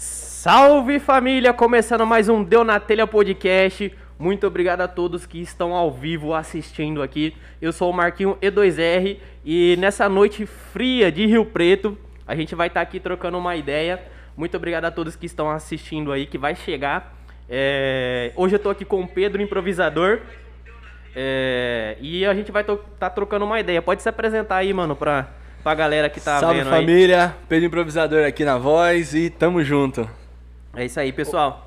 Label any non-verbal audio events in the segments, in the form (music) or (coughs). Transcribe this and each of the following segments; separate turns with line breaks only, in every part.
Salve família, começando mais um Deu na Telha Podcast. Muito obrigado a todos que estão ao vivo assistindo aqui. Eu sou o Marquinho E2R e nessa noite fria de Rio Preto, a gente vai estar aqui trocando uma ideia. Muito obrigado a todos que estão assistindo aí, que vai chegar. É, Hoje eu tô aqui com o Pedro, improvisador. É, E a gente vai estar tá trocando uma ideia. Pode se apresentar aí, mano, pra, pra galera que tá
Salve
vendo aí.
família, Pedro Improvisador aqui na voz e tamo junto.
É isso aí, pessoal.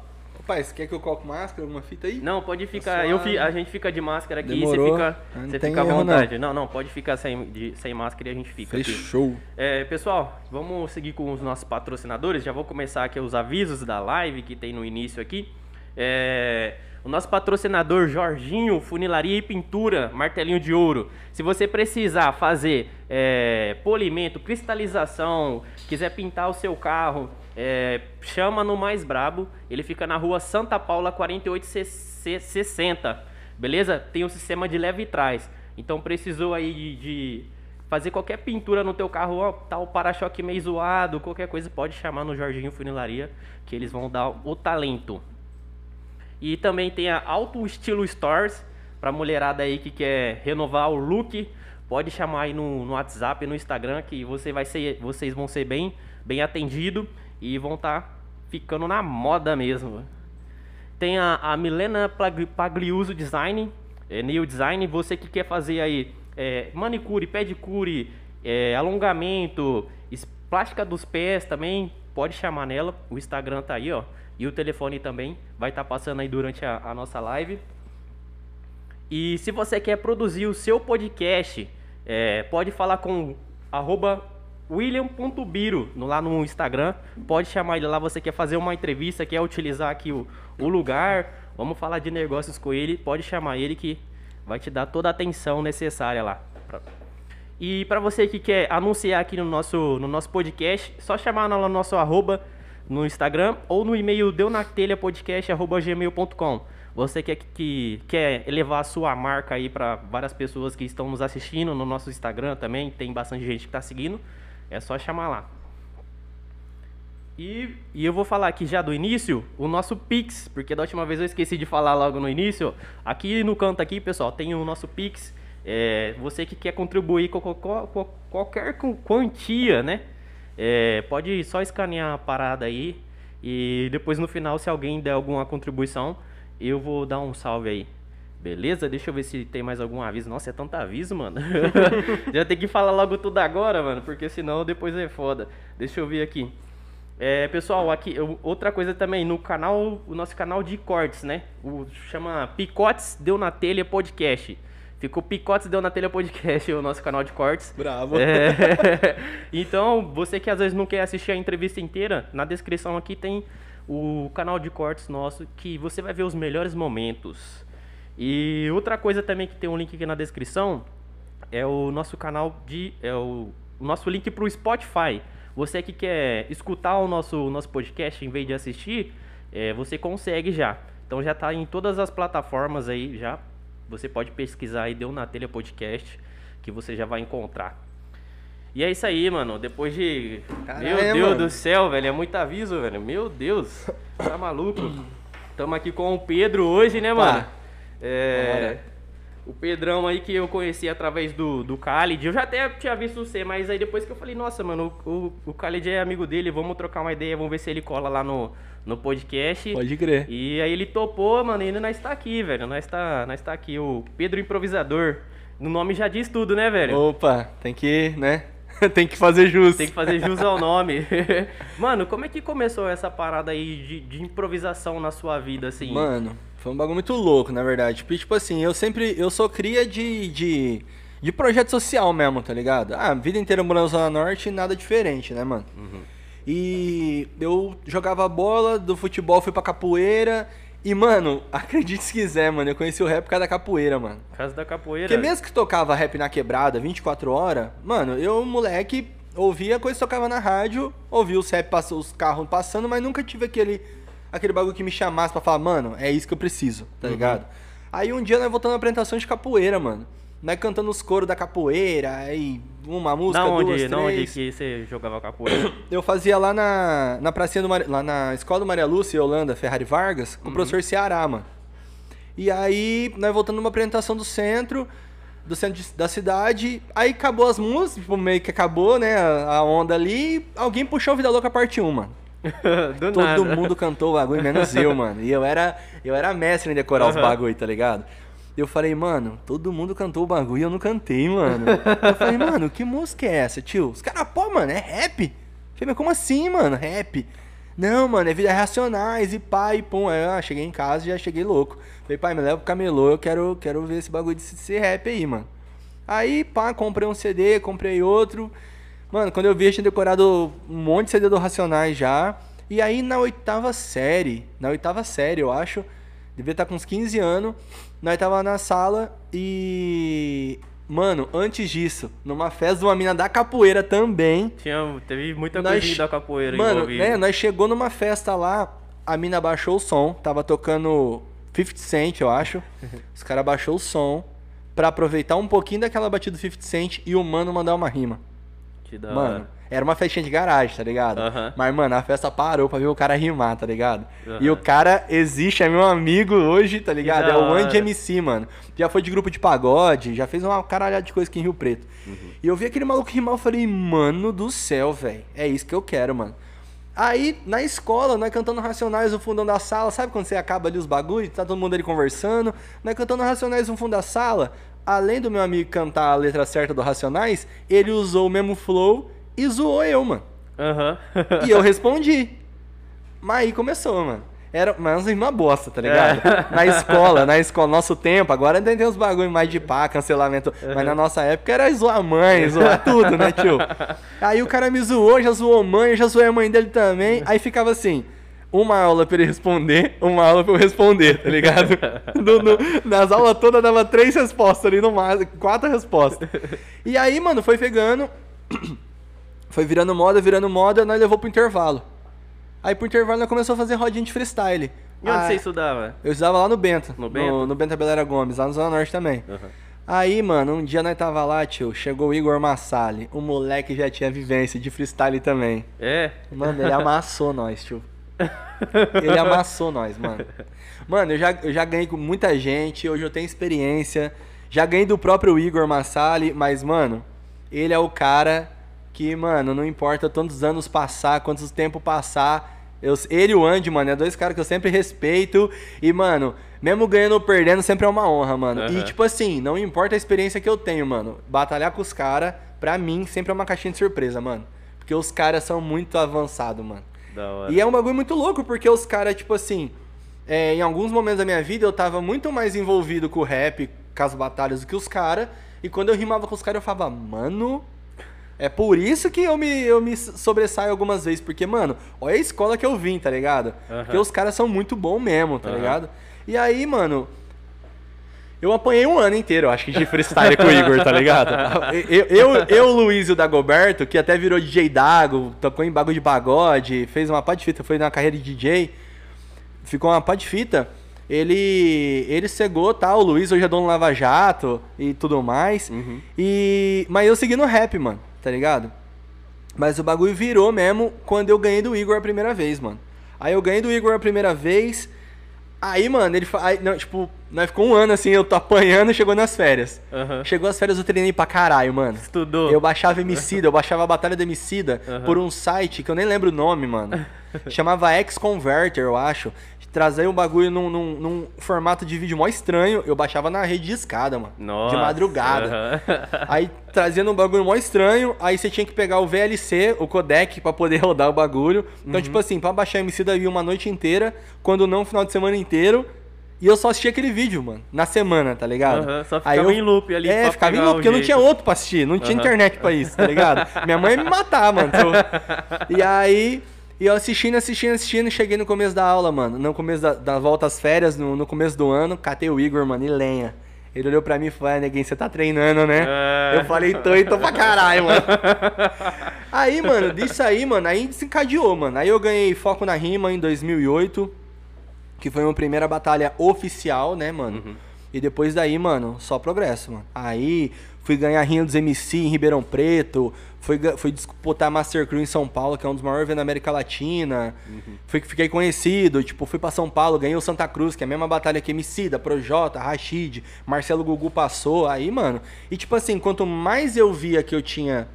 Pai, você quer que eu coloque máscara, alguma fita aí?
Não, pode ficar.
suave.
Eu fi- a gente fica de máscara aqui
Demorou.
e você fica,
Não
você
tem
fica à vontade. Não. não, pode ficar sem, de- sem máscara e a gente fica aqui.
Fechou.
É, pessoal, vamos seguir com os nossos patrocinadores. Já vou começar aqui os avisos da live que tem no início aqui. É, o nosso patrocinador Jorginho Funilaria e Pintura, Martelinho de Ouro. Se você precisar fazer é, polimento, cristalização, quiser pintar o seu carro, é, chama no Mais Brabo. Ele fica na rua Santa Paula 4860. Beleza? Tem o sistema de leve trás. Então precisou aí de- de fazer qualquer pintura no teu carro, ó, tá o para-choque meio zoado, qualquer coisa, pode chamar no Jorginho Funilaria, que eles vão dar o talento. E também tem a Auto Estilo Stores, pra mulherada aí que quer renovar o look, pode chamar aí no, no WhatsApp, no Instagram, que você vai ser, vocês vão ser bem, bem atendido e vão estar ficando na moda mesmo. Tem a, a Milena Pagliuso Design, é, Nail Design, você que quer fazer aí é, manicure, pedicure, é, alongamento, plástica dos pés também, pode chamar nela. O Instagram tá aí, ó. E o telefone também vai estar passando aí durante a, a nossa live. E se você quer produzir o seu podcast, é, pode falar com william.biro lá no Instagram. Pode chamar ele lá, você quer fazer uma entrevista, quer utilizar aqui o, o lugar, vamos falar de negócios com ele, pode chamar ele que vai te dar toda a atenção necessária lá. E para você que quer anunciar aqui no nosso, no nosso podcast, só chamar no nosso arroba no Instagram ou no e-mail deunatelhapodcast.gmail.com. Você quer, que, quer elevar a sua marca aí para várias pessoas que estão nos assistindo no nosso Instagram também, tem bastante gente que está seguindo, é só chamar lá. E, e eu vou falar aqui já do início, o nosso Pix, porque da última vez eu esqueci de falar logo no início. Aqui no canto aqui, pessoal, tem o nosso Pix. É, você que quer contribuir com, com- com- qualquer quantia, né? É, pode só escanear a parada aí. E depois no final, se alguém der alguma contribuição, eu vou dar um salve aí. Beleza? Deixa eu ver se tem mais algum aviso. Nossa, é tanto aviso, mano. (laughs) Já tem que falar logo tudo agora, mano, porque senão depois é foda. Deixa eu ver aqui. É, pessoal, aqui eu- outra coisa também no canal, o nosso canal de cortes, né? O chama Picotes Deu na Telha Podcast. Ficou Picotes Deu na Telha Podcast, (laughs) o nosso canal de cortes.
Bravo.
É. (laughs) então, você que às vezes não quer assistir a entrevista inteira, na descrição aqui tem o canal de cortes nosso que você vai ver os melhores momentos. E outra coisa também que tem um link aqui na descrição é o nosso canal de é o, o nosso link para o Spotify. Você que quer escutar o nosso o nosso podcast em vez de assistir, é, você consegue já. Então já está em todas as plataformas aí já. Você pode pesquisar aí deu na telha podcast que você já vai encontrar. E é isso aí, mano. Depois de.
Caralho,
Meu Deus do céu, velho. É muito aviso, velho. Meu Deus. Tá maluco? Tamo aqui com o Pedro hoje, né, mano? É.
Bora.
O Pedrão aí que eu conheci através do, do Khalid. Eu já até tinha visto você, mas aí depois que eu falei, nossa, mano, o, o, o Khalid é amigo dele, vamos trocar uma ideia, vamos ver se ele cola lá no, no podcast.
Pode crer.
E aí ele topou, mano, e ainda nós tá aqui, velho. Nós tá, nós tá aqui, o Pedro Improvisador. No nome já diz tudo, né, velho?
Opa, tem que, né? (laughs) tem que fazer jus.
Tem que fazer jus ao nome. (laughs) Mano, como é que começou essa parada aí de, de improvisação na sua vida, assim?
Mano, foi um bagulho muito louco, na verdade. Porque, tipo assim, eu sempre. Eu sou cria de. de... De projeto social mesmo, tá ligado? Ah, a vida inteira morando na Zona Norte, nada diferente, né, mano? E eu jogava bola, do futebol fui pra capoeira. E, mano, (laughs) acredite se quiser, mano, eu conheci o rap por causa da capoeira, mano.
Casa da capoeira.
Porque mesmo que tocava rap na quebrada 24 horas, mano, eu, moleque, ouvia coisa que tocava na rádio, ouvia os rap, pass- os carros passando, mas nunca tive aquele, aquele bagulho que me chamasse pra falar, mano, é isso que eu preciso, tá ligado? Aí um dia nós voltamos na apresentação de capoeira, mano. Nós cantando os coros da capoeira, aí uma música,
Na onde,
duas,
na onde
três.
que você jogava capoeira? (coughs)
Eu fazia lá na, na pracinha do Mari- lá na escola do Maria Lúcia, em Holanda, Ferrari Vargas, com o professor Ceará, mano. E aí, nós voltando numa apresentação do centro, do centro de- da cidade, aí acabou as músicas, tipo, meio que acabou, né, a, onda ali, alguém puxou Vida Louca parte 1, mano. (laughs)
Do
Todo
nada.
mundo cantou o bagulho, menos eu, mano. E eu era, eu era mestre em decorar os
Aham.
bagulho, tá ligado? Eu falei, mano, todo mundo cantou o bagulho e eu não cantei, mano. Eu falei, (laughs) mano, que música é essa, tio? Os caras, pô, mano, é rap. Eu falei, mas como assim, mano, rap? Não, mano, é vida racionais e e pum. Aí, ah, cheguei em casa e já cheguei louco. Falei, pai, me leva pro camelô, eu quero, quero ver esse bagulho de ser rap aí, mano. Aí, pá, comprei um CD, comprei outro. Mano, quando eu vi, eu tinha decorado um monte de CD do Racionais já. E aí, na oitava série, na oitava série, eu acho, devia estar com uns 15 anos, nós tava na sala e... Mano, antes disso, numa festa de uma mina da capoeira também,
Tinha, teve muita
nós-
coisa da capoeira
Mano,
envolvida.
né, nós chegou numa festa lá, a mina baixou o som, tava tocando 50 Cent, eu acho. (laughs) Os caras baixou o som pra aproveitar um pouquinho daquela batida do 50 Cent e o mano mandar uma rima.
Que da
Mano,
hora.
Era uma festinha de garagem, tá ligado?
Aham.
Mas, mano, a festa parou pra ver o cara rimar, tá ligado? E
Aham.
o cara existe, é meu amigo hoje, tá ligado? É o. Andy MC, mano. Já foi de grupo de pagode, já fez uma caralhada de coisa aqui em Rio Preto.
Uhum.
E eu vi aquele maluco rimar, eu falei, mano do céu, velho. É isso que eu quero, mano. Aí, na escola, nós cantando Racionais no fundão da sala, sabe quando você acaba ali os bagulhos, tá todo mundo ali conversando? Nós cantando Racionais no fundo da sala, além do meu amigo cantar a letra certa do Racionais, ele usou o mesmo flow e zoou eu, mano.
Aham.
E eu respondi. Mas aí começou, mano. Era mas uma bosta, tá ligado?
É.
Na escola, na escola, nosso tempo, agora ainda tem uns bagulho mais de pá, cancelamento. Mas na nossa época era zoar a mãe, zoar tudo, né, tio? Aí o cara me zoou, já zoou a mãe, eu já zoei a mãe dele também. Aí ficava assim. Uma aula pra ele responder, uma aula pra eu responder, tá ligado? (laughs) No- no- nas aulas todas dava três respostas ali no máximo, quatro respostas. E aí, mano, foi pegando, foi virando moda, virando moda, nós levou pro intervalo. Aí pro intervalo nós começou a fazer rodinha de freestyle.
E onde
Ah,
você estudava?
Eu estudava lá no Bento.
No Bento?
No, no Bento Abelera Gomes, lá no Zona Norte também.
Aham.
Aí, mano, um dia nós tava lá, tio, chegou o Igor Massali. O moleque já tinha vivência de freestyle também.
É?
Mano, ele amassou (laughs) nós, tio. Ele amassou nós, mano. Mano, eu já, eu já ganhei com muita gente, hoje eu tenho experiência. Já ganhei do próprio Igor Massali, mas, mano, ele é o cara que, mano, não importa quantos anos passar, quantos tempo passar. Eu, ele e o Andy, mano, é dois caras que eu sempre respeito. E, mano, mesmo ganhando ou perdendo, sempre é uma honra, mano. E,
Aham.
tipo assim, não importa a experiência que eu tenho, mano. Batalhar com os caras, pra mim, sempre é uma caixinha de surpresa, mano. Porque os caras são muito avançados, mano. E é um bagulho muito louco, porque os caras, tipo assim, é, em alguns momentos da minha vida eu tava muito mais envolvido com o rap, com as batalhas do que os caras. E quando eu rimava com os caras, eu falava, mano. É por isso que eu me, eu me sobressaio algumas vezes. Porque, mano, olha a escola que eu vim, tá ligado?
Aham.
Porque os caras são muito bons mesmo, tá
Aham.
ligado? E aí, mano, eu apanhei um ano inteiro, acho que de freestyle com o Igor, tá ligado? (laughs) Eu, eu, eu, o Luiz e o Dagoberto, que até virou DJ Dago, tocou em bagulho de pagode, fez uma pá de fita, foi na carreira de DJ, ficou uma pá de fita. Ele, ele cegou, tá? O Luiz hoje é dono do Lava Jato e tudo mais.
Uhum.
E, mas eu segui no rap, mano, tá ligado? Mas o bagulho virou mesmo quando eu ganhei do Igor a primeira vez, mano. Aí eu ganhei do Igor a primeira vez. Aí, mano, ele. Aí, não, tipo, nós ficou um ano assim, eu tô apanhando e chegou nas férias.
Aham.
Chegou as férias, eu treinei pra caralho, mano.
Estudou.
Eu baixava Emicida, eu baixava a Batalha do Emicida
Aham.
por um site que eu nem lembro o nome, mano. (laughs) Chamava X-Converter, eu acho. Trazia o bagulho num, num- num formato de vídeo mó estranho. Eu baixava na rede de escada, mano.
Nossa.
De madrugada.
aham. (laughs)
Aí trazendo um bagulho mó estranho, aí você tinha que pegar o VLC, o codec, pra poder (laughs) rodar o bagulho. Então,
Uhum.
tipo assim, pra baixar MC da uma noite inteira, quando não, um final de semana inteiro. E eu só assistia aquele vídeo, mano, na semana, tá ligado?
Aham, só
Aí
ficava
eu-
em loop ali
É, ficava em loop, porque eu não
jeito.
tinha outro pra assistir, não tinha internet pra isso, tá ligado? (laughs) Minha mãe ia me matar, mano. E aí, e eu assistindo, assistindo, assistindo, cheguei no começo da aula, mano. No começo da, da volta às férias, no, no começo do ano, catei o Igor, mano, e lenha. Ele olhou pra mim e falou, ah, neguinho, você tá treinando, né?
É.
Eu falei, tô e tô pra caralho, mano. (laughs) Aí, mano, disso aí, mano, aí desencadeou, mano. Aí eu ganhei foco na rima em 2008, que foi minha primeira batalha oficial, né, mano? E depois daí, mano, só progresso, mano. Aí fui ganhar Rinha dos MC em Ribeirão Preto, fui, ga- fui disputar Master Crew em São Paulo, que é um dos maiores eventos da América Latina. Fui, fiquei conhecido, tipo, fui pra São Paulo, ganhei o Santa Cruz, que é a mesma batalha que MC, da Projota, Rashid, Marcelo Gugu passou, aí, mano. E tipo assim, quanto mais eu via que eu tinha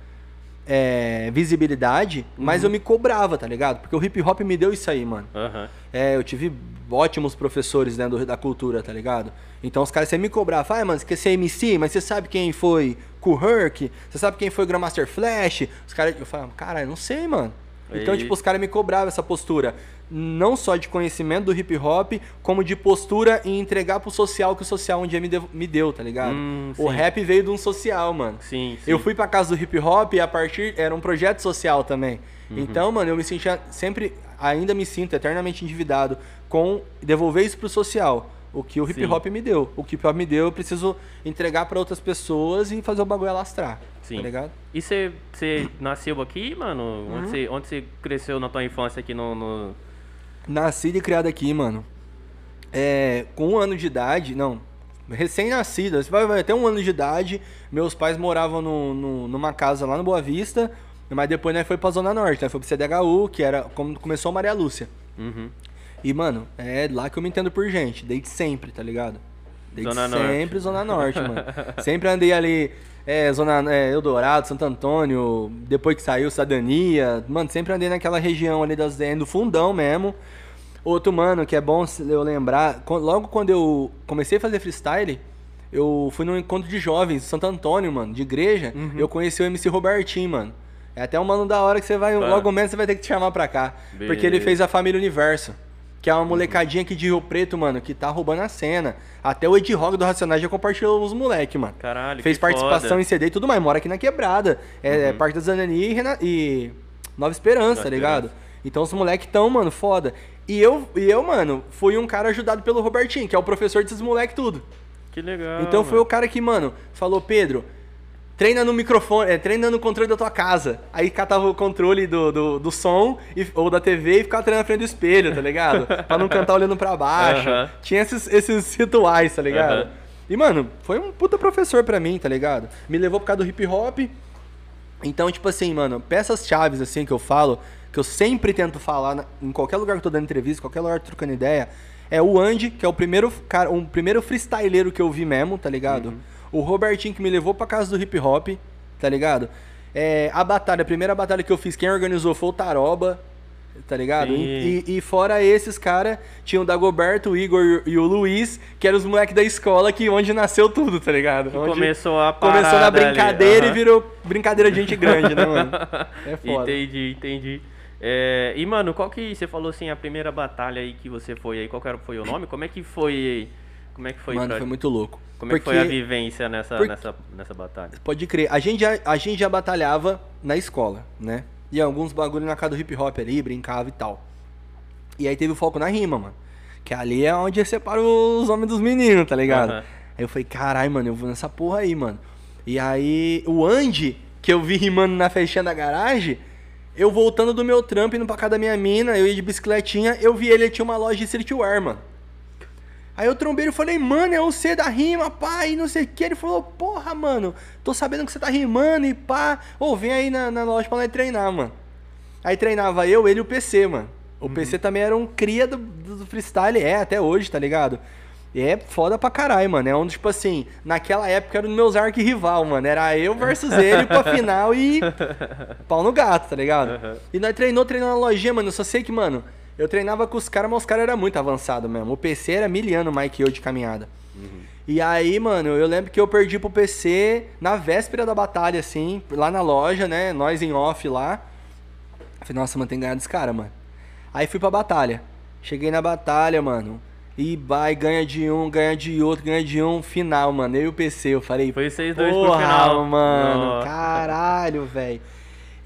é, visibilidade, mais eu me cobrava, tá ligado? Porque o hip hop me deu isso aí, mano.
Aham.
É, eu tive ótimos professores do, da cultura, tá ligado? Então os caras sempre me cobravam, ah, mano, quer ser MC, mas você sabe quem foi Herc? Você sabe quem foi Grandmaster Flash? Os caras, eu falava, cara, eu não sei, mano. Então,
E-
tipo, os caras me cobravam essa postura. Não só de conhecimento do hip hop, como de postura em entregar pro social que o social um dia me deu, me deu tá ligado?
Hum,
o rap veio de um social, mano.
Sim, sim.
Eu fui pra casa do hip hop e a partir. Era um projeto social também.
Uhum.
Então, mano, eu me sentia sempre. Ainda me sinto eternamente endividado com devolver isso pro social. O que o hip
Sim.
hop me deu. O que o hip hop me deu, eu preciso entregar pra outras pessoas e fazer o bagulho alastrar.
Sim.
Tá ligado?
E você, nasceu aqui, mano?
Uhum.
Onde, você, cresceu na tua infância aqui no. no-
Nascido e criado aqui, mano. É, com um ano de idade, não, recém-nascido, você vai, vai até um ano de idade, meus pais moravam no, no- numa casa lá no Boa Vista, mas depois nós foi pra Zona Norte, né? Foi pro CDHU, que era como começou a Maria Lúcia.
Uhum.
E, mano, é lá que eu me entendo por gente, desde sempre, tá ligado? Desde
Zona Norte.
sempre Zona Norte, mano. sempre andei ali, é, Zona é, Eldorado, Santo Antônio, depois que saiu Cidadania, mano, sempre andei naquela região ali das, do fundão mesmo. Outro, mano, que é bom eu lembrar, logo quando eu comecei a fazer freestyle, eu fui num encontro de jovens Santo Antônio, mano, de igreja, eu conheci o MC Robertinho, mano. É até um mano da hora que você vai,
Ah.
logo menos você vai ter que te chamar pra cá. Porque ele
Beleza.
fez a Família Universo. Que é uma molecadinha aqui de Rio Preto, mano, que tá roubando a cena. Até o Ed Rock do Racionais já compartilhou os moleque, mano.
Caralho,
Fez participação
foda. Uhum.
em CD e tudo mais. Mora aqui na quebrada. É, é parte da Zanani e, Rena- e Nova Esperança, tá ligado? Então os moleque tão, mano, foda. E eu, e eu, mano, fui um cara ajudado pelo Robertinho, que é o professor desses moleque tudo.
Que legal.
Então foi
mano.
o cara que, mano, falou, Pedro, treina no microfone, é, treina no controle da tua casa. Aí catava o controle do, do, do som e- ou da TV e ficava treinando na frente do espelho, tá ligado? (laughs) pra não cantar olhando pra baixo. Tinha esses, esses rituais, tá ligado? E, mano, foi um puta professor pra mim, tá ligado? Me levou por causa do hip hop. Então, tipo assim, mano, peças chaves assim que eu falo, que eu sempre tento falar na- em qualquer lugar que eu tô dando entrevista, qualquer lugar trocando ideia, é o Andy, que é o primeiro cara, um primeiro freestyleiro que eu vi mesmo, tá ligado? O Robertinho que me levou pra casa do hip hop, tá ligado? É, a batalha, a primeira batalha que eu fiz, quem organizou foi o Taroba, tá ligado? E, e- fora esses, cara, tinha o Dagoberto, o Igor e o Luiz, que eram os moleques da escola que onde nasceu tudo, tá ligado?
Começou a
começou na
parada ali,
brincadeira e virou brincadeira de gente grande, né, mano? (laughs) É foda.
Entendi, entendi. É, e, mano, qual que. Você falou assim, a primeira batalha aí que você foi aí, qual que era, foi o nome? Como é que foi. Como é que foi
Mano,
pra-
foi muito louco.
Como é que foi a
Porque-
vivência nessa,
Por-
nessa, nessa batalha?
Pode crer. A gente, já, a gente já batalhava na escola, né? E alguns bagulho na casa do hip hop ali, brincava e tal. E aí teve o foco na rima, mano. Que ali é onde separa os homens dos meninos, tá ligado?
Aham.
Aí eu falei, caralho, mano, eu vou nessa porra aí, mano. E aí, o Andy, que eu vi rimando na festinha da garagem, eu voltando do meu trampo, indo pra casa da minha mina, eu ia de bicicletinha, eu vi ele, ele tinha uma loja de streetwear, mano. Aí eu trombei e falei, mano, é você da rima, pá, e não sei o que. Ele falou, porra, mano, tô sabendo que você tá rimando e pá. Ô, vem aí na, na loja pra nós treinar, mano. Aí treinava eu, ele e o PC, mano. O PC também era um cria do, do freestyle, é, até hoje, tá ligado? E é foda pra caralho, mano. É um, tipo assim, naquela época era um dos meus arqui-rival, mano. Era eu versus (laughs) ele pra final e pau no gato, tá ligado?
Aham.
E nós treinou, treinou na lojinha, mano. Eu só sei que, mano, eu treinava com os caras, mas os caras eram muito avançados mesmo. O PC era miliano mais que eu de caminhada. E aí, mano, eu lembro que eu perdi pro PC na véspera da batalha, assim, lá na loja, né? Nós em off lá. Falei, nossa, mano, tem que ganhar desse cara, mano. Aí fui pra batalha. Cheguei na batalha, mano. E vai, ganha de um, ganha de outro, ganha de um, final, mano. Eu e o PC, eu falei,
Foi vocês dois pro
porra,
final.
mano,
Nossa.
caralho, velho.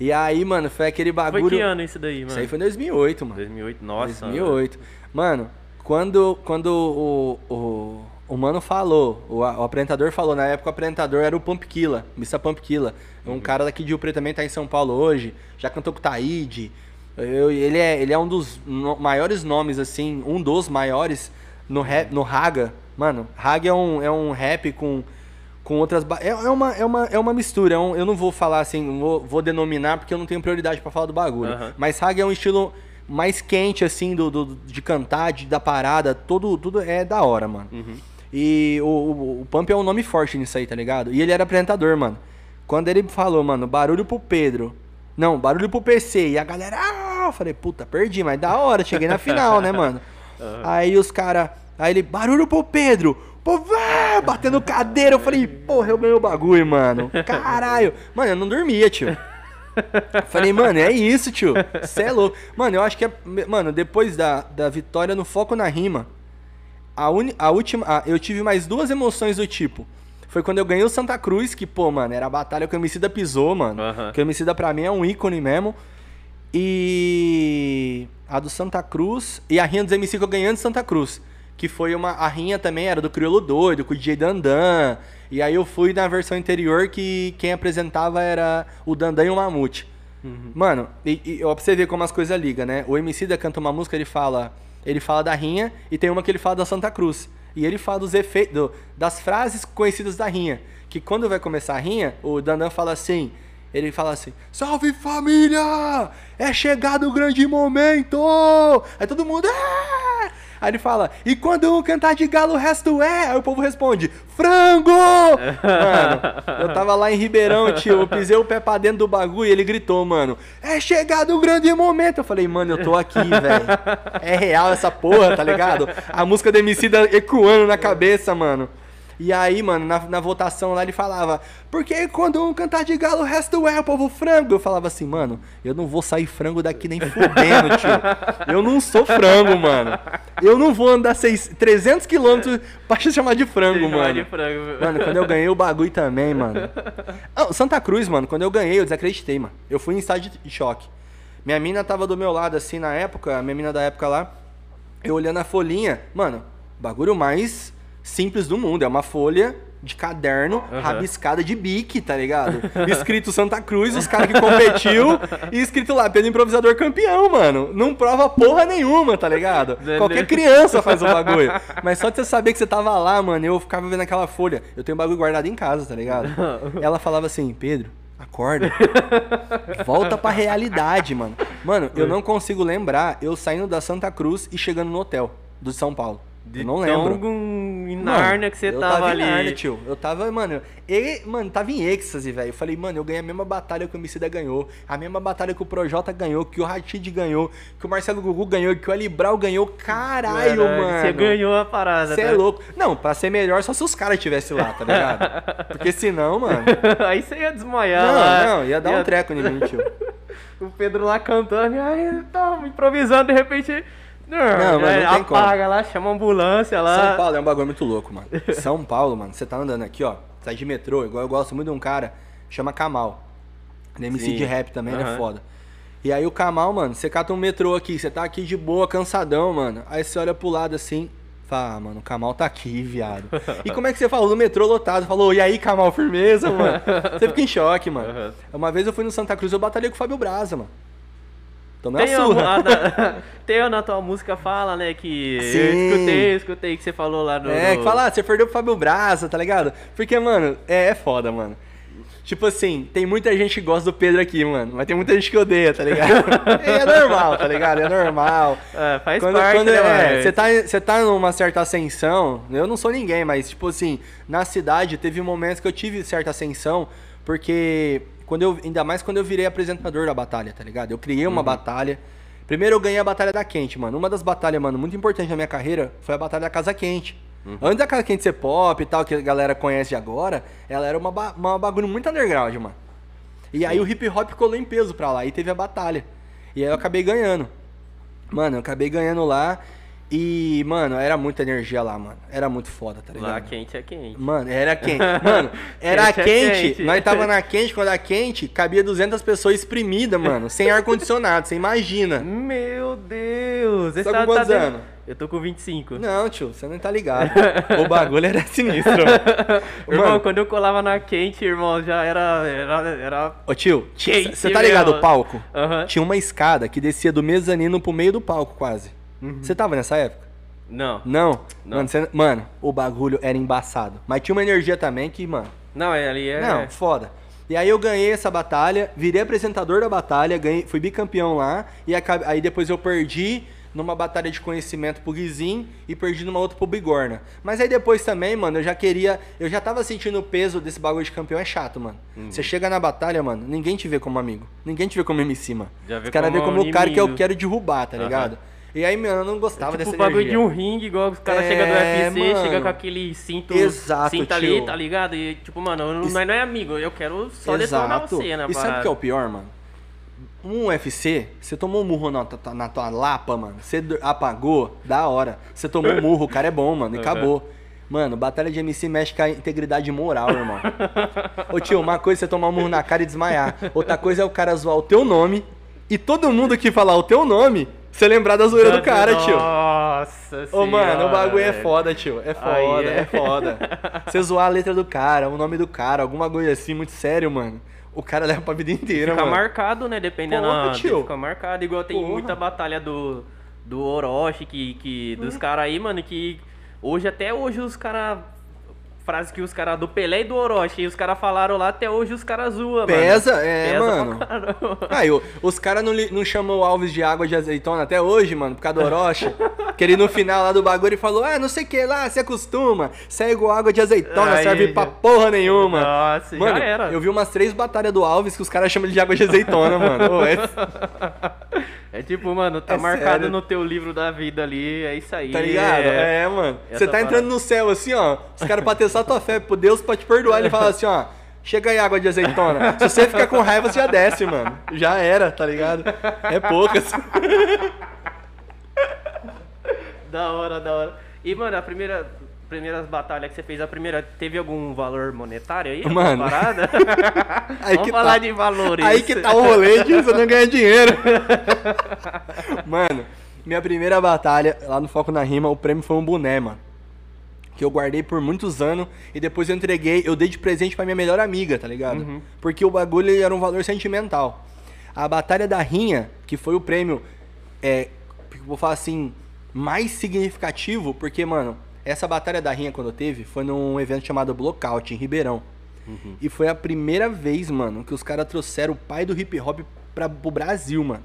E aí, mano, foi aquele
Foi
bagulho...
que ano isso daí, mano?
Isso aí foi em 2008, mano.
2008, nossa.
2008. Mano, quando, quando o, o, o mano falou, o, o apresentador falou, na época o apresentador era o Pumpkilla, Mr. Pumpkilla. Um
Uhum.
cara daqui de Rio Preto também tá em São Paulo hoje, já cantou com o Taíde. Eu- ele, é, ele é um dos no- maiores nomes, assim, um dos maiores no, rap, no Raga, Mano, Rag é um, é um rap com, com outras. É, é, uma, é, uma, é uma mistura. é um- eu não vou falar assim, não vou, vou denominar porque eu não tenho prioridade pra falar do bagulho.
Aham.
Mas Rag é um estilo mais quente, assim, do, do- de cantar, de, da parada. Tudo, tudo é da hora, mano.
Uhum.
E o, o, o Pump é um nome forte nisso aí, tá ligado? E ele era apresentador, mano. Quando ele falou, mano, barulho pro Pedro. Não, barulho pro PC. E a galera, ah, eu falei, puta, perdi, mas da hora, cheguei na final, né, mano? (laughs) Aí os caras, aí ele, barulho pro Pedro. Pô, batendo cadeira. Eu falei, porra, eu ganhei o bagulho, mano. (laughs) Caralho. Mano, eu não dormia, tio. Falei, mano, é isso, tio. Cê é louco. Mano, eu acho que é. Mano, depois da, da vitória no foco na rima, a, uni, a última. a- eu tive mais duas emoções do tipo. Foi quando eu ganhei o Santa Cruz, que, pô, mano, era a batalha que o Emicida pisou, mano.
Aham.
Que o Emicida pra mim é um ícone mesmo. E a do Santa Cruz e a rinha dos MC que eu ganhei antes de Santa Cruz. Que foi uma. A rinha também era do Criolo Doido, com o DJ Dandan. E aí eu fui na versão anterior que quem apresentava era o Dandan e o Mamute. Mano, e, e ó, pra você ver como as coisas ligam, né? O MC da canta uma música, ele fala. Ele fala da rinha e tem uma que ele fala da Santa Cruz. E ele fala dos efeitos. do- das frases conhecidas da rinha. Que quando vai começar a rinha, o Dandan fala assim. Ele fala assim: Salve família! É chegado o grande momento! Aí todo mundo. "É!" Aí ele fala: E quando um cantar de galo, o resto é? Aí o povo responde: Frango! Mano, eu tava lá em Ribeirão, tio. Eu pisei o pé pra dentro do bagulho e ele gritou, mano: É chegado o grande momento! Eu falei: Mano, eu tô aqui, velho. É real essa porra, tá ligado? A música do Emicida ecoando na cabeça, mano. E aí, mano, na, na votação lá ele falava, porque quando um cantar de galo, o resto é o povo frango. Eu falava assim, mano, eu não vou sair frango daqui nem fudendo, tio. Eu não sou frango, mano. Eu não vou andar seis, 300 quilômetros pra te chamar de frango,
Chamar
mano.
de frango.
Mano, quando eu ganhei o bagulho também, mano. Santa Cruz, mano, quando eu ganhei, eu desacreditei, mano. Eu fui em estado de choque. Minha mina tava do meu lado, assim, na época, a minha mina da época lá, eu olhando a folhinha, mano, bagulho mais simples do mundo. É uma folha de caderno
Aham.
rabiscada de bique, tá ligado? (laughs) Escrito Santa Cruz, os caras que competiu, e escrito lá, Pedro Improvisador campeão, mano. Não prova porra nenhuma, tá ligado? Qualquer criança faz o bagulho. Mas só de você saber que você tava lá, mano, eu ficava vendo aquela folha. Eu tenho bagulho guardado em casa, tá ligado? Ela falava assim, Pedro, acorda. Volta pra realidade, mano. Mano, eu não consigo lembrar eu saindo da Santa Cruz e chegando no hotel do São Paulo.
De
eu não lembro.
Nárnia que você
eu
tava,
tava
ali.
Em Nárnia, tio. Eu tava, mano, e, mano, tava em êxtase, velho. Eu falei, mano, eu ganhei a mesma batalha que o Emicida ganhou, a mesma batalha que o Projota ganhou, que o Ratid ganhou, que o Marcelo Gugu ganhou, que o Ali Brau ganhou. Caralho,
Caralho,
mano.
Você ganhou a parada,
Você
né?
é louco. Não, pra ser melhor só se os caras estivessem lá, tá ligado? (laughs) Porque senão, mano. (laughs)
Aí você ia desmaiar lá.
Não, não, ia dar um treco em mim, tio. (laughs)
O Pedro lá cantando, e aí tava improvisando, de repente. Não,
Não, mas não tem
apaga lá, chama a ambulância lá.
São Paulo é um bagulho muito louco, mano. (laughs) São Paulo, mano, você tá andando aqui, ó, sai de metrô, igual eu gosto muito de um cara, chama Kamal. Ele é MC
Sim.
de rap também, ele é foda. E aí o Kamal, mano, você cata um metrô aqui, você tá aqui de boa, cansadão, mano. Aí você olha pro lado assim, fala, ah, mano, o Kamal tá aqui, viado. (laughs) E como é que você falou no metrô lotado? Falou, e aí, Kamal, firmeza, mano? (laughs) Você fica em choque, mano.
Aham.
Uma vez eu fui no Santa Cruz, eu batalhei com o Fábio Braza, mano. Tomei
Tem,
uma
a,
surra.
a da- tem na tua música fala, né, que eu
Sim.
escutei, eu escutei que você falou lá no...
É, que fala, ah, você perdeu pro Fábio Braza, tá ligado? Porque, mano, é, é foda, mano. Tipo assim, tem muita gente que gosta do Pedro aqui, mano, mas tem muita gente que odeia, tá ligado? (laughs) é normal, tá ligado? É normal.
É, faz
Quando,
parte,
quando
né,
é, você tá, você tá numa certa ascensão, eu não sou ninguém, mas tipo assim, na cidade teve momentos que eu tive certa ascensão, porque quando eu, ainda mais quando eu virei apresentador da batalha, tá ligado? Eu criei
Uhum.
uma batalha. Primeiro eu ganhei a batalha da Quente, mano. Uma das batalhas, mano, muito importante na minha carreira foi a batalha da Casa Quente.
Uhum.
Antes da Casa Quente ser pop e tal, que a galera conhece agora, ela era uma, ba- uma bagulho muito underground, mano. E aí o hip hop colou em peso pra lá e teve a batalha. E aí eu acabei ganhando. Mano, eu acabei ganhando lá e, mano, era muita energia lá, mano. Era muito foda, tá ligado?
Lá quente é quente.
Mano, era quente. (laughs) Mano, era
Quente é
quente.
quente.
Nós tava na quente, quando era quente, cabia 200 pessoas espremidas, mano. Sem ar-condicionado, você imagina.
Meu Deus!
Você tá com quantos
dentro-
anos?
Eu tô com 25.
Não, tio, você não tá ligado. (laughs) O bagulho era sinistro.
Irmão,
Mano,
quando eu colava na quente, irmão, já era. Era. era...
ô tio, você tá ligado o palco? Tinha uma escada que descia do mezanino pro meio do palco, quase.
Uhum.
Você tava nessa época?
Não.
Não?
Não.
Mano, você- mano, o bagulho era embaçado. Mas tinha uma energia também que, mano.
Não, é ali é.
Não, foda. E aí eu ganhei essa batalha, virei apresentador da batalha, ganhei, fui bicampeão lá, e acabe- aí depois eu perdi numa batalha de conhecimento pro Guizin e perdi numa outra pro Bigorna. Mas aí depois também, mano, eu já queria. Eu já tava sentindo o peso desse bagulho de campeão, é chato, mano.
Uhum.
Você chega na batalha, mano, ninguém te vê como amigo. Ninguém te vê como MC, mano.
Já
Os caras vê
como
como o cara que eu quero derrubar, tá
Aham.
ligado? E aí, mano, eu não gostava
Tipo
dessa
o bagulho
energia.
de um ringue, igual os caras
É,
chegam do UFC,
mano.
chega com aquele cinto,
Exato,
cinto
tio.
ali, tá ligado? E tipo, mano, eu não- nós não é amigo, eu quero só detonar você na
E sabe o que é o pior, mano? Um UFC, você tomou um murro na, tua- na tua lapa, mano. Você apagou, da hora. Você tomou um (laughs) murro, o cara é bom, mano, e
Uhum.
acabou. Mano, batalha de MC mexe com a integridade moral, irmão. Ô tio, uma coisa é você tomar um murro na cara e desmaiar. Outra coisa é o cara zoar o teu nome e todo mundo que falar o teu nome, você lembrar da zoeira do cara, tio.
Nossa
Ô, mano, o bagulho é foda, tio. É foda,
Aí é.
é foda. (laughs) Você zoar a letra do cara, o nome do cara, alguma coisa assim, muito sério, mano. O cara leva pra vida inteira,
Fica
mano.
marcado, né? Dependendo
Porra,
da.
tio.
Fica marcado. Igual tem
Porra.
muita batalha do. Do Orochi, que, que, dos caras aí, mano, que hoje, até hoje, os caras. Frase que os caras do Pelé e do Orochi, e os caras falaram lá, até hoje os caras zoam, mano.
Pesa, é,
Pesa
mano.
pra.
Aí, o- os caras não, não chamam o Alves de água de azeitona até hoje, mano, por causa do Orochi. (laughs) que ele no final lá do bagulho falou: Ah, não sei o que lá, se acostuma. Isso é igual água de azeitona,
Aí,
serve pra
já-
porra nenhuma.
Nossa,
mano,
já era.
eu vi umas três batalhas do Alves que os caras chamam ele de água de azeitona, mano. (laughs) Ô, é-
É tipo, mano, tá
É
marcado
sério.
no teu livro da vida ali, é isso aí.
Tá ligado?
É.
É, mano. Você tá
parada.
entrando no céu assim, ó. Os caras pra testar tua fé, pro Deus pra te perdoar. Ele fala assim, ó. Chega aí água de azeitona. Se você ficar com raiva, você já desce, mano. Já era, tá ligado? É poucas. (laughs)
Da hora, da hora. E, mano, a primeira. Primeiras batalhas que você fez, a primeira teve algum valor monetário aí?
Mano.
Parada? (laughs)
Aí
Vamos
que
falar
tá.
de valores.
Aí que tá o rolê de você não ganhar dinheiro. (laughs) mano, minha primeira batalha lá no Foco na Rima, o prêmio foi um boné, mano. Que eu guardei por muitos anos e depois eu entreguei, eu dei de presente pra minha melhor amiga, tá ligado?
Uhum.
Porque o bagulho era um valor sentimental. A Batalha da Rinha, que foi o prêmio, é, vou falar assim, mais significativo, porque, mano, essa Batalha da Rinha, quando teve, foi num evento chamado Blockout, em Ribeirão. E foi a primeira vez, mano, que os caras trouxeram o pai do hip hop pra, pro Brasil, mano.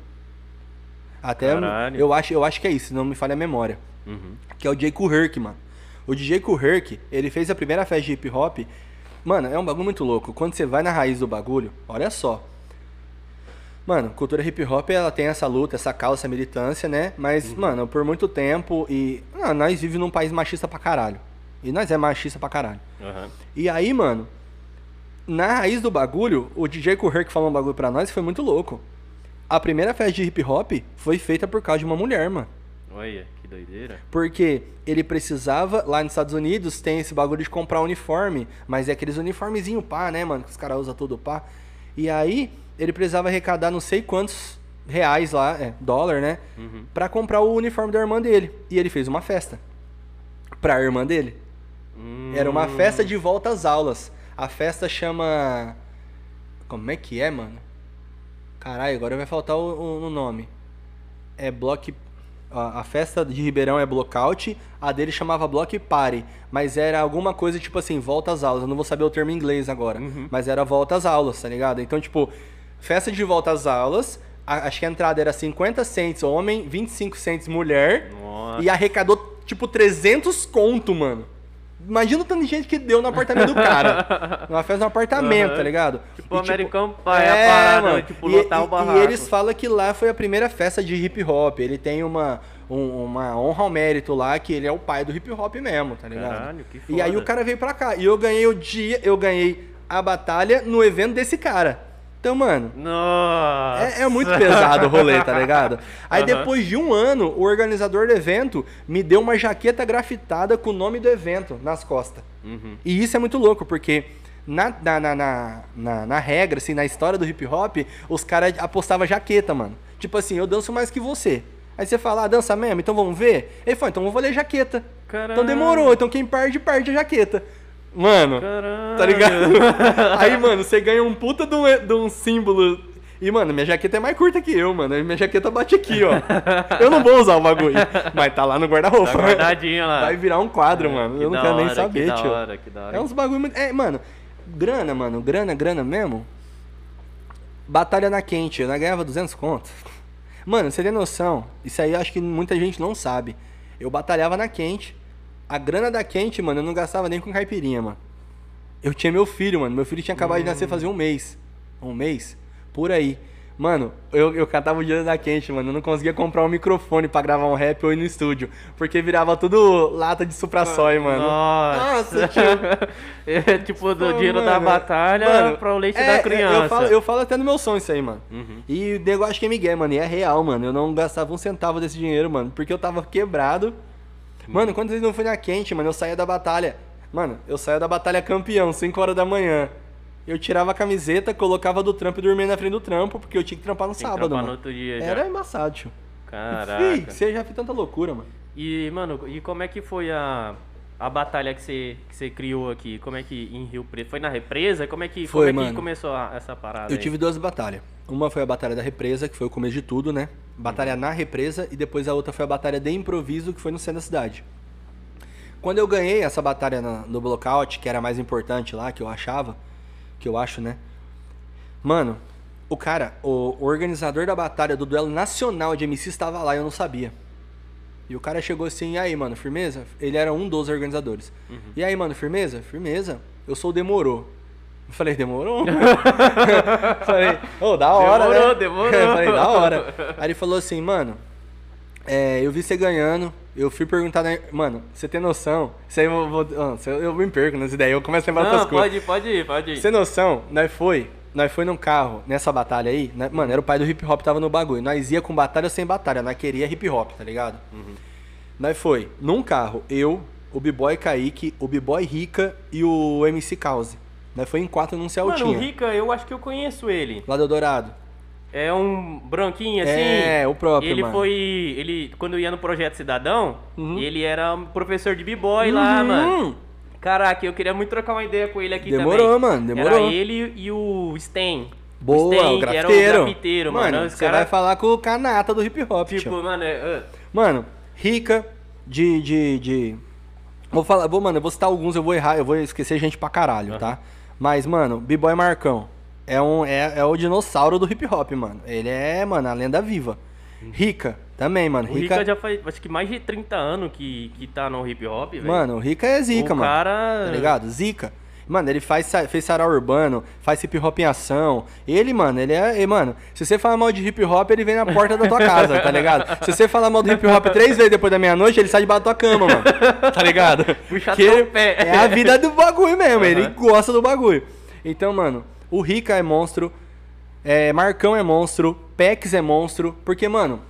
Até
Caralho.
eu acho, eu acho que é isso, não me falha a memória.
Uhum.
Que é o Jay Herc, mano. O DJ Herc, ele fez a primeira festa de hip hop. Mano, é um bagulho muito louco. Quando você vai na raiz do bagulho, olha só. Mano, cultura hip hop, ela tem essa luta, essa causa, essa militância, né? Mas, mano, por muito tempo e. Ah, nós vivemos num país machista pra caralho. E nós é machista pra caralho.
Aham.
E aí, mano, na raiz do bagulho, o DJ Herc falou um bagulho pra nós que foi muito louco. A primeira festa de hip hop foi feita por causa de uma mulher, mano.
Olha, que doideira.
Porque ele precisava, lá nos Estados Unidos, tem esse bagulho de comprar uniforme, mas é aqueles uniformezinho pá, né, mano? Que os caras usam tudo pá. E aí, ele precisava arrecadar não sei quantos reais lá, é, dólar, né?
Uhum.
Pra comprar o uniforme da irmã dele. E ele fez uma festa. Pra irmã dele.
Hum,
Era uma festa de volta às aulas. A festa chama. Como é que é, mano? Caralho, agora vai faltar o, o- o nome. É Block. A a festa de Ribeirão é Blockout, a dele chamava Block Party, mas era alguma coisa tipo assim, volta às aulas. Eu não vou saber o termo em inglês agora, mas era volta às aulas, tá ligado? Então, tipo, festa de volta às aulas, a- acho que a entrada era 50 cents homem, 25 cents mulher,
Nossa.
e arrecadou tipo 300 conto, mano. Imagina o tanto de gente que deu no apartamento do cara. (laughs) Numa festa no apartamento,
Aham.
tá ligado?
Tipo
E,
American Pie, a parada, tipo,
e,
lotar o
e-
barraco.
E eles falam que lá foi a primeira festa de hip hop. Ele tem uma, um- uma honra ao mérito lá, que ele é o pai do hip hop mesmo, tá ligado?
Caralho, que
E aí
foda.
o cara veio pra cá. E eu ganhei o dia, eu ganhei a batalha no evento desse cara. Então, mano,
Nossa.
é, é muito pesado o rolê, tá ligado? Aí
Aham.
depois de um ano, o organizador do evento me deu uma jaqueta grafitada com o nome do evento nas costas.
Uhum.
E isso é muito louco, porque na, na, na, na, na- regra, assim, na história do hip hop, os caras apostavam jaqueta, mano. Tipo assim, eu danço mais que você. Aí você fala, ah, dança mesmo? Então vamos ver? Ele falou, então eu vou ler jaqueta.
Caralho.
Então demorou, então quem perde, perde a jaqueta. Mano,
Caralho.
tá ligado? (laughs) Aí, mano, você ganha um puta de um, de um símbolo E, mano, minha jaqueta é mais curta que eu, mano. Minha jaqueta bate aqui, ó. (laughs) Eu não vou usar o bagulho. Mas tá lá no guarda-roupa.
Tá guardadinho lá.
Vai virar um quadro, mano.
Que
eu não quero nem
hora,
saber,
que da
tio.
hora, que da hora.
É uns bagulho muito. É, mano, grana, mano. Grana, grana mesmo. Batalha na quente. Eu ganhava 200 conto. Mano, você tem noção? Isso aí eu acho que muita gente não sabe. Eu batalhava na quente. A grana da quente, mano, eu não gastava nem com caipirinha, mano. Eu tinha meu filho, mano. Meu filho tinha acabado de nascer fazia um mês. Um mês? Por aí. Mano, eu, eu catava o dinheiro da quente, mano. Eu não conseguia comprar um microfone pra gravar um rap ou ir no estúdio. Porque virava tudo lata de supra-sói, mano.
Nossa,
tio.
é (laughs) tipo do dinheiro da
mano,
batalha
mano,
para o leite
é,
da
é,
criança.
Eu falo, eu falo até no meu som isso aí, mano.
Uhum.
E o negócio que é Miguel, mano. E é real, mano. Eu não gastava um centavo desse dinheiro, mano. Porque eu tava quebrado. Mano, quantas vezes não fui na quente, mano? Eu saía da batalha. Mano, eu saía da batalha campeão, 5 horas da manhã. Eu tirava a camiseta, colocava do trampo e dormia na frente do trampo, porque eu tinha que trampar no
Tem que
sábado,
trampar
mano.
no outro dia já.
Era embaçado, tio.
Caraca.
Fih, você já fez tanta loucura, mano.
E, mano, e como é que foi a, a batalha que você, que você criou aqui? Como é que em Rio Preto? Foi na represa? Como é que,
Foi,
como é que começou a- essa parada?
Eu
aí?
tive duas batalhas. Uma foi a batalha da represa, que foi o começo de tudo, né? Batalha na represa, e depois a outra foi a batalha de improviso, que foi no centro da cidade. Quando eu ganhei essa batalha na- no blockout, que era a mais importante lá, que eu achava, que eu acho, né? Mano, o cara, o, o organizador da batalha do duelo nacional de MC estava lá e eu não sabia. E o cara chegou assim, e aí, mano, firmeza? Ele era um dos organizadores. E aí, mano, firmeza? Firmeza. Eu sou o Demorou. Eu falei, demorou? (laughs) falei, ô, da hora,
Demorou,
né?
demorou.
Eu falei, da hora. Aí ele falou assim, mano, é, eu vi você ganhando, eu fui perguntar, né? Mano, você tem noção? Isso aí eu vou. eu, eu me perco nas ideias, eu começo a lembrar
Não,
outras coisas.
pode, pode ir, pode ir.
Você tem noção? Nós foi, nós foi num carro, nessa batalha aí, né? mano, era o pai do hip hop tava no bagulho. Nós ia com batalha ou sem batalha, nós queria hip hop, tá ligado? Nós foi num carro, eu, o B-Boy Kaique, o B-Boy Rica e o MC Cause. Nós foi em quatro num
Mano, o
Celtinha,
Rica, eu acho que eu conheço ele.
lá do Dourado.
É um branquinho assim.
É, o próprio,
Ele
mano.
foi. Ele. Quando ia no Projeto Cidadão,
Uhum.
ele era um professor de b-boy lá,
Uhum.
mano. Caraca, eu queria muito trocar uma ideia com ele aqui
Demorou,
também.
mano, demorou.
Era ele e o Sten.
Boa,
Sten,
o
que era
grafiteiro.
o grafiteiro, mano. Os
você
cara,
vai falar com o canata do hip hop.
Tipo, mano, é,
Mano, rica de. de, de... Vou falar, vou, mano, eu vou citar alguns, eu vou errar, eu vou esquecer gente pra caralho, tá? Mas, mano, B-Boy Marcão é, um, é, é o dinossauro do hip hop, mano. Ele é, mano, a lenda viva. Rica, também, mano.
o Rica já faz acho que mais de 30 anos que, que tá no hip hop, velho.
Mano, o Rica é zica,
O
mano.
cara-
Tá ligado? Zica. Mano, ele faz, fez sarau urbano, faz hip hop em ação. Ele, mano, ele é. mano, se você falar mal de hip hop, ele vem na porta da tua casa, tá ligado? Se você falar mal do hip hop três vezes depois da meia-noite, ele sai debaixo da tua cama, mano. Tá ligado?
Puxa
Que
pé.
É a vida do bagulho mesmo, ele
Aham.
gosta do bagulho. Então, mano, o Rica é monstro, é, Marcão é monstro, Pex é monstro, porque, mano,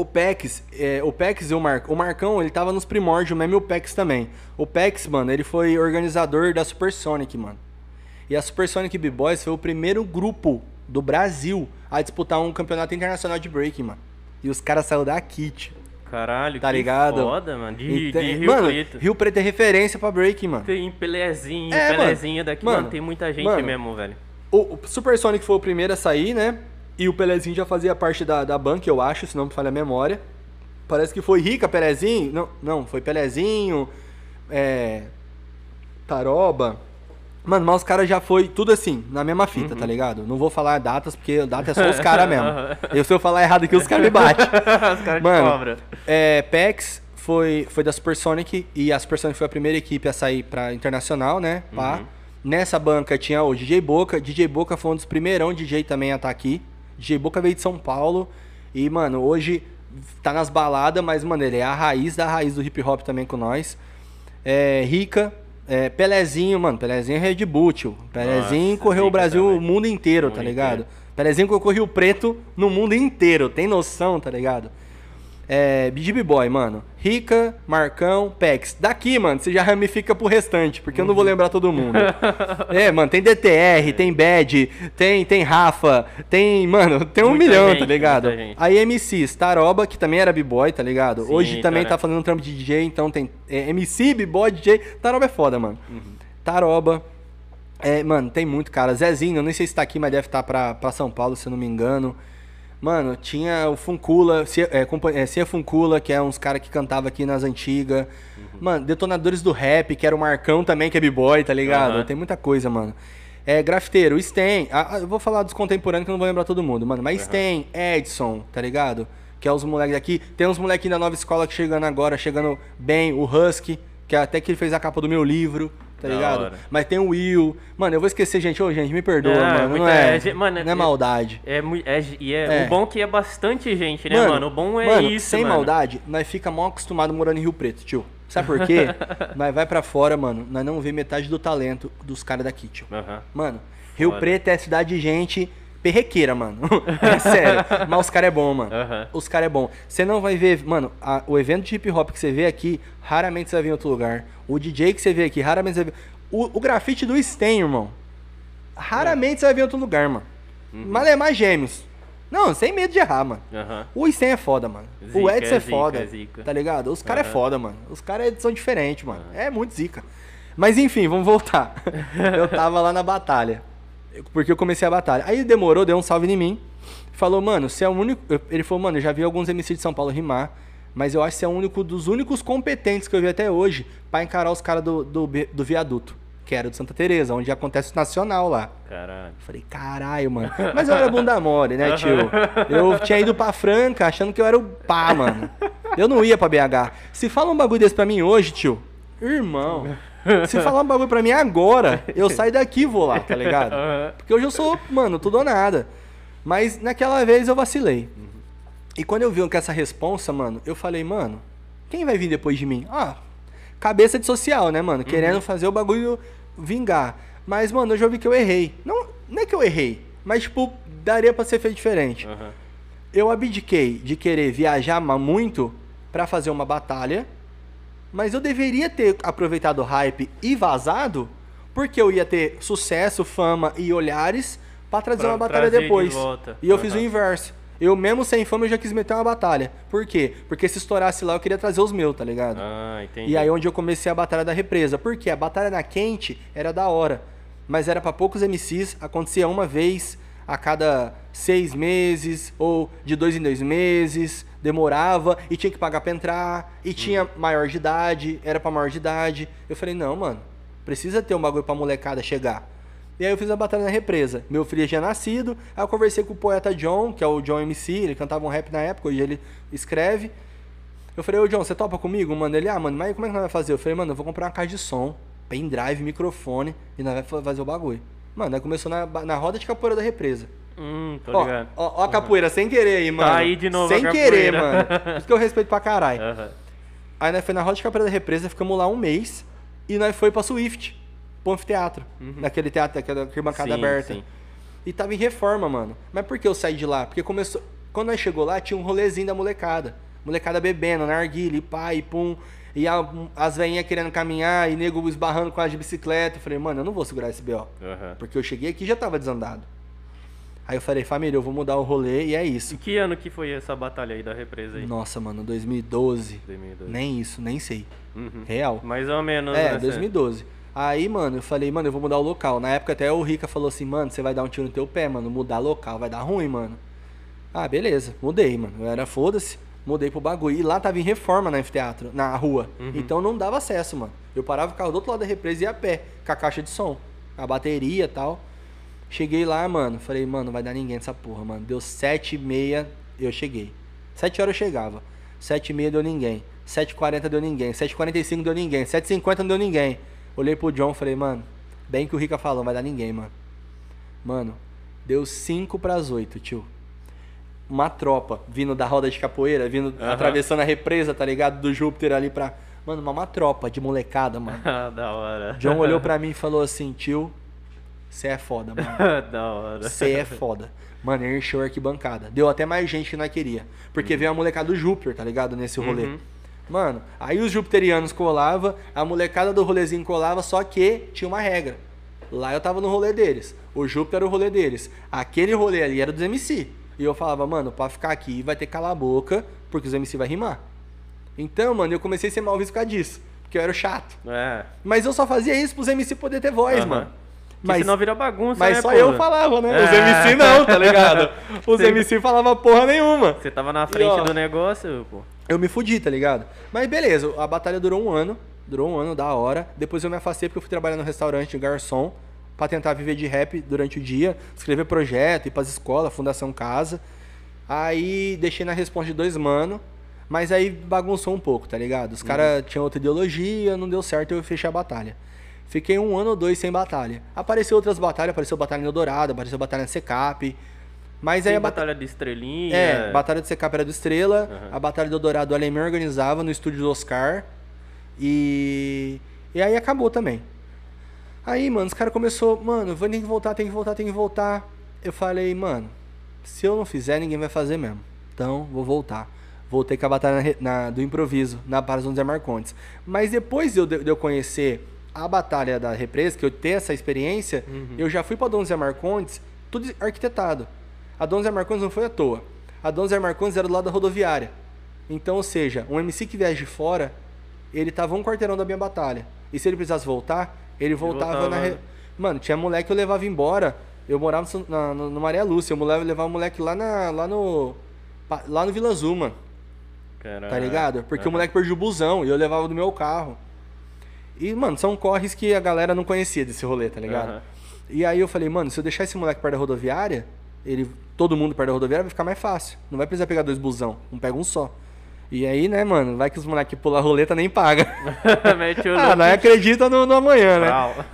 o Pex, é, o Pex e o, Mar, o Marcão, ele tava nos primórdios mesmo e o Pex também. O Pex, mano, ele foi organizador da Supersonic, mano. E a Supersonic B-Boys foi o primeiro grupo do Brasil a disputar um campeonato internacional de breaking, mano. E os caras saíram daqui, tio.
Caralho,
Tá
que
ligado?
foda, mano. De, de Rio
mano,
Preto.
Rio Preto é referência pra breaking, mano.
Tem Pelezinho,
É, mano.
Daqui, mano,
Mano,
tem muita gente
mano.
mesmo, velho.
O, o Supersonic foi o primeiro a sair, né? E o Pelezinho já fazia parte da, da banca, eu acho, se não me falha a memória. Parece que foi Rica, Pelezinho. Não, não foi Pelezinho, é, Taroba. Mano, mas os caras já foi tudo assim, na mesma fita,
Uhum.
tá ligado? Não vou falar datas, porque data é só os caras (laughs) mesmo. Eu, se eu falar errado aqui, os caras me batem. (laughs)
Os caras
Mano,
cobram.
é, PEX foi, foi da Supersonic e a Supersonic foi a primeira equipe a sair pra internacional, né? Pá.
Uhum.
Nessa banca tinha o DJ Boca. DJ Boca foi um dos primeirão DJ também a estar aqui. DJ Boca veio de São Paulo. E, mano, hoje tá nas baladas, mas, mano, ele é a raiz da raiz do hip hop também com nós. É, Rica. É, Pelezinho, mano, Pelezinho é Red Bull, tio. Pelezinho
Nossa,
correu o Brasil,
também.
o mundo inteiro,
O
tá
mundo
ligado?
inteiro.
Pelezinho colocou Rio Preto no mundo inteiro, tem noção, tá ligado? É, BGB Boy, mano. Rica, Marcão, Pex. Daqui, mano, você já (laughs) ramifica pro restante, porque eu não vou
Uhum.
lembrar todo mundo. (laughs) é, mano, tem DTR, tem Bad, tem, tem Rafa, tem, mano, tem um
Muita
milhão,
gente,
tá ligado? Aí MCs, Taroba, que também era B-Boy, tá ligado?
Sim,
Hoje também
Taroba.
tá fazendo um trampo de DJ, então tem é, MC, B-Boy, DJ. Taroba é foda, mano. Taroba. É, mano, tem muito, cara. Zezinho, eu nem sei se tá aqui, mas deve estar tá pra, pra São Paulo, se eu não me engano. Mano, tinha o Funcula, Cia, é, é, Cia Funcula, que é uns caras que cantava aqui nas antigas. Uhum. Mano, Detonadores do Rap, que era o Marcão também, que é b-boy, tá ligado? Uhum. Tem muita coisa, mano. É, grafiteiro, Sten. Ah, eu vou falar dos contemporâneos que eu não vou lembrar todo mundo, mano. Mas uhum. Sten, Edson, tá ligado? Que é os moleques daqui. Tem uns moleques da nova escola que chegando agora, chegando bem. O Husky, que é até que ele fez a capa do meu livro tá ligado? Mas tem o Will. Mano, eu vou esquecer, gente. Ô, gente, me perdoa, não, mano. Não é, é, mano, não é maldade.
É, é, e é, é, O bom é que é bastante gente, né, mano? mano? O bom é
mano,
isso,
sem mano. maldade, nós fica mal acostumado morando em Rio Preto, tio. Sabe por quê? (laughs) nós vai para fora, mano, nós não vê metade do talento dos caras daqui, tio. Uhum. Mano, Rio. Preto é cidade de gente perrequeira, mano. (laughs) é sério. Mas os caras é bom, mano. Uhum. Os caras é bom. Você não vai ver, mano, a, o evento de hip hop que você vê aqui, raramente você vai ver em outro lugar. O DJ que você vê aqui, raramente você vai ver. O, o grafite do Sten, irmão. Raramente é. você vai ver em outro lugar, mano. Uhum. Malemar gêmeos. Não, sem medo de errar, mano. Uhum. O Sten é foda, mano. Zica, o Edson é, é foda. Zica. Tá ligado? Os caras uhum. é foda, mano. Os caras são diferentes, mano. É muito zica. Mas enfim, vamos voltar. (laughs) eu tava lá na batalha. Porque eu comecei a batalha. Aí demorou, deu um salve em mim. Falou, mano, você é o único. Ele falou, mano, eu já vi alguns MC de São Paulo rimar. Mas eu acho que você é o único dos únicos competentes que eu vi até hoje para encarar os caras do, do, do viaduto que era de Santa Teresa, onde acontece o nacional lá. Caralho. Falei, caralho, mano. Mas eu era bunda mole, né, tio? Eu tinha ido pra Franca achando que eu era o pá, mano. Eu não ia pra BH. Se fala um bagulho desse pra mim hoje, tio, irmão. (laughs) Se falar um bagulho pra mim agora, eu saio daqui e vou lá, tá ligado? (laughs) Porque hoje eu sou, mano, tudo ou nada. Mas naquela vez eu vacilei. E quando eu vi com essa responsa, mano, eu falei, mano, quem vai vir depois de mim? Ah, cabeça de social, né, mano? Querendo uhum. fazer o bagulho vingar. Mas, mano, eu já vi que eu errei. Não, não é que eu errei, mas, tipo, daria para ser feito diferente. Eu abdiquei de querer viajar muito para fazer uma batalha, mas eu deveria ter aproveitado o hype e vazado, porque eu ia ter sucesso, fama e olhares para trazer pra uma batalha depois. De e eu uhum. fiz o inverso. Eu mesmo sem fama eu já quis meter uma batalha. Por quê? Porque se estourasse lá eu queria trazer os meus, tá ligado? Ah, entendi. E aí onde eu comecei a batalha da represa. Por quê? A batalha na quente era da hora. Mas era para poucos MCs, acontecia uma vez a cada seis meses, ou de dois em dois meses, demorava, e tinha que pagar pra entrar, e tinha maior de idade, era pra maior de idade. Eu falei, não, mano, precisa ter um bagulho pra molecada chegar. E aí eu fiz a batalha na represa. Meu filho já nascido, aí eu conversei com o poeta John, que é o John MC, ele cantava um rap na época, hoje ele escreve. Eu falei, ô John, você topa comigo? Mano, ele, ah, mano, mas como é que nós vamos fazer? Eu falei, mano, eu vou comprar uma caixa de som, pendrive, microfone, e nós vamos fazer o bagulho. Mano, aí começou na, na roda de capoeira da represa.
Hum, tô
ó,
ligado.
Ó, ó a capoeira, uhum. sem querer aí, mano.
Tá aí de novo
Sem querer, mano. (laughs) Isso que eu respeito pra caralho. Uhum. Aí nós foi na roda de capoeira da represa, ficamos lá um mês, e nós foi pra Swift pro anfiteatro. Uhum. Naquele teatro, aquela arquibancada aberta. Sim. E tava em reforma, mano. Mas por que eu saí de lá? Porque começou. Quando nós chegou lá, tinha um rolezinho da molecada. Molecada bebendo, narguile, pai, pum. E a, as veinhas querendo caminhar e nego esbarrando com a de bicicleta. Eu falei, mano, eu não vou segurar esse BO. Uhum. Porque eu cheguei aqui e já tava desandado. Aí eu falei, família, eu vou mudar o rolê e é isso.
E que ano que foi essa batalha aí da represa aí?
Nossa, mano, 2012. 2012. Nem isso, nem sei. Uhum. Real.
Mais ou menos.
É, 2012. Aí, mano, eu falei, mano, eu vou mudar o local. Na época até o Rica falou assim, mano, você vai dar um tiro no teu pé, mano, mudar local, vai dar ruim, mano. Ah, beleza, mudei, mano. Eu era foda-se, mudei pro bagulho. E lá tava em reforma na anfiteatro, na rua. Uhum. Então não dava acesso, mano. Eu parava o carro do outro lado da represa e ia a pé, com a caixa de som, a bateria e tal. Cheguei lá, mano, falei, mano, não vai dar ninguém essa porra, mano. Deu sete e meia, eu cheguei. Sete horas eu chegava. Sete e meia deu ninguém. Sete e quarenta deu ninguém. Sete e quarenta e cinco deu ninguém. Sete e cinquenta não deu ninguém. Olhei pro John e falei, mano, bem que o Rica falou, não vai dar ninguém, mano. Mano, deu 5 pras 8, tio. Uma tropa vindo da roda de capoeira, vindo uhum. atravessando a represa, tá ligado? Do Júpiter ali pra. Mano, uma, uma tropa de molecada, mano. (laughs)
da hora.
John olhou pra (laughs) mim e falou assim, tio, você é foda, mano. (laughs)
da hora.
Você é foda. Mano, encheu a arquibancada. Deu até mais gente que nós queria. Porque uhum. veio a molecada do Júpiter, tá ligado? Nesse rolê. Uhum. Mano, aí os jupiterianos colava, a molecada do rolezinho colava, só que tinha uma regra. Lá eu tava no rolê deles. O Júpiter era o rolê deles. Aquele rolê ali era dos MC. E eu falava, mano, pra ficar aqui vai ter que calar a boca, porque os MC vai rimar. Então, mano, eu comecei a ser mal visto por causa disso. Porque eu era chato. É. Mas eu só fazia isso pros MC poder ter voz, uhum. mano.
Mas senão vira bagunça,
Mas
né,
só
porra?
eu falava, né? Os
É.
MC não, tá ligado? (laughs) Os
Sim.
MC falavam porra nenhuma.
Você tava na frente
ó,
do negócio, pô.
Eu me fudi, tá ligado? Mas beleza, a batalha durou um ano. Durou um ano, da hora. Depois eu me afastei porque eu fui trabalhar no restaurante de garçom pra tentar viver de rap durante o dia, escrever projeto, ir pras escolas, Fundação Casa. Aí deixei na resposta de dois mano, mas aí bagunçou um pouco, tá ligado? Os caras tinham outra ideologia, não deu certo, eu fechei a batalha. Fiquei um ano ou dois sem batalha. Apareceu outras batalhas, apareceu batalha no Dourado, apareceu batalha na Secap. Mas aí
Tem
a batalha.
de estrelinha.
É, Batalha do Secap era do Estrela,
Aham.
a Batalha do Dourado o Alemão organizava no estúdio do Oscar. E. E aí acabou também. Aí, mano, os caras começou, mano, tem que voltar, tem que voltar, tem que voltar. Eu falei, mano, se eu não fizer, ninguém vai fazer mesmo. Então, vou voltar. Voltei com a batalha na na- do improviso, na Parazão Zé Marcontes. Mas depois de eu, de eu conhecer a batalha da represa, que eu ter essa experiência, eu já fui pra Dom Zé Marcontes, tudo arquitetado. A Dom Zé Marcontes não foi à toa. A Dom Zé Marcontes era do lado da rodoviária. Então, ou seja, um MC que viaja de fora, ele tava um quarteirão da minha batalha. E se ele precisasse voltar, ele voltava,
voltava.
na. re- Mano, tinha moleque que eu levava embora. Eu morava na, no, no Maria Lúcia. Eu levava, o moleque lá, na, lá no. Lá no Vila Azul, mano.
Caralho.
Tá ligado? Porque o
Aham.
moleque perdia o busão e eu levava do meu carro. E, mano, são corres que a galera não conhecia desse rolê, tá ligado?
Aham.
E aí eu falei, mano, se eu deixar esse moleque perto da rodoviária, ele, todo mundo perto da rodoviária, vai ficar mais fácil. Não vai precisar pegar dois busão, não pega um só. E aí, né, mano, vai que os moleques pulam a roleta nem paga. (laughs) (laughs) Ah, não acredita no, no amanhã, né?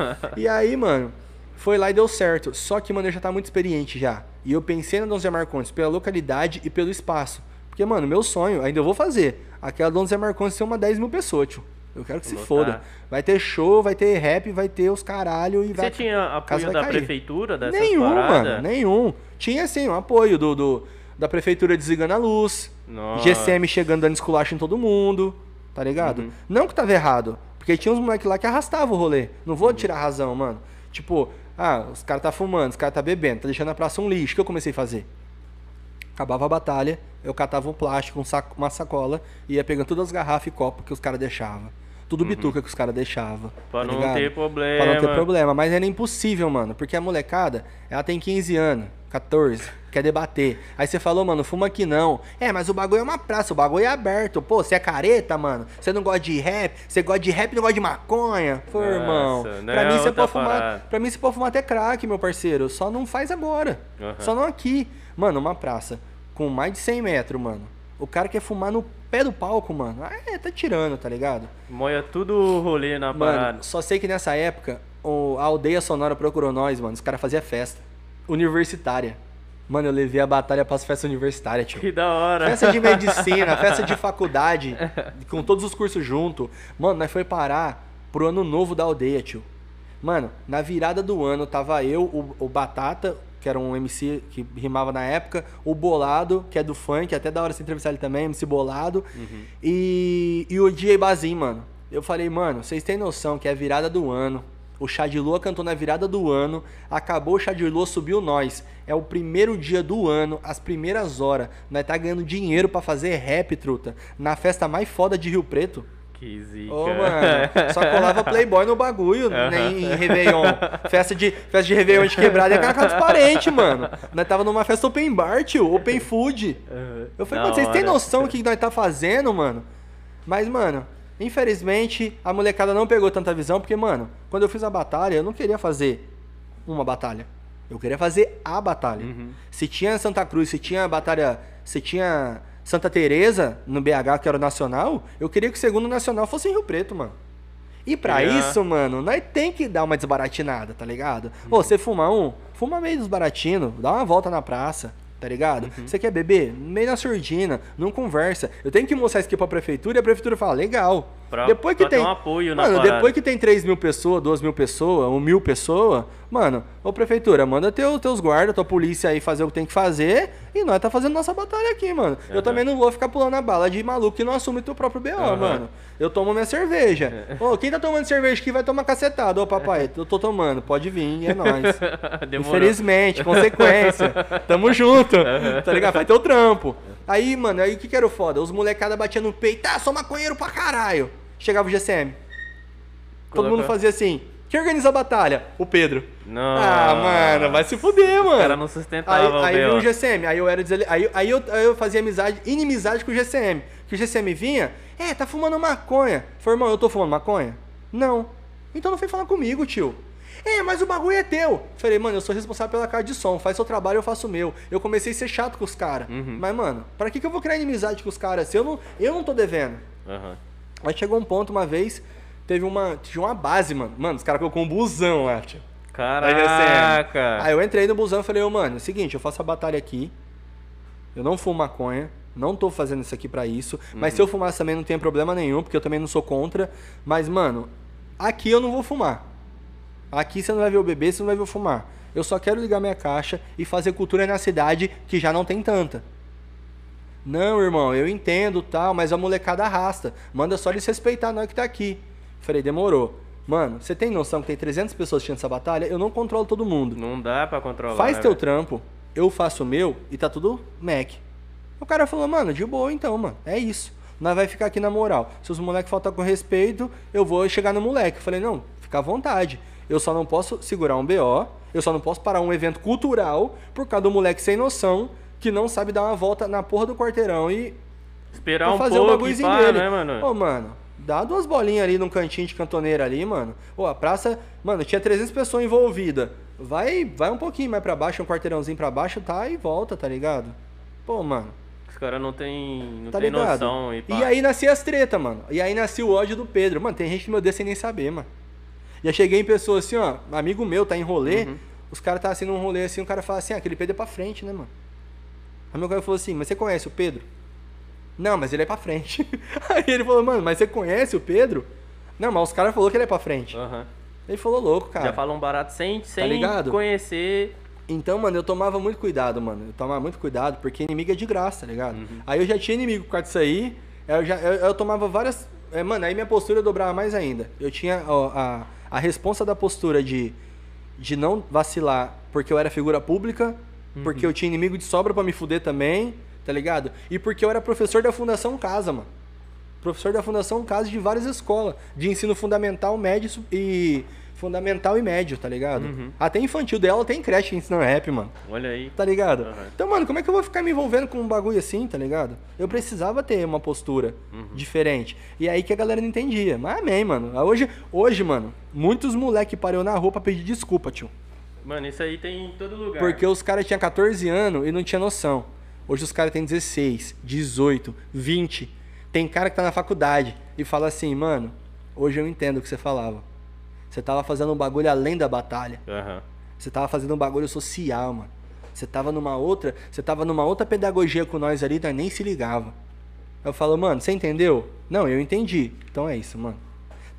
(laughs) E aí, mano, foi lá e deu certo. Só que, mano, eu já tava muito experiente já. E eu pensei na Dom Zé Marcondes pela localidade e pelo espaço. Porque, mano, meu sonho, ainda eu vou fazer. Aquela Dom Zé Marcondes ser uma 10 mil pessoas, tio. Eu quero que se foda. Vai ter show, vai ter rap, vai ter os caralho e vai.
Você tinha
casa
apoio
vai
da
cair.
prefeitura dessas
Nenhum,
paradas?
mano, nenhum. Tinha sim um apoio do, do- da prefeitura desligando a luz,
Nossa.
GCM chegando dando esculacho em todo mundo, tá ligado?
Uhum.
Não que tava errado, porque tinha uns moleques lá que arrastavam o rolê. Não
Uhum.
vou tirar a razão, mano. Tipo, ah, os caras tá fumando, os caras tá bebendo, tá deixando a praça um lixo. O que eu comecei a fazer? Acabava a batalha, eu catava um plástico, um saco, uma sacola, e ia pegando todas as garrafas e copos que os caras deixavam. Tudo bituca que os caras deixavam.
Uhum. Pra
tá
não
ligado?
ter problema.
Pra não ter problema. Mas era impossível, mano. Porque a molecada, ela tem 15 anos, 14, quer debater. Aí você falou, mano, fuma aqui não. É, mas o bagulho é uma praça, o bagulho é aberto. Pô, você é careta, mano. Você não gosta de rap, você gosta de rap e não gosta de maconha. Pô,
Nossa,
irmão.
não
Pra
é
mim, você pode fumar.
parada.
Pra mim, você pode fumar até crack, meu parceiro. Só não faz agora.
Aham.
Só não aqui. Mano, uma praça com mais de 100 metros, mano. O cara quer fumar no pé do palco, mano. Ah, é, tá tirando, tá ligado?
Moia tudo o rolê na parada.
Mano, só sei que nessa época o- a aldeia sonora procurou nós, mano. Os caras faziam festa. Universitária. Mano, eu levei a batalha pras festas universitárias, tio.
Que da hora.
Festa de medicina, (laughs) festa de faculdade, com todos os cursos junto. Mano, nós foi parar pro ano novo da aldeia, tio. Mano, na virada do ano tava eu, o, o Batata, que era um MC que rimava na época, o Bolado, que é do funk, até da hora você entrevistar ele também, MC Bolado, e, e o DJ Bazin, mano. Eu falei, mano, vocês têm noção que é a virada do ano. O Chá de Lua cantou na virada do ano. Acabou o Chá de Lua, subiu nós. É o primeiro dia do ano, as primeiras horas. Nós tá ganhando dinheiro pra fazer rap, truta. Na festa mais foda de Rio Preto.
Que zica.
Ô, mano, só colava (laughs) Playboy no bagulho, né, em, em Réveillon. Festa de, festa de Réveillon de quebrada é cara dos parentes, mano. Nós tava numa festa open bar, tio, open food. Eu falei, mano, vocês têm noção do que nós tá fazendo, mano? Mas, mano, infelizmente, a molecada não pegou tanta visão, porque, mano, quando eu fiz a batalha, eu não queria fazer uma batalha. Eu queria fazer a batalha.
Uhum.
Se tinha Santa Cruz, se tinha batalha, se tinha Santa Teresa no BH, que era o nacional, eu queria que o segundo nacional fosse em Rio Preto, mano. E pra
Yeah.
isso, mano, nós tem que dar uma desbaratinada, tá ligado? Ô, você fuma um, fuma meio desbaratino, dá uma volta na praça, tá ligado?
Uhum.
Você quer beber? Meio na surdina, não conversa. Eu tenho que mostrar isso aqui pra prefeitura e a prefeitura fala, legal.
Pra-
depois que tem
um apoio
Mano,
parada.
depois que tem 3 mil pessoas, 2 mil pessoas, 1 mil pessoas, mano, ô prefeitura, manda teu, teus guardas, tua polícia aí fazer o que tem que fazer e nós tá fazendo nossa batalha aqui, mano. Eu
Aham.
também não vou ficar pulando a bala de maluco que não assume teu próprio BO,
Aham.
mano. Eu tomo minha cerveja. Ô, quem tá tomando cerveja aqui vai tomar cacetada. Ô, papai, eu tô tomando, pode vir, é nóis. (laughs)
Demorou.
Infelizmente, consequência. (laughs) Tamo junto. Tá ligado? Vai ter o trampo. Aí, mano, aí o que que era o foda? Os molecada batiam no peito, ah, sou maconheiro pra caralho. Chegava o GCM. Todo mundo fazia assim. Quem organiza a batalha? O Pedro.
Não.
Ah, mano, vai se fuder, mano.
O cara não sustentava
Aí, aí
o
vinha o. GCM, aí eu era desali... aí, aí, eu, aí eu fazia amizade, inimizade com o GCM. Que o GCM vinha, é, tá fumando maconha. Falei, irmão, eu tô fumando maconha? Não. Então não vem falar comigo, tio. É, mas o bagulho é teu. Falei, mano, eu sou responsável pela carta de som. Faz seu trabalho, eu faço o meu. Eu comecei a ser chato com os caras.
Uhum.
Mas, mano, pra que, que eu vou criar inimizade com os caras se eu não, eu não tô devendo?
Aham.
Aí chegou um ponto, uma vez, teve uma, tinha uma base, mano. Mano, os caras colocou um busão lá, tio.
Caraca.
Aí eu entrei no busão e falei, ô, mano, é o seguinte, eu faço a batalha aqui. Eu não fumo maconha. Não tô fazendo isso aqui pra isso. Mas se eu fumasse também não tem problema nenhum, porque eu também não sou contra. Mas, mano, aqui eu não vou fumar. Aqui você não vai ver eu beber, você não vai ver eu fumar. Eu só quero ligar minha caixa e fazer cultura na cidade que já não tem tanta. Não, irmão, eu entendo tal, mas a molecada arrasta. Manda só eles respeitar nós que tá aqui. Falei, demorou. Mano, você tem noção que tem 300 pessoas assistindo essa batalha? Eu não controlo todo mundo.
Não dá pra controlar.
Faz
né,
teu trampo, eu faço o meu e tá tudo Mac. O cara falou, mano, de boa então, mano. É isso. Nós vai ficar aqui na moral. Se os moleques faltar com respeito, eu vou chegar no moleque. Eu falei, não, fica à vontade. Eu só não posso segurar um BO, eu só não posso parar um evento cultural por causa do moleque sem noção que não sabe dar uma volta na porra do quarteirão e
Esperar um
fazer
pouco e
bagulhozinho
pá,
dele.
né, mano?
Ô, mano, dá duas bolinhas ali num cantinho de cantoneira ali, mano. Ô, a praça, mano, tinha 300 pessoas envolvidas. Vai, vai um pouquinho mais pra baixo, um quarteirãozinho pra baixo, tá? E volta, tá ligado? Pô, mano,
Os caras não tem, não
tá
tem
ligado?
noção. E, pá.
E aí nascia as treta, mano. E aí nascia o ódio do Pedro. Mano, tem gente que me odeia sem nem saber, mano. Já cheguei em pessoa assim, ó, amigo meu tá em rolê,
Uhum.
os caras tá assim num rolê assim, o cara fala assim, ah, aquele Pedro é pra frente, né, mano? Aí meu cara falou assim, mas você conhece o Pedro? Não, mas ele é pra frente. (laughs) Aí ele falou, mano, mas você conhece o Pedro? Não, mas os caras falaram que ele é pra frente.
Aham.
Ele falou louco, cara.
Já falam barato sem, sem
ligado?
conhecer.
Então, mano, eu tomava muito cuidado, mano. Eu tomava muito cuidado, porque inimigo é de graça, tá ligado? Aí eu já tinha inimigo por causa disso aí. Eu, já, eu, eu tomava várias. é, mano, aí minha postura dobrava mais ainda. Eu tinha ó, a, a responsa da postura de, de não vacilar porque eu era figura pública, porque eu tinha inimigo de sobra pra me fuder também, tá ligado? E porque eu era professor da Fundação Casa, mano. Professor da Fundação Casa de várias escolas, de ensino fundamental, médio e. Fundamental e médio, tá ligado? Até infantil dela tem creche que ensina rap, mano.
Olha aí.
Tá ligado?
Aham.
Então, mano, como é que eu vou ficar me envolvendo com um bagulho assim, tá ligado? Eu precisava ter uma postura
Uhum.
diferente. E aí que a galera não entendia. Mas amém, mano. Hoje, hoje mano, muitos moleque parou na rua pra pedir desculpa, tio.
Mano, isso aí tem em todo lugar.
Porque os caras tinham 14 anos e não tinha noção. Hoje os caras têm 16, 18, 20. Tem cara que tá na faculdade e fala assim, mano, hoje eu entendo o que você falava. Você tava fazendo um bagulho além da batalha.
Aham.
Você tava fazendo um bagulho social, mano. Você tava numa outra, você tava numa outra pedagogia com nós ali, nós nem se ligava. Eu falo, mano, você entendeu? Não, eu entendi. Então é isso, mano.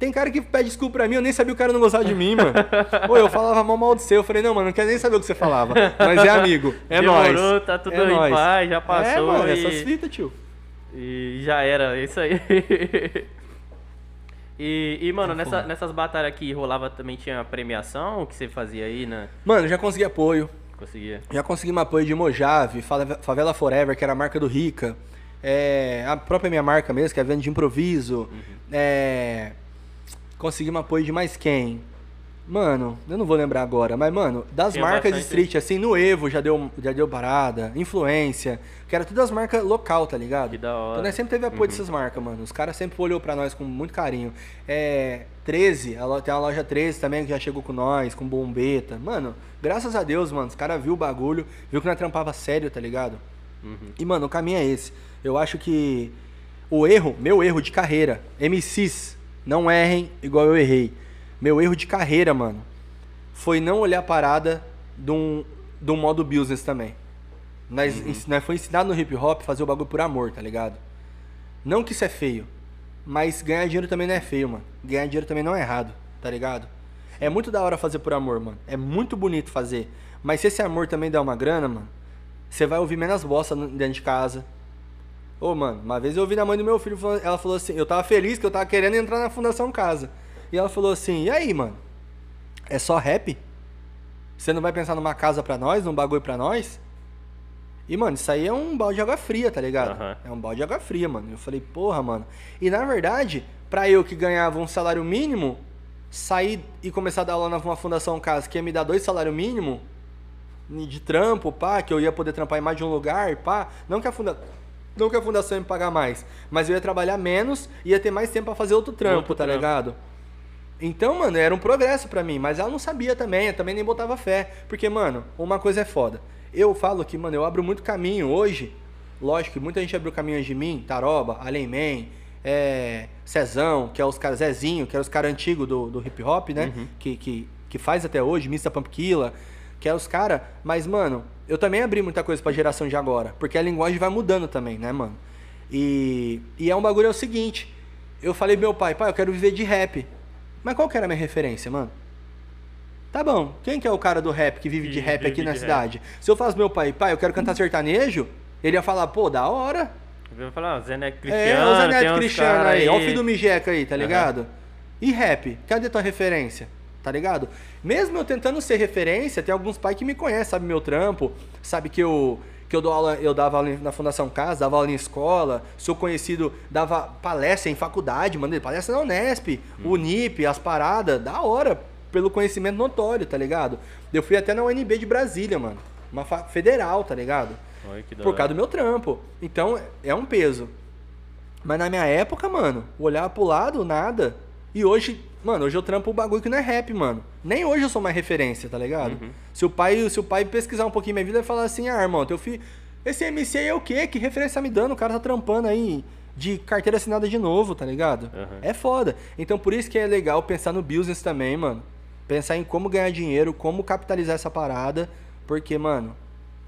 Tem cara que pede desculpa pra mim, eu nem sabia o cara não gostava de mim, mano. (laughs) Pô, eu falava mal mal de você. Eu falei, não, mano, não quero nem saber o que você falava. Mas é amigo, é
Demorou,
nóis.
tá tudo
é
em
nóis.
paz, já passou
É, mano,
e-
essas fitas, tio.
E já era, é isso aí. (laughs) e, e,
É
mano, nessa- nessas batalhas que rolava também tinha premiação o que você fazia aí, né?
Mano, já consegui apoio.
Conseguia.
Já conseguimos apoio de Mojave, Favela Forever, que era a marca do Rica. É, a própria minha marca mesmo, que é a venda de improviso. É, conseguimos apoio de mais quem? Mano, eu não vou lembrar agora, mas, mano, das
Tinha
marcas de
bastante-
street, assim, no Evo já deu, já deu parada, influência, que era tudo as marcas local, tá ligado?
Que da hora.
Então nós sempre teve apoio dessas marcas, mano. Os caras sempre olhou pra nós com muito carinho. É, 13, a tem a loja 13 também que já chegou com nós, com bombeta. Mano, graças a Deus, mano, os caras viu o bagulho, viu que nós trampava sério, tá ligado? E, mano, o caminho é esse. Eu acho que o erro, meu erro de carreira, MCs, não errem igual eu errei. Meu erro de carreira, mano, foi não olhar a parada de um, de um modo business também. Nós, ens- nós foi ensinado no hip hop fazer o bagulho por amor, tá ligado? Não que isso é feio, mas ganhar dinheiro também não é feio, mano. Ganhar dinheiro também não é errado, tá ligado? É muito da hora fazer por amor, mano. É muito bonito fazer. Mas se esse amor também dá uma grana, mano, você vai ouvir menos bosta dentro de casa. Ô, mano, uma vez eu ouvi da mãe do meu filho, ela falou assim, eu tava feliz que eu tava querendo entrar na Fundação Casa. E ela falou assim, e aí, mano? É só rap? Você não vai pensar numa casa pra nós, num bagulho pra nós? E, mano, isso aí é um balde de água fria, tá ligado?
Aham.
É um balde de água fria, mano. Eu falei, porra, mano. E na verdade, pra eu que ganhava um salário mínimo, sair e começar a dar aula numa fundação casa que ia me dar dois salários mínimos de trampo, pá, que eu ia poder trampar em mais de um lugar, pá. Não que a funda... Não que a fundação ia me pagar mais, mas eu ia trabalhar menos e ia ter mais tempo pra fazer outro trampo,
Outro
tá
trampo.
ligado? Então, mano, era um progresso pra mim, mas ela não sabia também, eu também nem botava fé. Porque, mano, uma coisa é foda. Eu falo que, mano, eu abro muito caminho hoje. Lógico que muita gente abriu caminho de mim, Taroba, Além Man, é, Cezão, que é os caras, Zezinho, que é os caras antigos do, do hip hop, né? Que, que, que faz até hoje, Mista Pumpkilla, que é os caras. Mas, mano, eu também abri muita coisa pra geração de agora, porque a linguagem vai mudando também, né, mano? E, e é um bagulho é o seguinte, eu falei pro meu pai, pai, eu quero viver de rap. Mas qual que era a minha referência, mano? Tá bom, quem que é o cara do rap que vive de rap
vive
aqui
de
na
rap.
cidade? Se eu falasse pro meu pai, pai, eu quero cantar sertanejo, ele ia falar, pô, da hora.
Eu vou falar, o Zé Neto Cristiano.
É, o Zé Neto Cristiano
cara
aí, ó o filho do Mijeca aí, tá ligado? E rap, cadê tua referência? Tá ligado? Mesmo eu tentando ser referência, tem alguns pais que me conhecem, sabe meu trampo, sabe que eu que eu dou aula, eu dava aula na Fundação Casa, dava aula em escola, sou conhecido, dava palestra em faculdade, mandei palestra na Unesp,
Hum.
Unip, as paradas, da hora, pelo conhecimento notório, tá ligado? Eu fui até na UNB de Brasília, mano, uma federal, tá ligado? Por causa do meu trampo. Então, é um peso. Mas na minha época, mano, olhar pro lado, nada. E hoje, mano, hoje eu trampo um bagulho que não é rap, mano. Nem hoje eu sou mais referência, tá ligado?
Uhum.
Se o pai, se o pai pesquisar um pouquinho minha vida, vai falar assim: "Ah, irmão, teu filho, esse MC aí é o quê? Que referência tá me dando? O cara tá trampando aí de carteira assinada de novo, tá ligado?
Uhum.
É foda. Então por isso que é legal pensar no business também, mano. Pensar em como ganhar dinheiro, como capitalizar essa parada, porque, mano,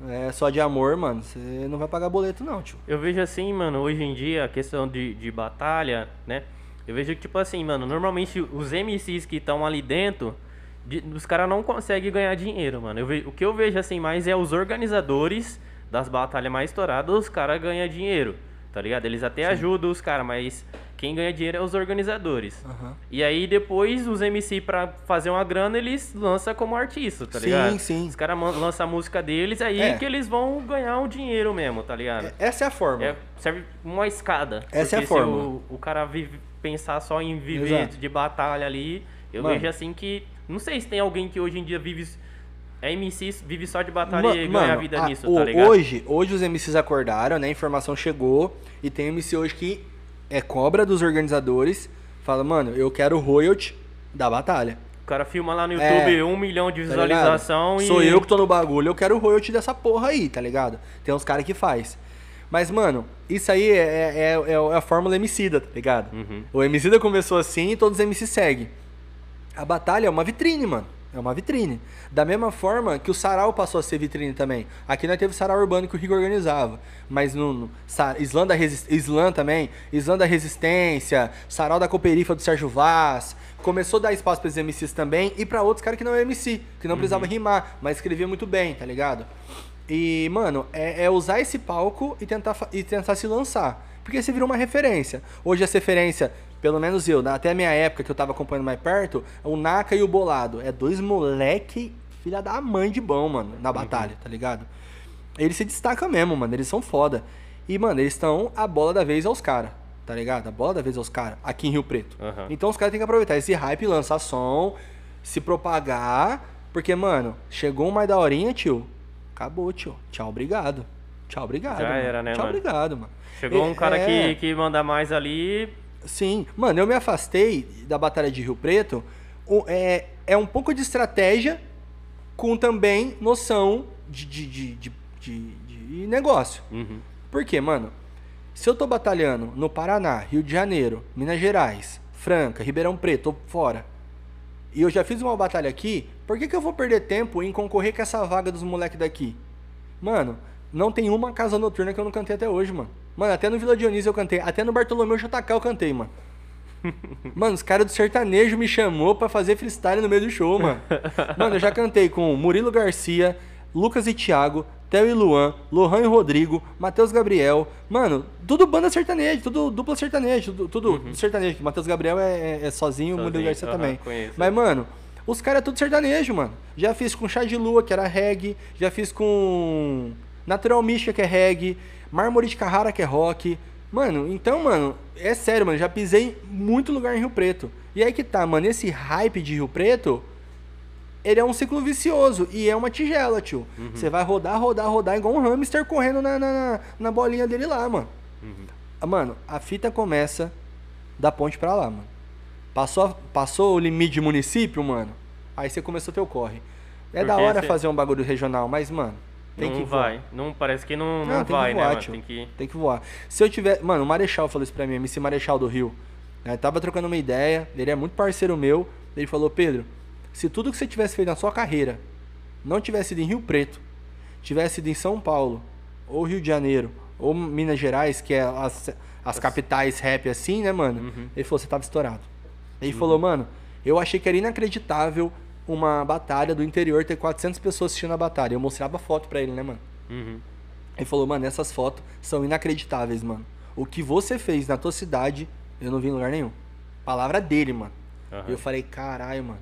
é só de amor, mano, você não vai pagar boleto não, tio.
Eu vejo assim, mano, hoje em dia, a questão de, de batalha, né? Eu vejo que, tipo assim, mano, normalmente os MCs que estão ali dentro, de- os caras não conseguem ganhar dinheiro, mano. Eu ve- o que eu vejo assim mais é os organizadores das batalhas mais estouradas, os caras ganham dinheiro, tá ligado? Eles até ajudam os caras, mas quem ganha dinheiro é os organizadores.
Aham.
E aí depois os MC pra fazer uma grana, eles lançam como artista, tá
Sim,
ligado?
sim.
Os caras lançam a música deles, aí
É.
que eles vão ganhar um dinheiro mesmo, tá ligado?
Essa é a forma.
É, serve uma escada.
Essa é a forma.
O, o cara vive, pensar só em viver
Exato.
de batalha ali, eu
Mano.
vejo assim que. Não sei se tem alguém que hoje em dia vive. É MC, vive só de batalha e ganha a vida
a-
nisso,
o-
tá ligado?
Hoje, hoje os MCs acordaram, né? A informação chegou e tem MC hoje que é cobra dos organizadores. Fala, mano, eu quero royalty da batalha.
O cara filma lá no
É,
YouTube um milhão de
tá
visualização
ligado?
e.
Sou eu que tô no bagulho, eu quero o royalty dessa porra aí, tá ligado? Tem uns caras que faz. Mas, mano, isso aí é, é, é- é a fórmula Emicida, tá ligado?
Uhum.
O Emicida começou assim e todos os MC seguem. A batalha é uma vitrine, mano. É uma vitrine. Da mesma forma que o sarau passou a ser vitrine também. Aqui nós teve o sarau urbano que o Rico organizava. Mas no, no Sa- Islã, da Resis- Islã também, Islã da Resistência, sarau da Cooperifa do Sérgio Vaz. Começou a dar espaço para os MCs também e para outros caras que não é MC, que não precisava rimar, mas escrevia muito bem, tá ligado? E, mano, é, é usar esse palco e tentar, e tentar se lançar. Porque você virou uma referência. Hoje essa referência, pelo menos eu, até a minha época que eu tava acompanhando mais perto, o Naka e o Bolado. É dois moleque, filha da mãe de bom, mano, na batalha, tá ligado? Eles se destacam mesmo, mano. Eles são foda. E, mano, eles estão a bola da vez aos caras, tá ligado? A bola da vez aos caras, aqui em Rio Preto.
Aham.
Então os caras têm que aproveitar esse hype, lançar som, se propagar. Porque, mano, chegou um mais da horinha, tio. Acabou, tio. Tchau, obrigado. Tchau, obrigado.
Já
mano.
era, né,
Tchau,
mano?
obrigado, mano.
Chegou
É-
um cara
é,
que, que manda mais ali.
Sim. Mano, eu me afastei da Batalha de Rio Preto. é, é um pouco de estratégia com também noção de, de, de, de, de- de negócio.
Uhum.
Por quê, mano? Se eu tô batalhando no Paraná, Rio de Janeiro, Minas Gerais, Franca, Ribeirão Preto, tô fora, e eu já fiz uma batalha aqui, por que, que eu vou perder tempo em concorrer com essa vaga dos moleques daqui? Mano, não tem uma casa noturna que eu não cantei até hoje, mano. Mano, até no Vila Dionísio eu cantei, até no Bartolomeu JK eu cantei, mano. (laughs) Mano, os caras do sertanejo me chamou pra fazer freestyle no meio do show, mano. Mano, eu já cantei com Murilo Garcia, Lucas e Thiago, Theo e Luan, Lohan e Rodrigo, Matheus Gabriel. Mano, tudo banda sertaneja, tudo dupla sertaneja, tudo, tudo sertanejo. Matheus Gabriel é, é- é sozinho, o Murilo
Sozinho,
Garcia
aham,
também.
conheço.
Mas, mano, os caras é tudo sertanejo, mano. Já fiz com Chá de Lua, que era reggae. Já fiz com Natural Mística, que é reggae. Mármore de Carrara, que é rock. Mano, então, mano, é sério, mano. Já pisei muito lugar em Rio Preto. E aí que tá, mano, esse hype de Rio Preto, ele é um ciclo vicioso e é uma tigela, tio. Você vai rodar, rodar, rodar igual um hamster correndo na, na, na- bolinha dele lá, mano. Ah, Mano, a fita começa da ponte pra lá, mano. Passou, passou o limite de município, mano. Aí você começou teu corre. É da
Porque
hora
cê-
fazer um bagulho regional, mas, mano, tem
não
que voar.
vai. Não, parece que não,
Não,
não, vai,
voar,
né,
tio.
Tem que...
Tem que voar. Se eu tiver. Mano, o Marechal falou isso pra mim, MC Marechal do Rio. né, tava trocando uma ideia, ele é muito parceiro meu. Ele falou: Pedro, se tudo que você tivesse feito na sua carreira não tivesse sido em Rio Preto, tivesse sido em São Paulo, ou Rio de Janeiro, ou Minas Gerais, que é as, as capitais rap assim, né, mano?
Uhum.
Ele falou: você tava estourado. Ele falou: mano, eu achei que era inacreditável uma batalha do interior ter 400 pessoas assistindo a batalha. Eu mostrava foto pra ele, né, mano?
Uhum.
Ele falou, mano, essas fotos são inacreditáveis, mano. O que você fez na tua cidade, eu não vi em lugar nenhum. Palavra dele, mano. E eu falei, caralho, mano.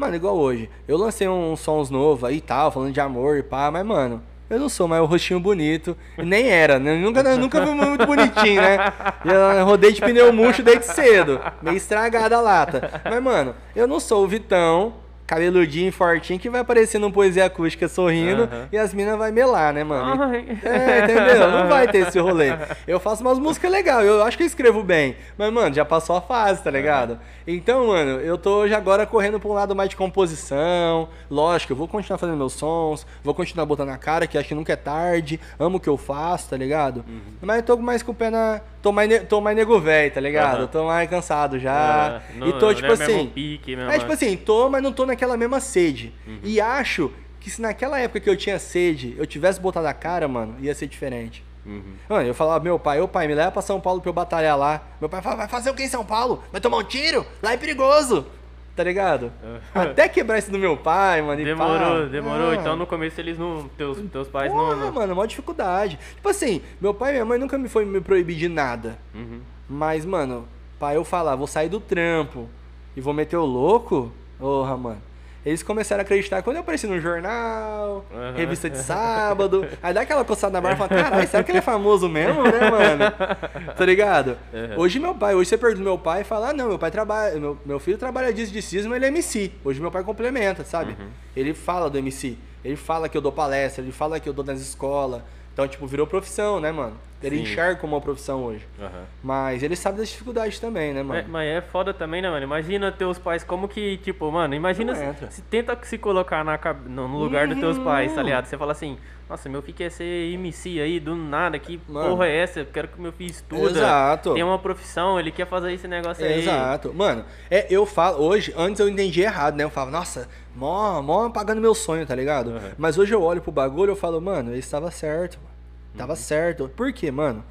Mano, igual hoje. Eu lancei uns sons novos aí e tal, falando de amor e pá, mas, mano, eu não sou mais o rostinho bonito. Nem era, né? Nunca, eu nunca fui muito bonitinho, né? Eu rodei de pneu murcho desde cedo. Meio estragada a lata. Mas, mano, eu não sou o Vitão, cabeludinho fortinho, que vai aparecer num poesia acústica sorrindo
Aham.
e as minas vai melar, né, mano?
Ai.
É, entendeu? Não vai ter esse rolê. (laughs) Eu faço umas músicas legais, eu acho que eu escrevo bem. Mas, mano, já passou a fase, tá ligado? Então, mano, eu tô já agora correndo pra um lado mais de composição. Lógico, eu vou continuar fazendo meus sons, vou continuar botando a cara, que acho que nunca é tarde. Amo o que eu faço, tá ligado? Mas eu tô mais com o pé na. Tô mais, tô mais nego velho, tá ligado? Tô mais cansado já.
É, não-
e tô, tipo
é
assim.
pique,
é tipo assim, tô, mas não tô naquela mesma sede.
Uhum.
E acho que se naquela época que eu tinha sede, eu tivesse botado a cara, mano, ia ser diferente.
Uhum.
Mano, eu falava, meu pai, ô pai, me leva pra São Paulo pra eu batalhar lá. Meu pai falava, vai fazer o que em São Paulo? Vai tomar um tiro? Lá é perigoso. Tá ligado? Até quebrar isso do meu pai, mano.
Demorou, demorou.
Ah.
Então no começo eles não. Teus, teus pais
Porra,
não. não...
mano, maior dificuldade. Tipo assim, meu pai e minha mãe nunca me foi me proibir de nada.
Uhum.
Mas, mano, pra eu falar, vou sair do trampo e vou meter o louco, porra, mano. Eles começaram a acreditar quando eu apareci no jornal,
Aham.
revista de sábado. (laughs) Aí dá aquela coçada na barba e fala, caralho, será que ele é famoso mesmo, né, mano? Tá ligado?
Aham.
Hoje meu pai, hoje você pergunta meu pai e fala, ah, não, meu pai trabalha, meu, meu filho trabalha disso de cisma, ele é MC. Hoje meu pai complementa, sabe?
Uhum.
Ele fala do MC, ele fala que eu dou palestra, ele fala que eu dou nas escolas. Então, tipo, virou profissão, né, mano? Ele
Sim.
enxerga como uma profissão hoje.
Aham.
Mas ele sabe das dificuldades também, né, mano?
É, mas é foda também, né, mano? Imagina teus pais como que, tipo, mano, imagina se, se tenta se colocar na, no no lugar dos teus pais,
Uhum.
tá ligado? Você fala assim, nossa, meu filho quer ser MC aí, do nada, que
Mano.
porra é essa? Eu quero que meu filho estuda,
Exato.
tem uma profissão, ele quer fazer esse negócio aí.
Exato. Mano, é, eu falo, hoje, antes eu entendi errado, né? Eu falo, nossa, mó, mó pagando meu sonho, tá ligado?
Uhum.
Mas hoje eu olho pro bagulho e eu falo, mano, ele estava certo, mano. Tava certo. Por quê, mano?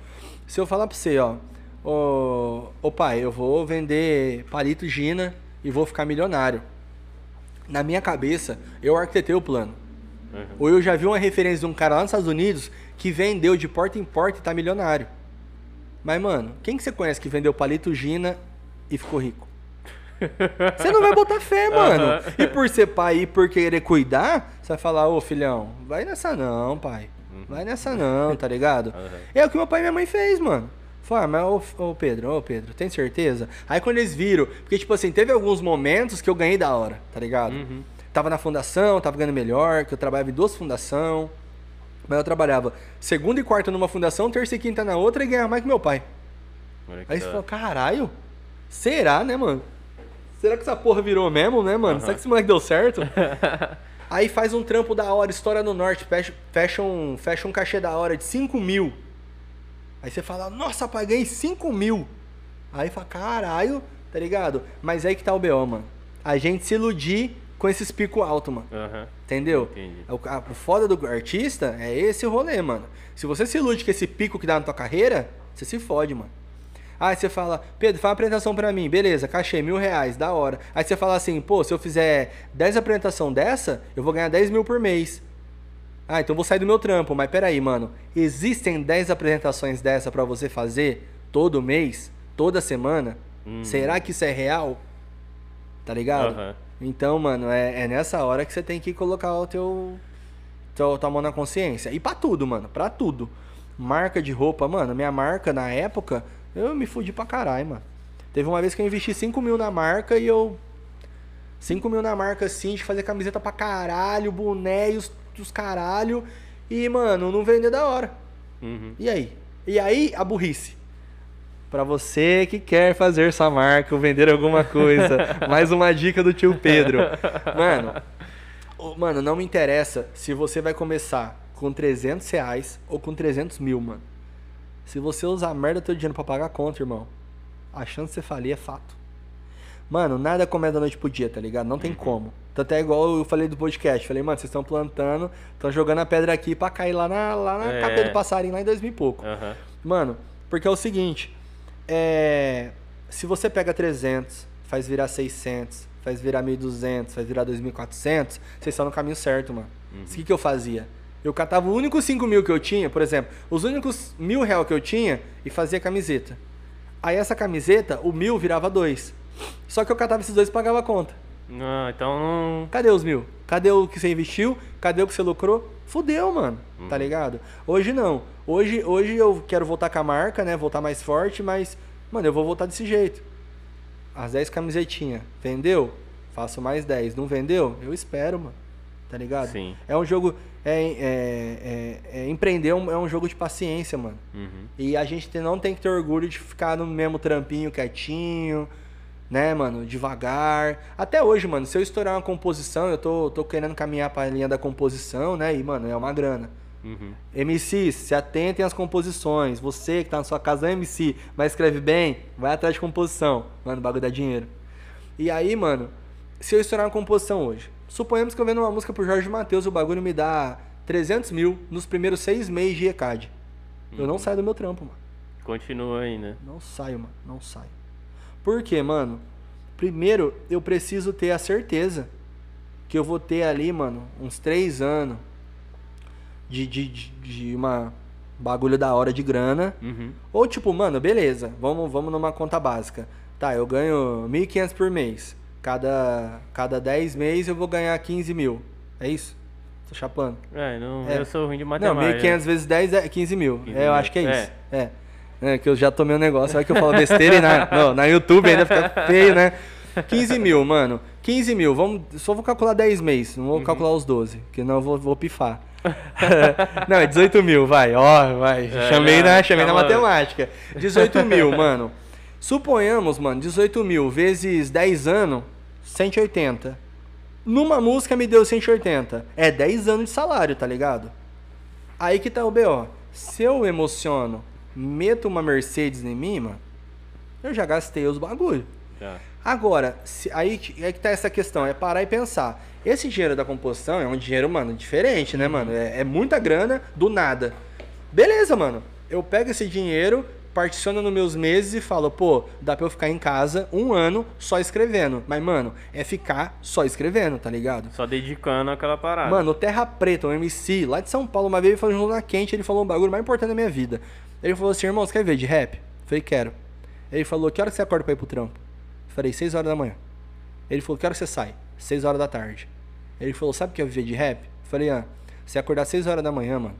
Se eu falar pra você, ó, ô, ô pai, eu vou vender palito Gina e vou ficar milionário. Na minha cabeça, eu arquitetei o plano.
Uhum.
Ou eu já vi uma referência de um cara lá nos Estados Unidos que vendeu de porta em porta e tá milionário. Mas, mano, quem que você conhece que vendeu palito Gina e ficou rico? (laughs) Você não vai botar fé, mano.
Aham.
E por ser pai e por querer cuidar, você vai falar, ô filhão, vai nessa não, pai. Vai nessa não, tá ligado? (laughs)
Aham.
É o que meu pai e minha mãe fez, mano. Falei, ah, mas ô, ô Pedro, ô Pedro, tem certeza? Aí quando eles viram, porque tipo assim, teve alguns momentos que eu ganhei da hora, tá ligado?
Uhum.
Tava na fundação, tava ganhando melhor, que eu trabalhava em duas fundação. Mas eu trabalhava segunda e quarta numa fundação, terça e quinta na outra e ganhava mais que meu pai.
Olha que
Aí você falou, caralho, será, né, mano? Será que essa porra virou mesmo, né, mano? Será que esse moleque deu certo? (laughs) Aí faz um trampo da hora, estoura no norte, fecha, fecha, um, fecha um cachê da hora de 5 mil. Aí você fala, nossa, paguei 5 mil. Aí fala, caralho, tá ligado? Mas aí que tá o B.O., mano. A gente se iludir com esses picos altos, mano.
Aham.
Entendeu?
Entendi.
O, a- o foda do artista é esse rolê, mano. Se você se ilude com esse pico que dá na tua carreira, você se fode, mano. Aí você fala, Pedro, faz uma apresentação pra mim. Beleza, cachê, mil reais, da hora. Aí você fala assim, pô, se eu fizer 10 apresentação dessa, eu vou ganhar 10 mil por mês. Ah, então eu vou sair do meu trampo. Mas peraí, mano. Existem 10 apresentações dessa pra você fazer todo mês, toda semana?
Hum.
Será que isso é real? Tá ligado?
Aham.
Então, mano, é, é nessa hora que você tem que colocar o teu, teu tua mão na consciência. E pra tudo, mano, pra tudo. Marca de roupa, mano, minha marca na época, eu me fudi pra caralho, mano. Teve uma vez que eu investi 5 mil na marca e eu. 5 mil na marca, assim, de fazer camiseta pra caralho, boné e os, os caralho. E, mano, não vender da hora.
Uhum.
E aí? E aí, a burrice. Pra você que quer fazer sua marca ou vender alguma coisa, (laughs) mais uma dica do tio Pedro. Mano, (laughs) mano, não me interessa se você vai começar com 300 reais ou com 300 mil, mano. Se você usar a merda do teu dinheiro pra pagar a conta, irmão, a chance de você falir é fato. Mano, nada começa da noite pro dia, tá ligado? Não tem como. Tanto é igual eu falei do podcast. Falei, mano, vocês estão plantando, estão jogando a pedra aqui pra cair lá na, lá na
É.
cabeça do passarinho, lá em 2000 e pouco.
Aham.
Mano, porque é o seguinte, é, se você pega 300, faz virar 600, faz virar 1.200, faz virar 2.400, vocês estão no caminho certo, mano. O que, que eu fazia? Eu catava o único 5 mil que eu tinha, por exemplo, os únicos mil real que eu tinha e fazia camiseta. Aí essa camiseta, o mil virava dois. Só que eu catava esses dois e pagava a conta.
Não, então.
Cadê os mil? Cadê o que você investiu? Cadê o que você lucrou? Fudeu, mano. Tá ligado? Hoje não. Hoje, hoje eu quero voltar com a marca, né? Voltar mais forte, mas, mano, eu vou voltar desse jeito. As 10 camisetinhas. Vendeu? Faço mais 10. Não vendeu? Eu espero, mano. Tá ligado?
Sim.
É um jogo. É, é, é- é- empreender é um, é um jogo de paciência, mano.
Uhum.
E a gente não tem que ter orgulho de ficar no mesmo trampinho quietinho, né, mano? Devagar. Até hoje, mano, se eu estourar uma composição, eu tô, tô querendo caminhar pra linha da composição, né? E, mano, é uma grana.
Uhum.
MCs, se atentem às composições. Você que tá na sua casa é MC, mas escreve bem, vai atrás de composição. Mano, o bagulho dá dinheiro. E aí, mano, se eu estourar uma composição hoje, suponhamos que eu vendo uma música pro Jorge Matheus, o bagulho me dá 300 mil nos primeiros seis meses de ECAD. Eu não saio do meu trampo, mano.
Continua aí, né?
Não saio, mano. Não saio. Por quê, mano? Primeiro, eu preciso ter a certeza que eu vou ter ali, mano, uns três anos de, de, de, de uma bagulho da hora de grana.
Uhum.
Ou tipo, mano, beleza, vamos, vamos numa conta básica. Tá, eu ganho 1.500 por mês. Cada, cada 10 meses eu vou ganhar 15 mil. É isso? Tô chapando.
É, não,
É.
eu sou ruim de
Não,
matemática.
1.500 vezes 10 é 15 mil.
15
É, eu
mil.
acho que é isso. É. É, que eu já tomei um negócio, olha que eu falo besteira e na, não, na YouTube ainda fica (laughs) feio, né? 15 mil, mano. 15 mil, vamos, só vou calcular 10 meses, não vou
Uhum.
calcular os 12, porque não eu vou, vou pifar. (laughs) não, é 18 mil, vai, ó, vai.
É,
chamei
não,
na, chamei na matemática. 18 mil, mano. Suponhamos, mano, 18 mil vezes 10 anos, 180. Numa música me deu 180. É 10 anos de salário, tá ligado? Aí que tá o B.O. Se eu emociono, meto uma Mercedes em mim, mano, eu já gastei os bagulho. Agora, se- aí que- é que tá essa questão, é parar e pensar. Esse dinheiro da composição é um dinheiro, mano, diferente, né, mano? É, é muita grana do nada. Beleza, mano. Eu pego esse dinheiro, particiono nos meus meses e falo, pô, dá pra eu ficar em casa um ano só escrevendo. Mas, mano, é ficar só escrevendo, tá ligado?
Só dedicando aquela parada.
Mano, o Terra Preta, um MC, lá de São Paulo, uma vez ele foi na quente, ele falou um bagulho mais importante da minha vida. Ele falou assim, irmão, você quer ver de rap? Eu falei, quero. Ele falou, que hora que você acorda pra ir pro trampo? Eu falei, 6 horas da manhã. Ele falou, que hora que você sai? 6 horas da tarde. Ele falou, sabe o que é viver de rap? Eu falei, ah, você acordar 6 horas da manhã, mano,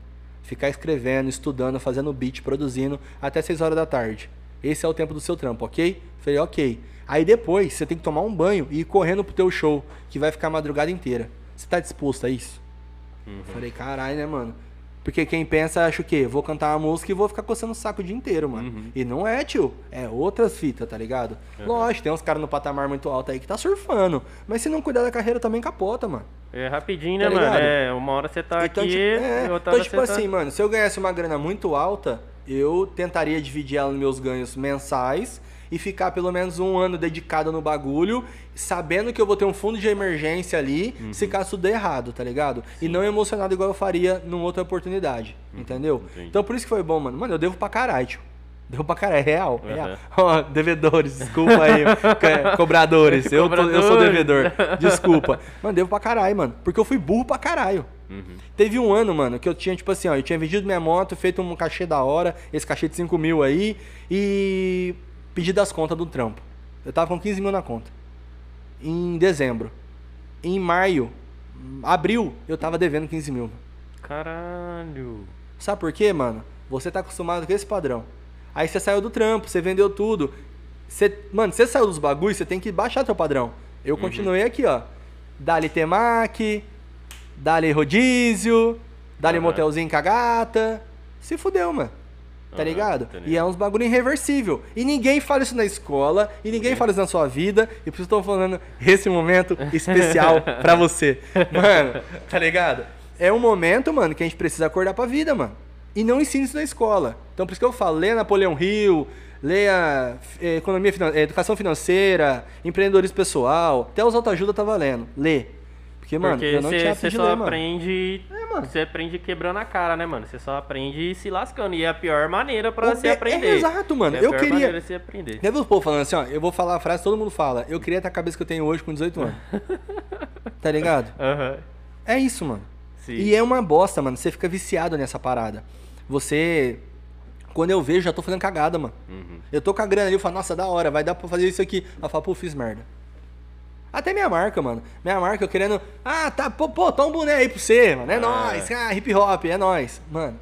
ficar escrevendo, estudando, fazendo beat, produzindo, até 6 horas da tarde. Esse é o tempo do seu trampo, ok? Falei, ok. Aí depois, você tem que tomar um banho e ir correndo pro teu show, que vai ficar a madrugada inteira. Você tá disposto a isso?
Uhum.
Falei, caralho, né, mano? Porque quem pensa acha o quê? Vou cantar uma música e vou ficar coçando o saco o dia inteiro, mano.
Uhum.
E não é, tio. É outras fitas, tá ligado?
Uhum.
Lógico, tem uns caras no patamar muito alto aí que tá surfando. Mas se não cuidar da carreira também capota, mano.
É rapidinho,
Tá
né, mano?
ligado?
É, uma hora você tá
então,
aqui
tipo, é, então, tipo
você
assim,
tá...
mano, se eu ganhasse uma grana muito alta, eu tentaria dividir ela nos meus ganhos mensais e ficar pelo menos um ano dedicado no bagulho, sabendo que eu vou ter um fundo de emergência ali,
Uhum.
se caso tudo der errado, tá ligado? E não emocionado igual eu faria numa outra oportunidade, entendeu?
Uhum. entendi.
Então por isso que foi bom, mano. Mano, eu devo pra caralho, tio. Devo pra caralho, é real. é
Uhum.
real. Ó, devedores, desculpa aí. (laughs) co- cobradores. Eu, tô- eu sou devedor. Desculpa. Mano, devo pra caralho, mano. Porque eu fui burro pra caralho.
Uhum.
Teve um ano, mano, que eu tinha, tipo assim, ó, eu tinha vendido minha moto, feito um cachê da hora, esse cachê de 5 mil aí, e pedido as contas do trampo. Eu tava com 15 mil na conta. Em dezembro. Em maio, abril, eu tava devendo 15 mil.
Caralho.
Sabe por quê, mano? Você tá acostumado com esse padrão. Aí você saiu do trampo, você vendeu tudo. Cê, mano, você saiu dos bagulhos, você tem que baixar teu padrão. Eu
Uhum.
continuei aqui, ó. Dali temaki, dali rodízio, dali
Aham.
motelzinho com a gata. Se fudeu, mano. Tá
Aham,
ligado? E é uns bagulho irreversível. E ninguém fala isso na escola, e ninguém fala isso na sua vida. E por isso eu tô falando esse momento especial (laughs) pra você. Mano, tá ligado? É um momento, mano, que a gente precisa acordar pra vida, mano. E não ensina isso na escola. Então por isso que eu falo, leia Napoleão Hill, leia eh, economia, eh, educação financeira, empreendedorismo pessoal, até os autoajuda tá valendo. Lê. Porque, mano,
Porque
eu não tinha
você só
ler,
aprende.
É.
Você aprende quebrando a cara, né, mano? Você só aprende se lascando. E é a pior maneira pra
O
se
é
aprender.
exato, mano.
É a
Eu
pior
queria-
maneira de se aprender.
Viu o povo falando assim, ó? Eu vou falar a frase que todo mundo fala. Eu queria ter a cabeça que eu tenho hoje com 18 anos. (laughs) tá ligado?
Aham.
É isso, mano.
Sim.
E é uma bosta, mano. Você fica viciado nessa parada. Você. Quando eu vejo, já tô fazendo cagada, mano.
Uhum.
Eu tô com a grana ali, eu falo, nossa, da hora, vai dar pra fazer isso aqui. Eu falo, pô, fiz merda. Até minha marca, mano. Minha marca, eu querendo. Ah, tá, pô, pô, toma um boné aí pra você, mano. É nóis. Ah, hip hop, é nóis. Mano,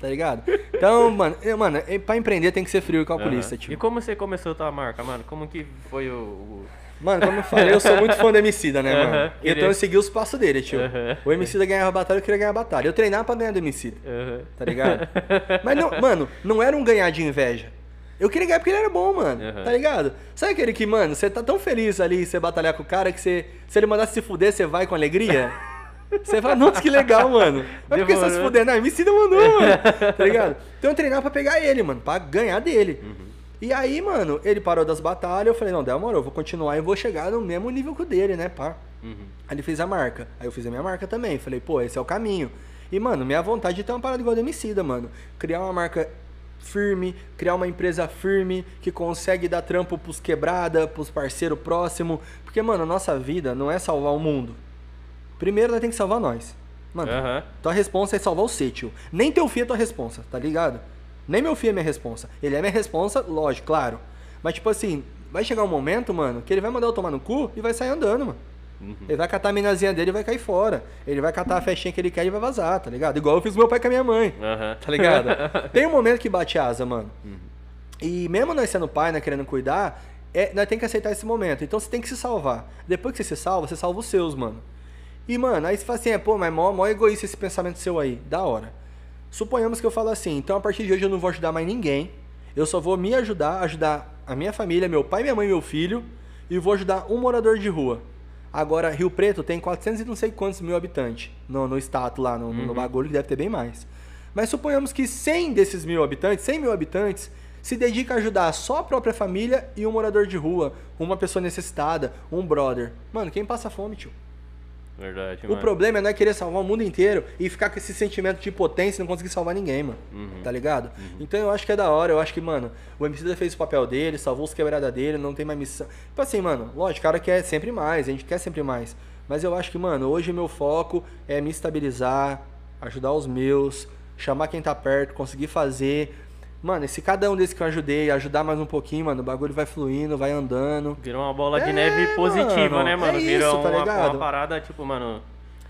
tá ligado? Então, (laughs) mano, eu, mano, pra empreender tem que ser frio e calculista,
Aham.
tio.
E como você começou a tua marca, mano? Como que foi o. o-
Mano, como eu falei, eu sou muito fã do (laughs) Emicida, né, mano?
Aham,
Então eu segui os passos dele, tio.
Aham.
O Emicida ganhava batalha, eu queria ganhar batalha. Eu treinava pra ganhar do Emicida,
Aham.
tá ligado? (laughs) Mas, não, mano, não era um ganhar de inveja. Eu queria ganhar porque ele era bom, mano.
Aham.
Tá ligado? Sabe aquele que, mano, você tá tão feliz ali, você batalhar com o cara, que você, se ele mandasse se fuder, você vai com alegria? (laughs) Você fala, nossa, que legal, mano. Mas por que você tá se fuder? Não, Emicida mandou, mano. (laughs) Tá ligado? Então eu treinava pra pegar ele, mano, pra ganhar dele.
Uhum.
E aí, mano, ele parou das batalhas, eu falei, não, demorou, eu vou continuar e vou chegar no mesmo nível que o dele, né, pá.
Uhum.
Aí ele fez a marca. Aí eu fiz a minha marca também. Falei, pô, esse é o caminho. E, mano, minha vontade é ter uma parada igual a Emicida, mano. Criar uma marca firme, criar uma empresa firme que consegue dar trampo pros quebrada, pros parceiros próximos. Porque, mano, a nossa vida não é salvar o mundo. Primeiro nós tem que salvar nós. Mano,
Aham.
tua responsa é salvar o C, tio. Nem teu filho é tua responsa, tá ligado? Nem meu filho é minha responsa. Ele é minha responsa, lógico, claro. Mas, tipo assim, vai chegar um momento, mano, que ele vai mandar eu tomar no cu e vai sair andando, mano.
Uhum.
Ele vai catar a minazinha dele e vai cair fora. Ele vai catar a festinha que ele quer e vai vazar, tá ligado? Igual eu fiz com meu pai com a minha mãe,
Aham.
tá ligado? (laughs) Tem um momento que bate asa, mano. E mesmo nós sendo pai, né, querendo cuidar, é, nós tem que aceitar esse momento. Então você tem que se salvar. Depois que você se salva, você salva os seus, mano. E, mano, aí você fala assim, é, pô, mas mó, mó egoísta esse pensamento seu aí. Da hora. Suponhamos que eu falo assim, então a partir de hoje eu não vou ajudar mais ninguém. Eu só vou me ajudar, ajudar a minha família, meu pai, minha mãe e meu filho. E vou ajudar um morador de rua. Agora, Rio Preto tem 400 e não sei quantos mil habitantes no, no estado lá, no, no bagulho, que deve ter bem mais. Mas suponhamos que 100 desses mil habitantes, 100 mil habitantes, se dedica a ajudar só a própria família e um morador de rua, uma pessoa necessitada, um brother. Mano, quem passa fome, tio?
Verdade,
O
mano.
problema é não é querer salvar o mundo inteiro e ficar com esse sentimento de potência e não conseguir salvar ninguém, mano.
Uhum.
Tá ligado? Então eu acho que é da hora, eu acho que, mano, o MC fez o papel dele, salvou os quebrada dele, não tem mais missão. Tipo assim, mano, lógico, o cara quer sempre mais, a gente quer sempre mais. Mas eu acho que, mano, hoje meu foco é me estabilizar, ajudar os meus, chamar quem tá perto, conseguir fazer. Mano, e se cada um desses que eu ajudei ajudar mais um pouquinho, mano, o bagulho vai fluindo, vai andando.
Virou uma bola de
É,
neve positiva,
mano,
né, mano?
é
Virou
isso, tá
uma, uma parada, tipo, mano.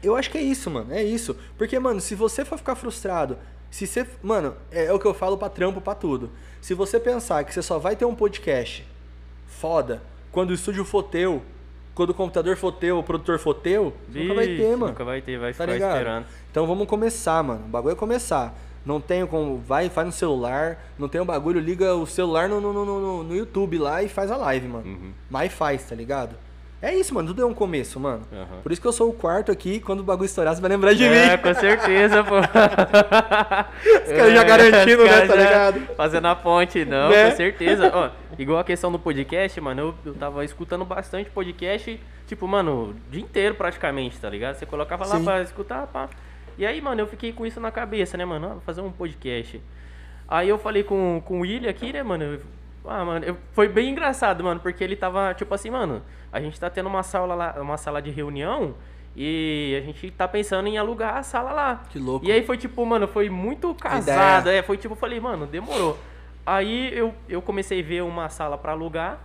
Eu acho que é isso, mano. É isso. Porque, mano, se você for ficar frustrado, se você. Mano, é, é o que eu falo pra trampo, pra tudo. Se você pensar que você só vai ter um podcast foda quando o estúdio for teu, quando o computador for teu, o produtor for teu, nunca vai ter, mano.
Nunca vai ter, vai
Tá
ficar
ligado?
esperando.
Então vamos começar, mano. O bagulho é começar. Não tem como. Vai, faz no celular. Não tem o bagulho, liga o celular no, no, no, no, no YouTube lá e faz a live, mano.
Uhum.
Mas faz, tá ligado? É isso, mano. Tudo é um começo, mano.
Aham.
Por isso que eu sou o quarto aqui. Quando o bagulho estourar, você vai lembrar de
É,
mim.
com certeza, pô. (laughs) Os
caras já garantindo, né, tá ligado?
Fazendo a ponte, não,
Né?
com certeza. Ó, igual a questão do podcast, mano, eu, eu tava escutando bastante podcast, tipo, mano, o dia inteiro praticamente, tá ligado? Você colocava lá
Sim.
pra escutar, pá. E aí, mano, eu fiquei com isso na cabeça, né, mano? Ah, vou fazer um podcast. Aí eu falei com, com o William aqui, né, mano? eu- Ah, mano, eu- foi bem engraçado, mano, porque ele tava, tipo assim, mano, a gente tá tendo uma sala lá, uma sala de reunião e a gente tá pensando em alugar a sala lá.
Que louco.
E aí foi tipo, mano, foi muito casado, é, foi tipo, eu falei, mano, demorou. Aí eu, eu comecei a ver uma sala pra alugar,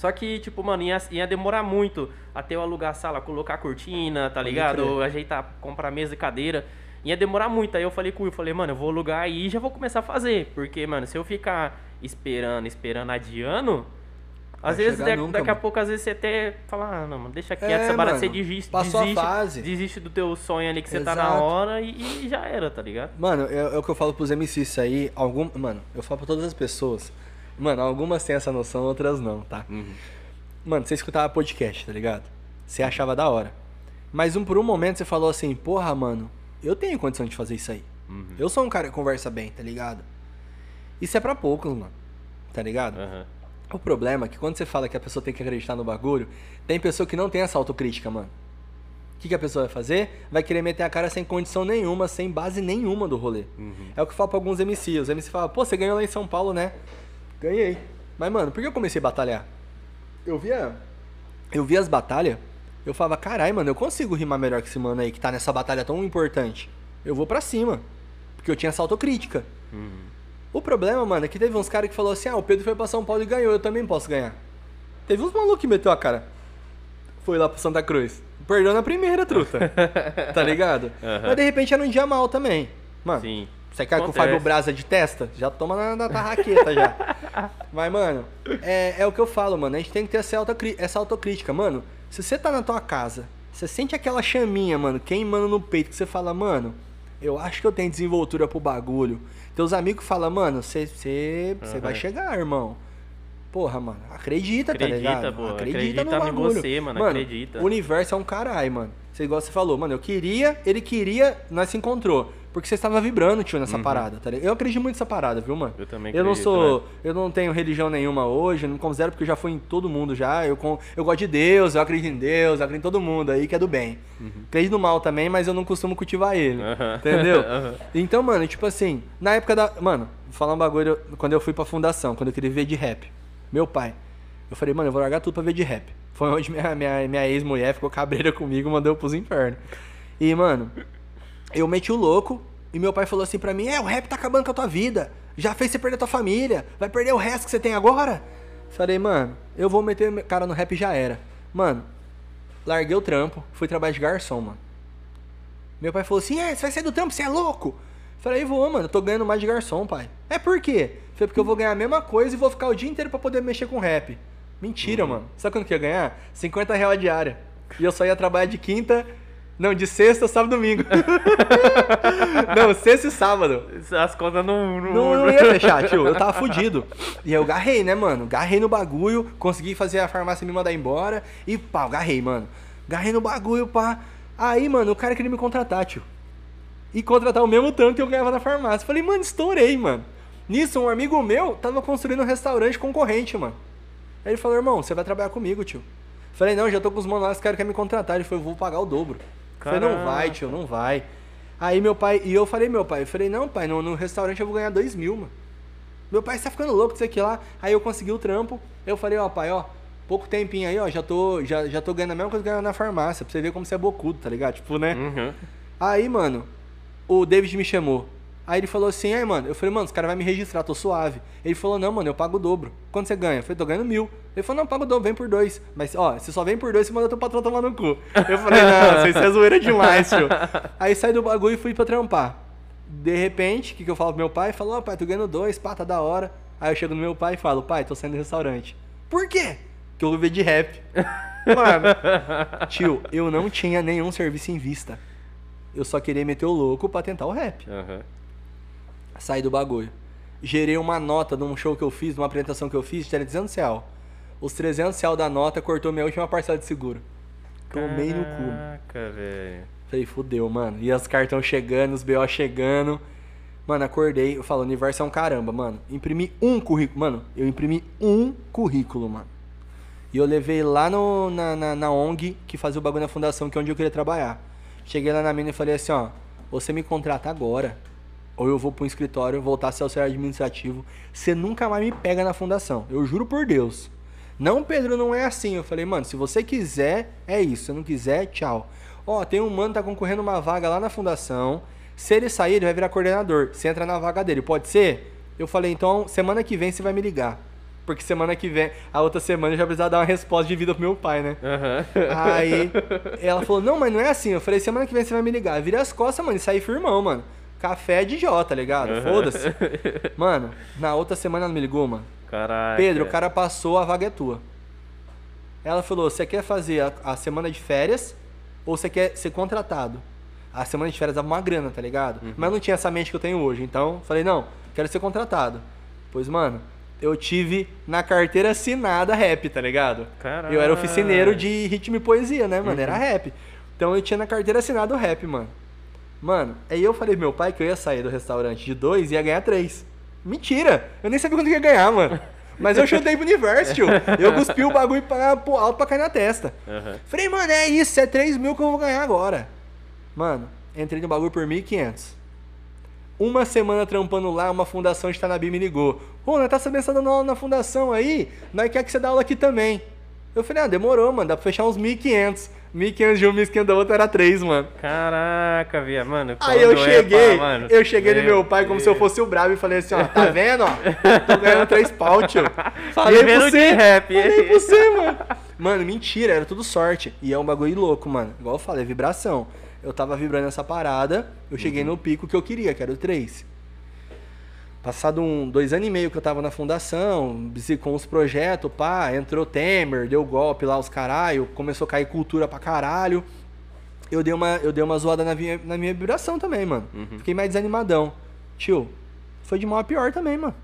só que, tipo, mano, ia, ia demorar muito até eu alugar a sala, colocar a cortina, tá ligado? Ajeitar, comprar mesa e cadeira. Ia demorar muito. Aí eu falei com o Will, falei, mano, eu vou alugar aí e já vou começar a fazer. Porque, mano, se eu ficar esperando, esperando, adiando, Às
Vai
vezes,
chegar
da-
nunca,
daqui a pouco, às vezes você até fala, ah, não, mano, deixa quieto
É,
essa
mano,
você desiste,
passou a
desiste,
fase.
desiste do teu sonho ali que você tá na
Exato.
hora e, e já era, tá ligado?
Mano, é, é o que eu falo pros MCs isso aí. Algum, mano, eu falo pra todas as pessoas. Mano, algumas têm essa noção, outras não, tá? Mano, você escutava podcast, tá ligado? Você achava da hora. Mas um, por um momento você falou assim, porra, mano, eu tenho condição de fazer isso aí. Eu sou um cara que conversa bem, tá ligado? Isso é pra poucos, mano. Tá ligado?
Aham.
O problema é que quando você fala que a pessoa tem que acreditar no bagulho, tem pessoa que não tem essa autocrítica, mano. O que, que a pessoa vai fazer? Vai querer meter a cara sem condição nenhuma, sem base nenhuma do rolê. É o que eu falo pra alguns MCs. Os MCs falam, pô, você ganhou lá em São Paulo, né? Ganhei. Mas, mano, por que eu comecei a batalhar? Eu via. Eu via as batalhas, eu falava, carai, mano, eu consigo rimar melhor que esse mano aí que tá nessa batalha tão importante. Eu vou pra cima. Porque eu tinha essa autocrítica. O problema, mano, é que teve uns caras que falou assim: ah, o Pedro foi pra São Paulo e ganhou, eu também posso ganhar. Teve uns malucos que meteu a cara. Foi lá pro Santa Cruz. Perdeu na primeira, truta. (laughs) tá ligado?
Aham.
Mas de repente era um dia mal também. Mano,
Sim.
Você cai com o. Fábio Brasa de testa? Já toma na, na tarraqueta já. (laughs) Mas, mano, é, é o que eu falo, mano. A gente tem que ter essa, autocri- essa autocrítica. Mano, se você tá na tua casa, você sente aquela chaminha, mano, queimando no peito, que você fala, mano, eu acho que eu tenho desenvoltura pro bagulho. Teus amigos falam, mano, você você vai chegar, irmão. Porra, mano, acredita,
Acredita,
tá ligado?
pô,
acredita, no
acredita em
bagulho.
você, mano, acredita.
O universo é um caralho, mano. Você igual você falou, mano, eu queria, ele queria, nós se encontrou. Porque você estava vibrando, tio, nessa parada, tá ligado? Eu acredito muito nessa parada, viu, mano?
Uhum. Eu também
Eu não
acredito,
sou.
né?
Eu não tenho religião nenhuma hoje, não considero porque eu já fui em todo mundo já. Eu, com, eu gosto de Deus, eu acredito em Deus, eu acredito em todo mundo aí que é do bem. Acredito no mal também, mas eu não costumo cultivar ele.
Uhum. (laughs)
Entendeu? Então, mano, tipo assim, na época da. Mano, vou falar um bagulho quando eu fui pra fundação, quando eu queria ver de rap. Meu pai. Eu falei, mano, eu vou largar tudo pra ver de rap. Foi onde minha, minha, minha ex-mulher ficou cabreira comigo mandou eu pros infernos. E, mano, eu meti o louco e meu pai falou assim pra mim: É, o rap tá acabando com a tua vida. Já fez você perder tua família. Vai perder o resto que você tem agora. Falei, mano, eu vou meter meu cara no rap e já era. Mano, larguei o trampo, fui trabalhar de garçom, mano. Meu pai falou assim: É, você vai sair do trampo, você é louco? Falei, vou, mano, eu tô ganhando mais de garçom, pai. É por quê? Falei, porque eu vou ganhar a mesma coisa e vou ficar o dia inteiro pra poder mexer com rap. Mentira, mano. Sabe quanto que eu ia ganhar? 50 reais a diária. E eu só ia trabalhar de quinta. Não, de sexta, sábado e domingo. (laughs) não, sexta e sábado.
As contas não. Não,
Não, não ia fechar, (laughs) tio. Eu tava fudido. E eu garrei, né, mano? Garrei no bagulho, consegui fazer a farmácia me mandar embora. E pá, garrei, mano. Garrei no bagulho, pá. Aí, mano, o cara queria me contratar, tio. E contratar o mesmo tanto que eu ganhava na farmácia. Falei, mano, estourei, mano. Nisso, um amigo meu tava construindo um restaurante concorrente, mano. Aí ele falou, irmão, você vai trabalhar comigo, tio. Falei, não, já tô com os manos lá, os caras querem me contratar. Ele falou, eu vou pagar o dobro. Falei, não vai, tio, não vai. Aí meu pai, e eu falei, meu pai, eu falei, não, pai, no, no restaurante eu vou ganhar dois mil, mano. Meu pai, você tá ficando louco, isso aqui lá. Aí eu consegui o trampo. Eu falei, ó, pai, ó, pouco tempinho aí, ó, já tô, já, já tô ganhando a mesma coisa que eu ganhava na farmácia, pra você ver como você é bocudo, tá ligado? Tipo, né?
Uhum.
Aí, mano, o David me chamou. Aí ele falou assim, aí, mano, eu falei, mano, os caras vão me registrar, tô suave. Ele falou, não, mano, eu pago o dobro. Quanto você ganha? Eu falei, tô ganhando mil. Ele falou, não, pago o dobro, vem por dois. Mas, ó, se só vem por dois, você manda teu patrão tomar no cu. Eu falei, não, (laughs) vocês é zoeira demais, tio. Aí saí do bagulho e fui pra trampar. De repente, o que, que eu falo pro meu pai? Falou, ó, pai, tô ganhando dois, pá, tá da hora. Aí eu chego no meu pai e falo, pai, tô saindo do restaurante. Por quê? Que eu vou ver de rap. (laughs) Mano, tio, eu não tinha nenhum serviço em vista. Eu só queria meter o louco pra tentar o rap.
Aham.
Saí do bagulho. Gerei uma nota de um show que eu fiz, de uma apresentação que eu fiz, de 300 real. Os 300 real da nota cortou minha última parcela de seguro. Tomei no cu.
Caraca, velho.
Falei, fudeu, mano. E os cartões chegando, os BO chegando. Mano, acordei, eu falo, o universo é um caramba, mano. Imprimi um currículo. Mano, eu imprimi um currículo, mano. E eu levei lá no, na, na, na ONG que fazia o bagulho na fundação, que é onde eu queria trabalhar. Cheguei lá na mina e falei assim, ó, você me contrata agora. Ou eu vou pro escritório, voltar a ser auxiliar administrativo. Você nunca mais me pega na fundação. Eu juro por Deus. Não, Pedro, não é assim. Eu falei, mano, se você quiser, é isso. Se não quiser, tchau. Ó, tem um mano que tá concorrendo uma vaga lá na fundação. Se ele sair, ele vai virar coordenador. Você entra na vaga dele, pode ser? Eu falei, então, semana que vem você vai me ligar. Porque semana que vem, a outra semana eu já precisava dar uma resposta de vida pro meu pai, né?
Aham.
Aí (laughs) ela falou, não, mas não é assim. Eu falei, semana que vem você vai me ligar. Virei as costas, mano, e saí firmão, mano. Café de J, tá ligado?
Aham.
Foda-se. (laughs) Mano, na outra semana ela me ligou, mano.
Caraca.
Pedro, o cara passou, a vaga é tua. Ela falou: você quer fazer a, a semana de férias ou você quer ser contratado? A semana de férias dava uma grana, tá ligado?
Uhum.
Mas não tinha essa mente que eu tenho hoje. Então, falei: não, quero ser contratado. Pois, mano, eu tive na carteira assinada rap, tá ligado?
Caralho.
Eu era oficineiro de ritmo e poesia, né, mano?
Uhum.
Era rap. Então eu tinha na carteira assinada o rap, mano. Mano, aí eu falei pro meu pai que eu ia sair do restaurante de dois e ia ganhar três. Mentira! Eu nem sabia quanto eu ia ganhar, mano. Mas eu chutei pro universo, tio. Eu cuspi o bagulho pra, pro alto pra cair na testa.
Aham.
Falei, mano, é isso, é 3 mil que eu vou ganhar agora. Mano, entrei no bagulho por 1.500. Uma semana trampando lá, uma fundação de Tanabi me ligou. Ô, nós tá sabendo que você dando aula na fundação aí? Nós quer que você dá aula aqui também. Eu falei, ah, demorou, mano, dá pra fechar uns 1.500. 1.500 de um, 1.500 da outra era 3, mano.
Caraca, via, mano.
Aí eu
é
cheguei,
pra- mano,
eu cheguei no meu pai como se eu
Deus.
fosse o brabo e falei assim, ó, tá vendo, ó? Tô ganhando três pau, tio. (laughs) Falei pra você,
rap.
falei pra você, mano. Mano, mentira, era tudo sorte. E é um bagulho louco, mano. Igual eu falei, é vibração. Eu tava vibrando essa parada, eu cheguei no pico que eu queria, que era o 3. Passado um, dois anos e meio que eu tava na fundação, com os projetos, pá, entrou Temer, deu golpe lá, os caralho, começou a cair cultura pra caralho. Eu dei uma, eu dei uma zoada na minha, na minha vibração também, mano. Fiquei mais desanimadão. Tio, foi de mal a pior também, mano.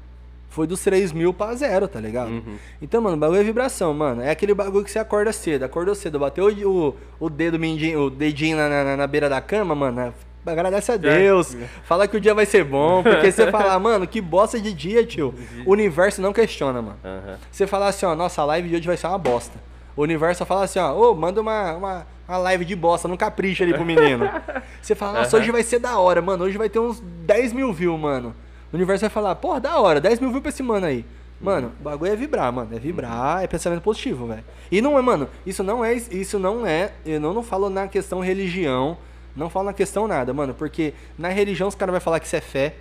Foi dos 3 mil pra zero, tá ligado?
Uhum.
Então, mano, o bagulho é vibração, mano. É aquele bagulho que você acorda cedo. Acordou cedo, bateu o, o, o dedo mindinho, o dedinho na, na, na beira da cama, mano. Agradece a Deus. Fala que o dia vai ser bom. Porque você (laughs) fala, mano, que bosta de dia, tio. O universo não questiona, mano.
Aham.
Você falar assim, ó, nossa, a live de hoje vai ser uma bosta. O universo fala assim, ó, ô, manda uma, uma, uma live de bosta, não capricha ali pro menino. (laughs) Você fala, nossa, hoje vai ser da hora, mano. Hoje vai ter uns 10 mil views, mano. O universo vai falar, porra, da hora, 10 mil views pra esse mano aí. Mano, o bagulho é vibrar, mano. É vibrar, é pensamento positivo, velho. E não é, mano, isso não é, isso não é, eu não, não falo na questão religião, não falo na questão nada, mano, porque na religião os caras vão falar que isso é fé,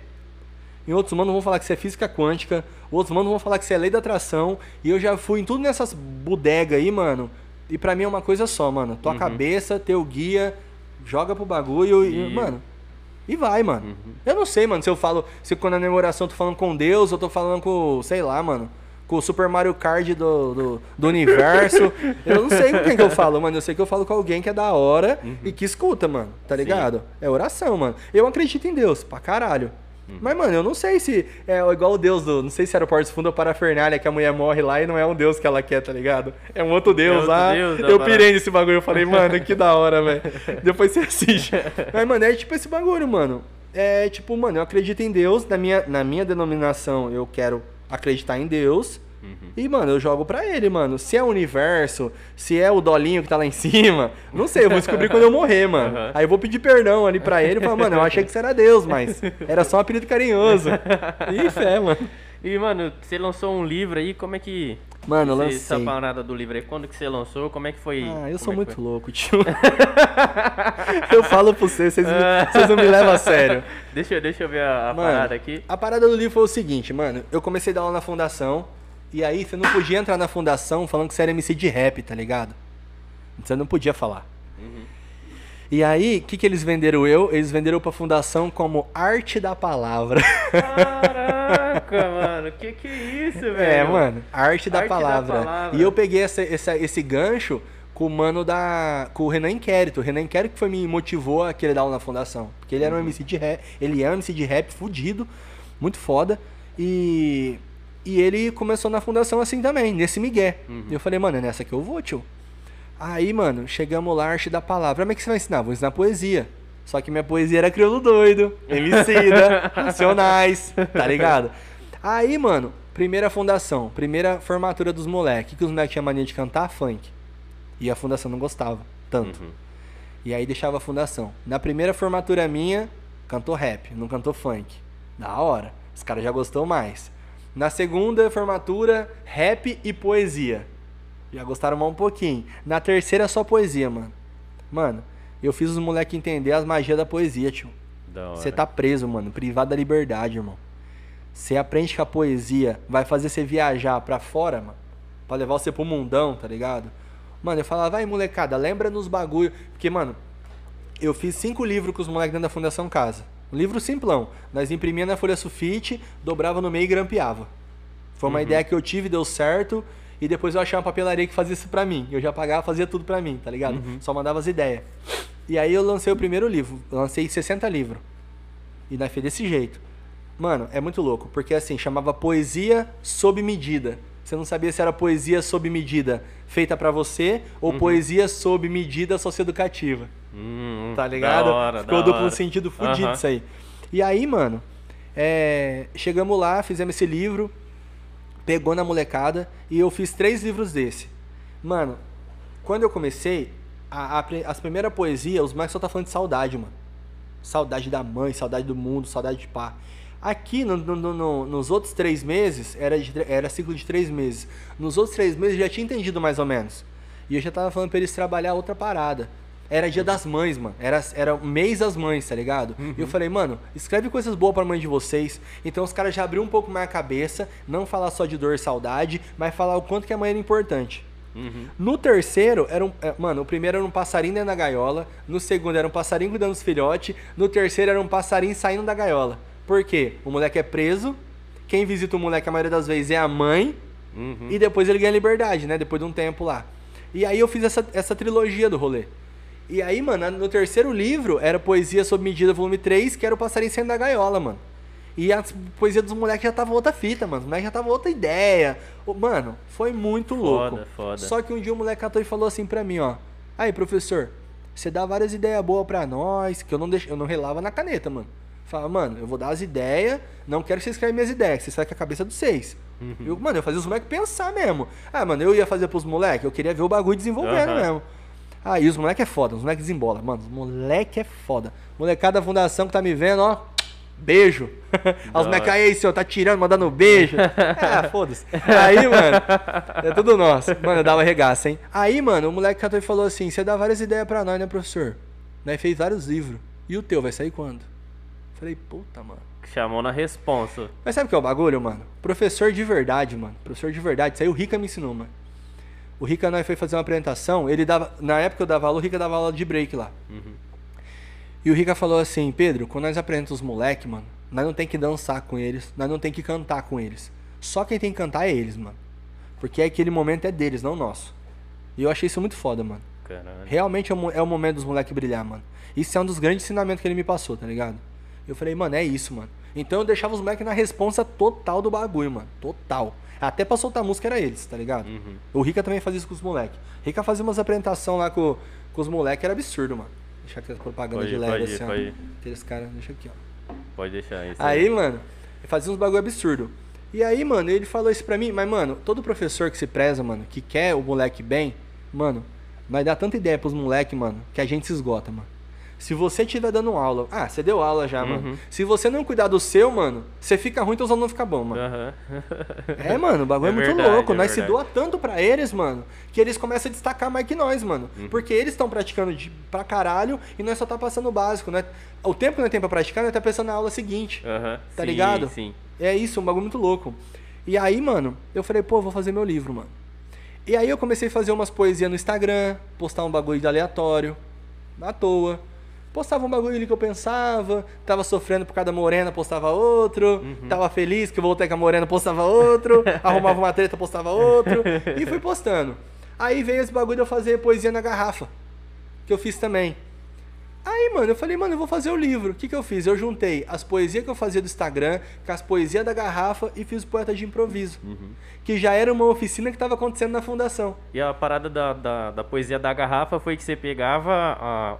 em outros manos vão falar que isso é física quântica. Outros manos vão falar que isso é lei da atração. E eu já fui em tudo nessas bodegas aí, mano. E pra mim é uma coisa só, mano. Tua cabeça, teu guia, joga pro bagulho e,
E-
mano. E vai, mano. Eu não sei, mano, se eu falo. Se quando na minha oração eu tô falando com Deus, eu tô falando com, sei lá, mano. Com o Super Mario Kart do, do, do universo. (laughs) eu não sei com quem que eu falo, mano. Eu sei que eu falo com alguém que é da hora e que escuta, mano. Tá ligado? É oração, mano. Eu acredito em Deus, pra caralho. Mas, mano, eu não sei se é igual o Deus do. Não sei se era o Porto Fundo ou Parafernália, que a mulher morre lá e não é um Deus que ela quer, tá ligado? É um outro Deus
outro
lá.
Deus, da
eu
parada.
pirei nesse bagulho. Eu falei, (laughs) mano, que da hora, velho. Depois você assiste. (laughs) Mas, mano, é tipo esse bagulho, mano. É tipo, mano, eu acredito em Deus. Na minha, na minha denominação, eu quero acreditar em Deus. E, mano, eu jogo pra ele, mano. Se é o universo, se é o dolinho que tá lá em (laughs) cima, não sei, eu vou descobrir quando eu morrer, mano.
Aham.
Aí eu vou pedir perdão ali pra ele e falar, mano, eu achei que você era Deus, mas (laughs) era só um apelido carinhoso. (laughs) E fé, mano.
E, mano, você lançou um livro aí, como é que.
Mano, eu
esse- Essa
lancei.
parada do livro aí, quando que você lançou? Como é que foi?
Ah, eu
como
sou
é
muito
foi?
louco, tio. (laughs) eu falo pra vocês, vocês, (laughs) vocês não me levam a sério.
Deixa, eu- deixa eu ver a, a
Mano,
parada aqui.
A parada do livro foi o seguinte, mano. Eu comecei a dar aula na fundação. E aí você não podia entrar na fundação falando que você era MC de rap, tá ligado? Você não podia falar. E aí, o que, que eles venderam eu? Eles venderam pra fundação como arte da palavra.
Caraca, (laughs) mano, que que é isso, velho?
É, mano, arte da,
Arte da
palavra.
palavra.
E eu peguei essa, essa- esse gancho com o mano da. com o Renan Inquérito. O Renan Inquérito que foi me motivou a querer dar aula na fundação. Porque ele era um MC de rap. Ele é um MC de rap fudido, muito foda. E. E ele começou na fundação assim também, nesse migué. E eu falei, mano, é nessa que eu vou, tio. Aí, mano, chegamos lá, arte da palavra. Como é que você vai ensinar? Vou ensinar poesia. Só que minha poesia era crioulo doido, Emicida, (laughs) Racionais, tá ligado? Aí, mano, primeira fundação, primeira formatura dos moleques. que os moleques tinham mania de cantar? Funk. E a fundação não gostava tanto.
Uhum.
E aí deixava a fundação. Na primeira formatura minha, cantou rap, não cantou funk. Da hora. Os caras já gostou mais. Na segunda formatura, rap e poesia. Já gostaram mais um pouquinho. Na terceira, só poesia, mano. Mano, eu fiz os moleques entender as magias da poesia, tio. Você tá preso, mano, privado da liberdade, irmão. Você aprende que a poesia vai fazer você viajar pra fora, mano. Pra levar você pro mundão, tá ligado? Mano, eu falava, vai molecada, lembra nos bagulho. Porque, mano, eu fiz cinco livros com os moleques dentro da Fundação Casa. Um livro simplão. Nós imprimia na folha sulfite, dobrava no meio e grampeava. Foi uma ideia que eu tive, deu certo. E depois eu achei uma papelaria que fazia isso pra mim. Eu já pagava, fazia tudo pra mim, tá ligado?
Uhum.
Só mandava as ideias. E aí eu lancei o primeiro livro. Eu lancei 60 livros. E daí foi desse jeito. Mano, é muito louco, porque assim, chamava Poesia Sob Medida. Você não sabia se era poesia sob medida feita pra você ou
Uhum.
poesia sob medida socioeducativa.
Hum,
Tá ligado?
Hora,
Ficou duplo
hora.
sentido fudido
Aham.
isso aí. E aí, mano, é, chegamos lá, fizemos esse livro, pegou na molecada e eu fiz três livros desse. Mano, quando eu comecei, a, a as primeiras poesias, os moleques só tá falando de saudade, mano. Saudade da mãe, saudade do mundo, saudade de pá. Aqui, no- no- no- no- nos outros três meses, era, de era ciclo de três meses. Nos outros três meses eu já tinha entendido mais ou menos. E eu já tava falando pra eles trabalhar outra parada. Era dia das mães, mano. Era, era o mês das mães, tá ligado? E eu falei, mano, escreve coisas boas pra mãe de vocês. Então os caras já abriram um pouco mais a cabeça. Não falar só de dor e saudade, mas falar o quanto que a mãe era importante.
Uhum.
No terceiro, era um. é, Mano, o primeiro era um passarinho dentro da gaiola. No segundo era um passarinho cuidando dos filhotes. No terceiro era um passarinho saindo da gaiola. Por quê? O moleque é preso. Quem visita o moleque a maioria das vezes é a mãe.
Uhum.
E depois ele ganha liberdade, né? Depois de um tempo lá. E aí eu fiz essa, essa trilogia do rolê. E aí, mano, no terceiro livro era Poesia Sob Medida, volume 3, que era o passarinho saindo da gaiola, mano. E a poesia dos moleques já tava outra fita, mano. Os moleques já tava outra ideia. Mano, foi muito louco.
Foda, foda.
Só que um dia o moleque catou e falou assim pra mim, ó. Aí, professor, você dá várias ideias boas pra nós, que eu não deixo, eu não relava na caneta, mano. Fala, mano, eu vou dar as ideias, não quero que vocês escrevam minhas ideias, que vocês saem com a cabeça dos seis.
Uhum.
Eu, mano, eu fazia os moleques pensar mesmo. Ah, mano, eu ia fazer pros moleques, eu queria ver o bagulho desenvolvendo
Aham.
mesmo. Ah, e os moleques é foda, os moleques desembola. Mano, os moleque é foda. Molecada da fundação que tá me vendo, ó. Beijo. (laughs) Aí os moleques, aí, senhor, tá tirando, mandando beijo. (laughs) é, foda-se. Aí, mano, é tudo nosso. Mano, eu dava regaça, hein? Aí, mano, o moleque catou e falou assim: você dá várias ideias pra nós, né, professor? Nós fez vários livros. E o teu vai sair quando? Falei, puta, mano.
Chamou na responsa.
Mas sabe o que é o bagulho, mano? Professor de verdade, mano. Professor de verdade. Isso aí o Rica me ensinou, mano. O Rica, nós foi fazer uma apresentação. Ele dava. Na época eu dava aula, o Rica dava aula de break lá.
Uhum.
E o Rica falou assim: Pedro, quando nós apresentamos os moleque, mano, nós não tem que dançar com eles, nós não tem que cantar com eles. Só quem tem que cantar é eles, mano. Porque aquele momento é deles, não nosso. E eu achei isso muito foda, mano.
Caralho.
Realmente é o, é o momento dos moleques brilhar, mano. Isso é um dos grandes ensinamentos que ele me passou, tá ligado? Eu falei, mano, é isso, mano. Então eu deixava os moleques na responsa total do bagulho, mano. Total. Até pra soltar música era eles, tá ligado?
Uhum.
O Rica também fazia isso com os moleques. Rica fazia umas apresentações lá com, com os moleques, era absurdo, mano. Deixa aqui as propaganda
Pode
de leve
pode
assim, ó.
pode ir.
Aqueles caras, deixa aqui, ó.
Pode deixar isso.
Aí, mano, ele fazia uns bagulho absurdo. E aí, mano, ele falou isso pra mim, mas, mano, todo professor que se preza, mano, que quer o moleque bem, mano, vai dar tanta ideia pros moleque, mano, que a gente se esgota, mano. Se você estiver dando aula, ah, você deu aula já, mano.
Uhum.
Se você não cuidar do seu, mano, você fica ruim, teus alunos não ficam bom, mano.
Aham.
É, mano, o bagulho é,
É
muito
verdade,
louco.
é
nós se
verdade.
doa tanto pra eles, mano, que eles começam a destacar mais que nós, mano.
Uhum.
Porque eles estão praticando de, pra caralho e nós só tá passando o básico, né? O tempo que nós temos pra praticar, nós tá pensando na aula seguinte.
Aham.
Tá
Sim,
ligado?
Sim.
É isso, um bagulho muito louco. E aí, mano, eu falei, pô, vou fazer meu livro, mano. E aí eu comecei a fazer umas poesias no Instagram, postar um bagulho de aleatório, à toa. Postava um bagulho ali que eu pensava, tava sofrendo por causa da morena, postava outro, tava feliz que eu voltei com a morena, postava outro, (laughs) arrumava uma treta, postava outro, e fui postando. Aí veio esse bagulho de eu fazer poesia na garrafa, que eu fiz também. Aí, mano, eu falei, mano, eu vou fazer o livro. O que, que eu fiz? Eu juntei as poesias que eu fazia do Instagram com as poesias da garrafa e fiz o poeta de improviso. Que já era uma oficina que estava acontecendo na fundação.
E a parada da, da, da poesia da garrafa foi que você pegava a,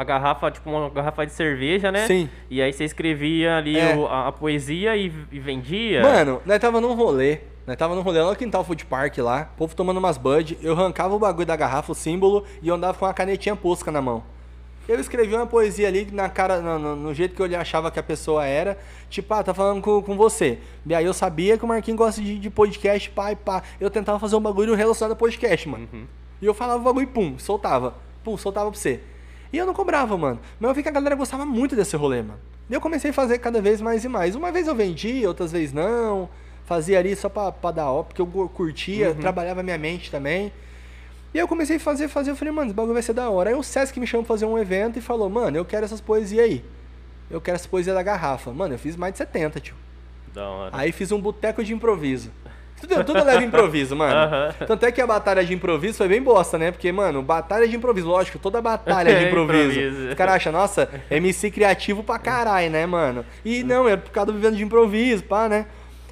a garrafa, tipo uma garrafa de cerveja, né?
Sim.
E aí você escrevia ali
É.
o- a, a poesia e, e vendia.
Mano, nós tava num rolê. Nós tava num rolê lá no Quintal Food Park lá, o povo tomando umas bud. Eu arrancava o bagulho da garrafa, o símbolo, e eu andava com uma canetinha posca na mão. Eu escrevi uma poesia ali na cara, no, no- no jeito que eu achava que a pessoa era. Tipo, ah, tá falando com, com você. E aí eu sabia que o Marquinhos gosta de, de podcast, pá e pá. Eu tentava fazer um bagulho relacionado a podcast, mano. E eu falava o bagulho, pum, soltava. Pum, soltava pra você. E eu não cobrava, mano. Mas eu vi que a galera gostava muito desse rolê, mano. E eu comecei a fazer cada vez mais e mais. Uma vez eu vendi, outras vezes não. Fazia ali só pra, pra dar ó, porque eu curtia, trabalhava minha mente também. E aí eu comecei a fazer, fazer, eu falei, mano, esse bagulho vai ser da hora. Aí o Sesc me chamou pra fazer um evento e falou, mano, eu quero essas poesias aí. Eu quero essa poesia da garrafa. Mano, eu fiz mais de 70, tio.
Da hora.
Aí fiz um boteco de improviso. Tudo, tudo leva improviso, mano.
Aham.
Tanto é que a batalha de improviso foi bem bosta, né? Porque, mano, batalha de improviso, lógico, toda batalha de (laughs)
É
improviso.
improviso.
Os caras acham, nossa, MC criativo pra caralho, né, mano? E não, é por causa do vivendo de improviso, pá, né?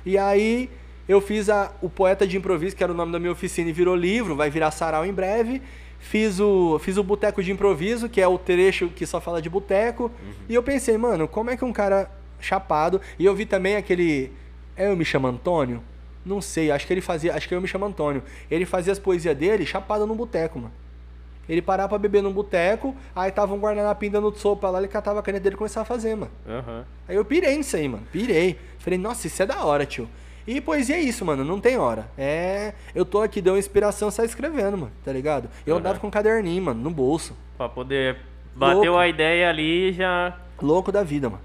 E aí eu fiz a, o Poeta de Improviso, que era o nome da minha oficina, e virou livro, vai virar sarau em breve. Fiz o, fiz o Boteco de Improviso, que é o trecho que só fala de boteco. E eu pensei, mano, como é que um cara chapado. E eu vi também aquele. É, eu me chamo Antônio? Não sei, acho que ele fazia. Acho que eu me chamo Antônio. Ele fazia as poesias dele chapado no boteco, mano. Ele parava pra beber num boteco, aí tava um guardanapinho dando sopa lá, ele catava a caneta dele e começava a fazer, mano.
Aham.
Aí eu pirei nisso aí, mano. Pirei. Falei, nossa, isso é da hora, tio. E poesia é isso, mano. Não tem hora. É. Eu tô aqui, deu uma inspiração, sai escrevendo, mano. Tá ligado? Eu
Aham.
andava com um caderninho, mano, no bolso.
Pra poder. Bateu
Louco.
a ideia ali já.
Louco da vida, mano.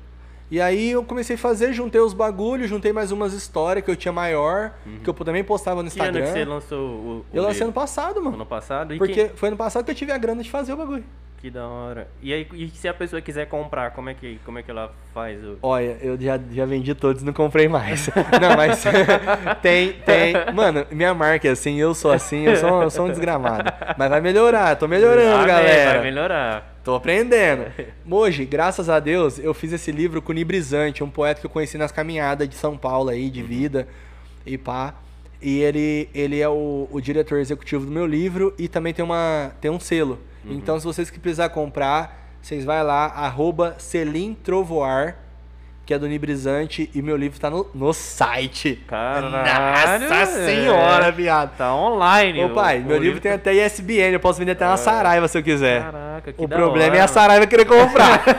E aí eu comecei a fazer, juntei os bagulhos, juntei mais umas histórias que eu tinha maior, que eu também postava no
Que ano que você
Instagram.
lançou o. o
Eu lancei ano passado, mano.
Ano passado? E
Porque
quem-
foi ano passado que eu tive a grana de fazer o bagulho.
Que da hora. E aí, e se a pessoa quiser comprar, como é que, como é que ela faz o.
Olha, eu já, já vendi todos, não comprei mais. (laughs) não, mas (laughs) tem, tem. Mano, minha marca é assim, eu sou assim, eu sou, eu sou um desgramado. Mas vai melhorar, tô melhorando, galera.
Vai melhorar.
Tô aprendendo. Hoje, graças a Deus, eu fiz esse livro com o Nibrizante, um poeta que eu conheci nas caminhadas de São Paulo aí, de vida e pá. E ele, ele é o, o diretor executivo do meu livro e também tem, uma, tem um selo. Então, se vocês que precisar comprar, vocês vai lá, arroba Selim Trovoar, que é do Nibrizante, e meu livro tá no, no site.
Caralho,
Nossa senhora,
é.
viado.
Tá online.
Ô pai,
o-
meu
o
livro tem
tá-
até ISBN, eu posso vender até na Saraiva se eu quiser.
Caraca, que
O problema
hora,
é a
mano.
Saraiva querer comprar. (laughs)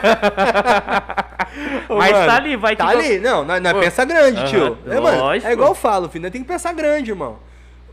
Ô,
Mas tá ali, vai
Tá
que-
ali. Não, nós, nós
Pô,
pensa grande,
aham,
tio. É, mano,
lógico.
é igual eu falo, filho. Tem que pensar grande, irmão.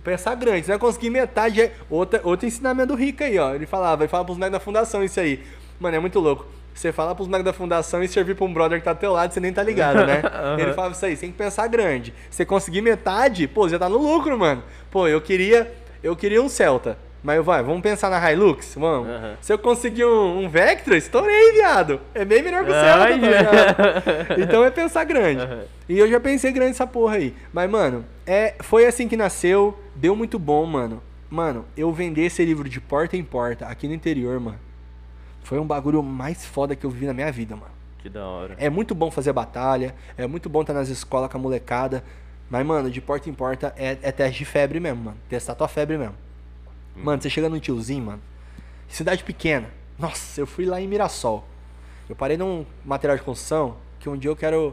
Pensar grande. Se nós conseguir metade. É... Outra, outro ensinamento do Rico aí, ó. Ele falava, ele fala pros moleques da fundação isso aí. Mano, é muito louco. Você fala pros moleques da fundação e servir pra um brother que tá do teu lado, você nem tá ligado, né? (laughs)
Aham.
Ele falava isso aí, você tem que pensar grande. Você conseguir metade, pô, já tá no lucro, mano. Pô, eu queria. Eu queria um Celta. Mas eu vai, vamos pensar na Hilux? Vamos.
Aham.
Se eu conseguir um, um Vectra, estourei, viado. É bem melhor que o Celta,
Ai,
tá ligado? (laughs) Então é pensar grande.
Aham.
E eu já pensei grande essa porra aí. Mas, mano, é, foi assim que nasceu. Deu muito bom, mano. Mano, eu vender esse livro de porta em porta aqui no interior, mano. Foi um bagulho mais foda que eu vi na minha vida, mano.
Que da hora.
É muito bom fazer batalha, é muito bom estar nas escolas com a molecada. Mas, mano, de porta em porta é, é teste de febre mesmo, mano. Testar tua febre mesmo. Mano, você chega num tiozinho, mano. Cidade pequena. Nossa, eu fui lá em Mirassol. Eu parei num material de construção que um dia eu quero.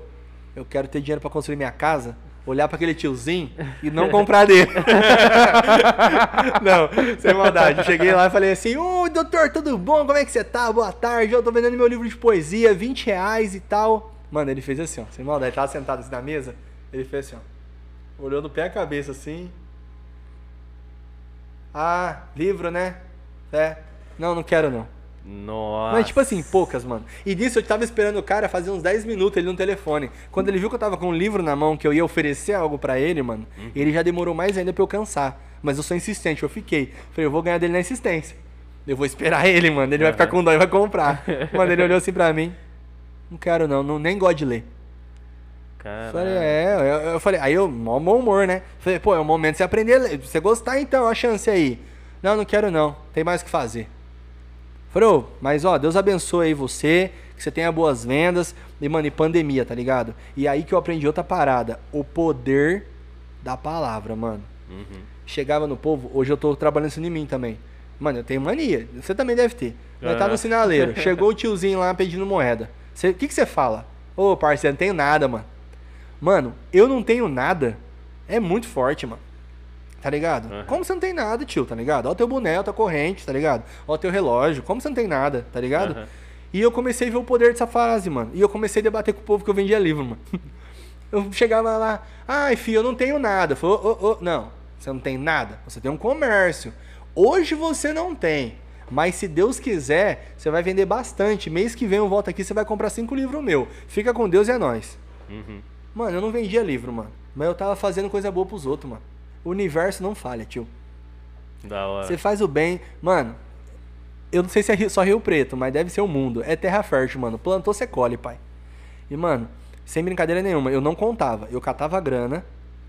Eu quero ter dinheiro pra construir minha casa. Olhar pra aquele tiozinho e não comprar dele. (laughs) não, sem maldade. Cheguei lá e falei assim: Ô doutor, tudo bom? Como é que você tá? Boa tarde. Eu tô vendendo meu livro de poesia, 20 reais e tal. Mano, ele fez assim, ó. Sem maldade. Ele tava sentado assim na mesa. Ele fez assim, ó. Olhou no pé a cabeça assim. Ah, livro, né? É. Não, não quero não.
Nossa.
Mas tipo assim, poucas, mano. E disso eu tava esperando o cara fazer uns 10 minutos ele no telefone. Quando ele viu que eu tava com um livro na mão, que eu ia oferecer algo pra ele, mano, ele já demorou mais ainda pra eu cansar. Mas eu sou insistente, eu fiquei. Falei, eu vou ganhar dele na insistência. Eu vou esperar (laughs) ele, mano. Ele vai ficar com dó e vai comprar. Mano, ele olhou assim pra mim. Não quero não, não nem gosto de ler.
Caralho.
Falei, é, eu, eu falei, aí eu, mó bom humor, né? Falei, pô, é o momento de você aprender, a ler. você gostar então, ó a chance aí. Não, não quero não, tem mais o que fazer. Ô, mas ó, Deus abençoe aí você, que você tenha boas vendas. E, mano, e pandemia, tá ligado? E aí que eu aprendi outra parada, o poder da palavra, mano.
Uhum.
Chegava no povo, hoje eu tô trabalhando isso em mim também. Mano, eu tenho mania, você também deve ter. Nós tá
Aham.
no sinaleiro, (laughs) chegou o tiozinho lá pedindo moeda. O que que você fala? Ô, parceiro, não tenho nada, mano. Mano, eu não tenho nada. É muito forte, mano. Tá ligado?
Aham.
Como você não tem nada, tio, tá ligado? Ó o teu boné, ó tua corrente, tá ligado? Ó o teu relógio. Como você não tem nada, tá ligado?
Aham.
E eu comecei a ver o poder dessa frase, mano. E eu comecei a debater com o povo que eu vendia livro, mano. (laughs) Eu chegava lá, ai, filho, eu não tenho nada. Eu falei, ô, ô, ô, não, você não tem nada. Você tem um comércio. Hoje você não tem. Mas se Deus quiser, você vai vender bastante. Mês que vem eu volto aqui, você vai comprar cinco livros meu. Fica com Deus e é nóis.
Uhum.
Mano, eu não vendia livro, mano. Mas eu tava fazendo coisa boa pros outros, mano. O universo não falha, tio.
Da hora.
Você faz o bem. Mano, eu não sei se é só Rio Preto, mas deve ser o mundo. É terra fértil, mano. Plantou, você colhe, pai. E, mano, sem brincadeira nenhuma, eu não contava. Eu catava a grana,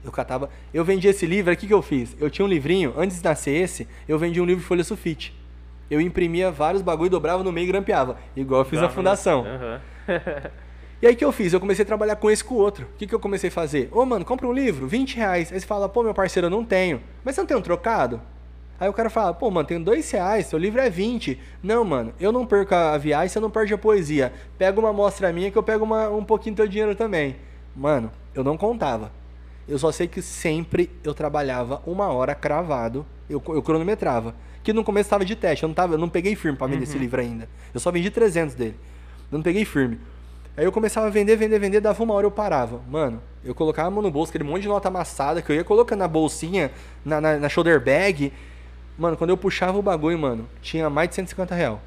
Eu catava. Eu vendi esse livro, o que, que eu fiz? Eu tinha um livrinho, antes de nascer esse, eu vendi um livro de folha sulfite. Eu imprimia vários bagulho, dobrava no meio e grampeava. Igual eu fiz na fundação.
Aham. (laughs)
E aí o que eu fiz? Eu comecei a trabalhar com esse com o outro. O que, que eu comecei a fazer? Ô, mano, compra um livro, 20 reais. Aí você fala, pô, meu parceiro, eu não tenho. Mas você não tem um trocado? Aí o cara fala, pô, mano, tenho dois reais, seu livro é 20. Não, mano, eu não perco a viagem, você não perde a poesia. Pega uma amostra minha que eu pego uma- um pouquinho do teu dinheiro também. Mano, eu não contava. Eu só sei que sempre eu trabalhava uma hora cravado, eu, eu cronometrava. Que no começo tava de teste, eu não, tava, eu não peguei firme pra vender esse livro ainda. Eu só vendi 300 dele. Eu não peguei firme. Aí eu começava a vender, vender, vender, dava uma hora eu parava. Mano, eu colocava a mão no bolso, aquele monte de nota amassada que eu ia colocando na bolsinha, na, na, na shoulder bag. Mano, quando eu puxava o bagulho, mano, tinha mais de 150 real.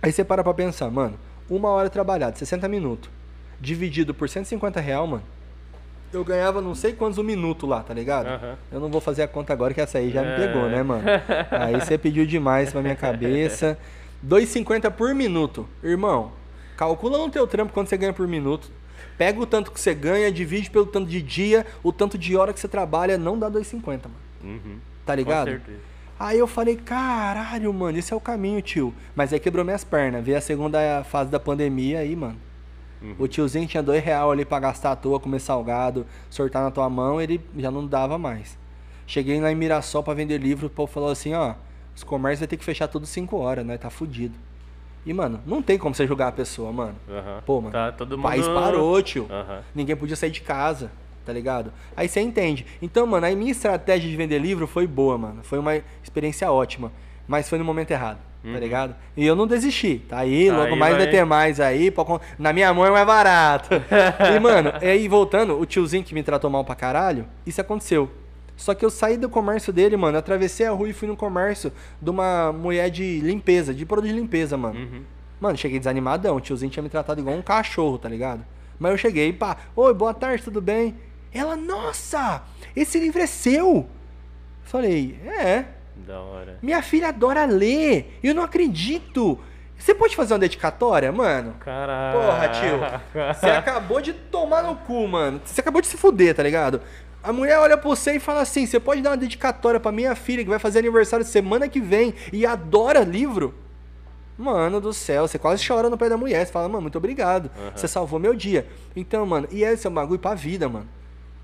Aí você para pra pensar, mano, uma hora trabalhada, 60 minutos, dividido por 150 real, mano, eu ganhava não sei quantos um minuto lá, tá ligado?
Aham.
Eu não vou fazer a conta agora que essa aí já me
É.
pegou, né, mano? (laughs) Aí você pediu demais pra minha cabeça. 2,50 por minuto. Irmão, calcula no teu trampo quanto você ganha por minuto. Pega o tanto que você ganha, divide pelo tanto de dia, o tanto de hora que você trabalha, não dá 2,50, mano.
Uhum.
Tá ligado?
Com certeza.
Aí eu falei, caralho, mano, esse é o caminho, tio. Mas aí quebrou minhas pernas. Veio a segunda fase da pandemia aí, mano.
Uhum.
O tiozinho tinha dois real ali pra gastar à toa, comer salgado, sortar na tua mão, ele já não dava mais. Cheguei lá em Mirassol pra vender livro, o povo falou assim, ó, os comércios vai ter que fechar tudo 5 horas, né? Tá fudido. E, mano, não tem como você julgar a pessoa, mano.
Aham.
Pô, mano,
Tá todo
o
mundo...
país parou, tio.
Aham.
Ninguém podia sair de casa, tá ligado? Aí você entende. Então, mano, a minha estratégia de vender livro foi boa, mano. Foi uma experiência ótima. Mas foi no momento errado, tá ligado? E eu não desisti. Tá aí, logo
aí,
mais vai
vai.
ter mais aí. Na minha mão é mais barato. (laughs) e, mano, aí voltando, o tiozinho que me tratou mal pra caralho, isso aconteceu. Só que eu saí do comércio dele, mano. Atravessei a rua e fui no comércio de uma mulher de limpeza, de produto de limpeza, mano.
Uhum.
Mano, cheguei desanimadão. O tiozinho tinha me tratado igual um cachorro, tá ligado? Mas eu cheguei, pá, oi, boa tarde, tudo bem? Ela, nossa, esse livro é seu. Falei, é.
Da hora.
Minha filha adora ler. Eu não acredito. Você pode fazer uma dedicatória, mano?
Caraca.
Porra, tio. Você acabou de tomar no cu, mano. Você acabou de se fuder, tá ligado? A mulher olha pra você e fala assim: você pode dar uma dedicatória pra minha filha que vai fazer aniversário semana que vem e adora livro? Mano do céu, você quase chora no pé da mulher. Você fala, mano, muito obrigado. Você salvou meu dia. Então, mano, e esse é um bagulho pra vida, mano.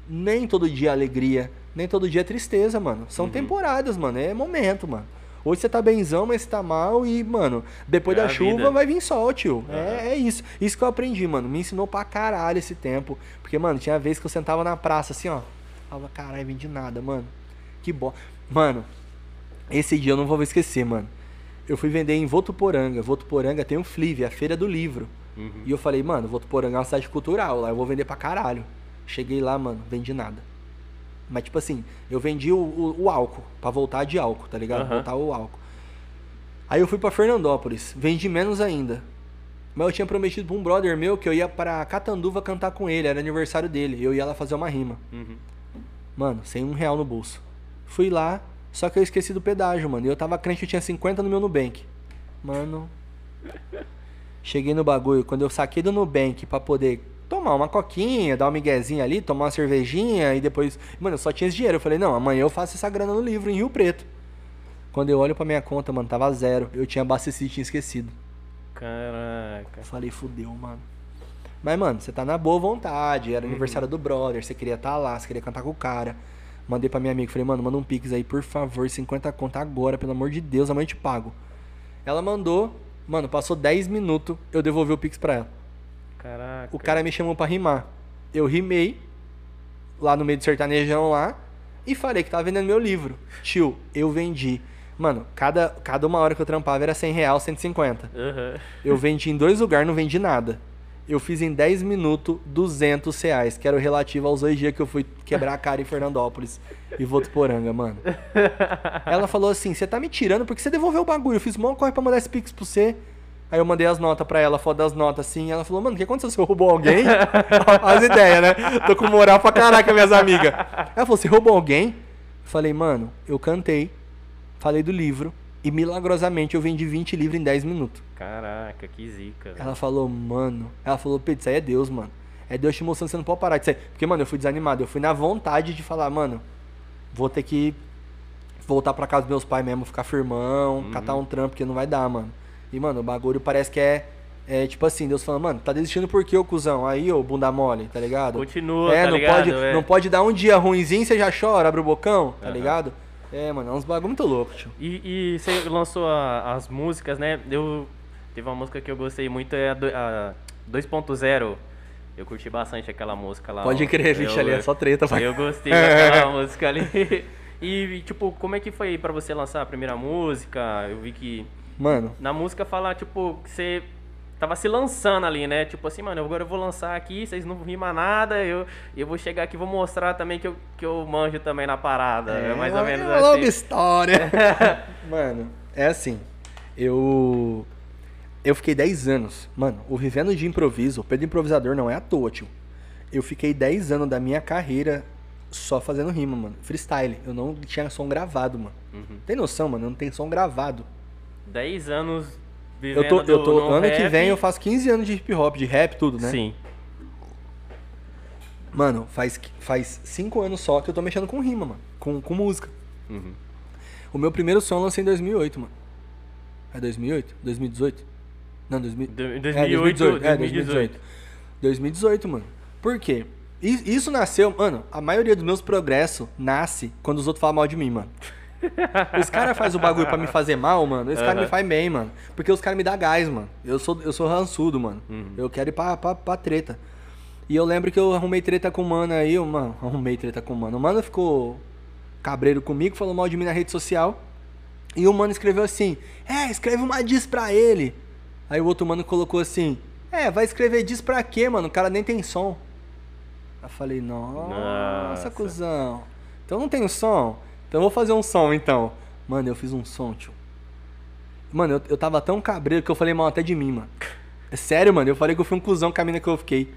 Nem todo dia é alegria, nem todo dia é tristeza, mano. São temporadas, mano. É momento, mano. Hoje você tá benzão, mas você tá mal e, mano, depois
É
da chuva
vida.
vai vir sol, tio. É, é isso. Isso que eu aprendi, mano. Me ensinou pra caralho esse tempo. Porque, mano, tinha vez que eu sentava na praça assim, ó. Falava, caralho, vendi nada, mano. Que bom. Mano, esse dia eu não vou esquecer, mano. Eu fui vender em Votuporanga. Votuporanga tem um Flive, a feira do livro.
Uhum.
E eu falei, mano, Votuporanga é uma cidade cultural, lá eu vou vender pra caralho. Cheguei lá, mano, vendi nada. Mas, tipo assim, eu vendi o, o, o álcool, pra voltar de álcool, tá ligado?
Aham.
Voltar o álcool. Aí eu fui pra Fernandópolis, vendi menos ainda. Mas eu tinha prometido pra um brother meu que eu ia pra Catanduva cantar com ele, era aniversário dele. Eu ia lá fazer uma rima.
Uhum.
Mano, sem um real no bolso. Fui lá, só que eu esqueci do pedágio, mano. E eu tava crente que eu tinha 50 no meu Nubank. Mano. Cheguei no bagulho, quando eu saquei do Nubank pra poder tomar uma coquinha, dar uma miguezinha ali, tomar uma cervejinha e depois. Mano, eu só tinha esse dinheiro. Eu falei, não, amanhã eu faço essa grana no livro, em Rio Preto. Quando eu olho pra minha conta, mano, tava zero. Eu tinha abastecido e tinha esquecido.
Caraca.
Falei, fudeu, mano. Mas, mano, você tá na boa vontade. Era aniversário do brother, você queria estar lá, você queria cantar com o cara. Mandei pra minha amiga, falei, mano, manda um pix aí, por favor, 50 conta agora, pelo amor de Deus, amanhã eu te pago. Ela mandou, mano, passou 10 minutos, eu devolvi o pix pra ela.
Caraca.
O cara me chamou pra rimar. Eu rimei, lá no meio do sertanejão lá, e falei que tava vendendo meu livro. Tio, eu vendi. Mano, cada, cada uma hora que eu trampava era 100 real, 150.
Aham.
Eu vendi em dois lugares, não vendi nada. Eu fiz em 10 minutos 200 reais, que era o relativo aos dois dias que eu fui quebrar a cara em Fernandópolis e Votuporanga, mano. (laughs) Ela falou assim: Você tá me tirando porque você devolveu o bagulho. Eu fiz mó corre pra mandar esse pix pra você. Aí eu mandei as notas pra ela, foto das notas assim. Ela falou: Mano, o que aconteceu? Você roubou alguém? (laughs) as ideias, né? Tô com moral pra caraca, minhas amigas. Ela falou: Você roubou alguém? Eu falei: Mano, eu cantei, falei do livro e milagrosamente eu vendi 20 livros em 10 minutos.
Caraca, que zica. velho.
Ela falou, mano. Ela falou, Pedro, isso aí é Deus, mano. É Deus te mostrando que você não pode parar de ser. Porque, mano, eu fui desanimado. Eu fui na vontade de falar, mano, vou ter que voltar pra casa dos meus pais mesmo, ficar firmão,
Uhum.
catar um trampo, porque não vai dar, mano. E, mano, o bagulho parece que é. É tipo assim, Deus falando, mano, tá desistindo por quê, ô cuzão? Aí, ô bunda mole, tá ligado?
Continua,
é,
tá
não
ligado?
Pode,
É.
Não pode dar um dia ruimzinho, você já chora, abre o bocão, tá
Aham.
ligado? É, mano, é uns bagulho muito louco, tio.
E, e você lançou a- as músicas, né? Eu teve uma música que eu gostei muito é a, a 2.0. Eu curti bastante aquela música lá.
Pode crer, vixe, ali é só treta, vai.
Eu gostei daquela (laughs) música ali. (laughs) E tipo, como é que foi pra você lançar a primeira música? Eu vi que
Mano,
na música fala tipo que você tava se lançando ali, né? Tipo assim, mano, agora eu vou lançar aqui, vocês não rimam nada, eu, eu vou chegar aqui e vou mostrar também que eu, que eu manjo também na parada. É, mais ou menos
é uma longa
assim.
história. (laughs) Mano, é assim. Eu. Eu fiquei 10 anos. Mano, o Vivendo de Improviso, o Pedro Improvisador não é à toa, tio. Eu fiquei 10 anos da minha carreira só fazendo rima, mano. Freestyle. Eu não tinha som gravado, mano.
Uhum.
Tem noção, mano? Eu não tenho som gravado.
10 anos
Eu tô, eu tô,
no
ano que
rap.
vem eu faço 15 anos de hip hop, de rap, tudo, né?
Sim.
Mano, faz, faz 5 anos só que eu tô mexendo com rima, mano. Com, com música.
Uhum.
O meu primeiro som eu lancei em 2008, mano. É 2008? 2018? Não, 2000...
Do-
é,
2008,
É,
2018.
2018, mano. Por quê? Isso nasceu, mano, a maioria dos meus progressos nasce quando os outros falam mal de mim, mano. Os caras fazem o bagulho pra me fazer mal, mano. Esse cara
Aham.
me faz bem, mano. Porque os caras me dão gás, mano. Eu sou, eu sou rançudo, mano.
Uhum.
Eu quero ir pra, pra, pra treta. E eu lembro que eu arrumei treta com o mano aí, eu, mano, (laughs) arrumei treta com o mano. O mano ficou cabreiro comigo, falou mal de mim na rede social. E o mano escreveu assim: É, escreve uma diss pra ele. Aí o outro mano colocou assim: É, vai escrever diss pra quê, mano? O cara nem tem som. Aí eu falei: Nossa,
Nossa.
cuzão. Então não tem som? Então eu vou fazer um som então. Mano, eu fiz um som, tio. Mano, eu, eu tava tão cabreiro que eu falei mal até de mim, mano. É sério, mano. Eu falei que eu fui um cuzão com a mina que eu fiquei.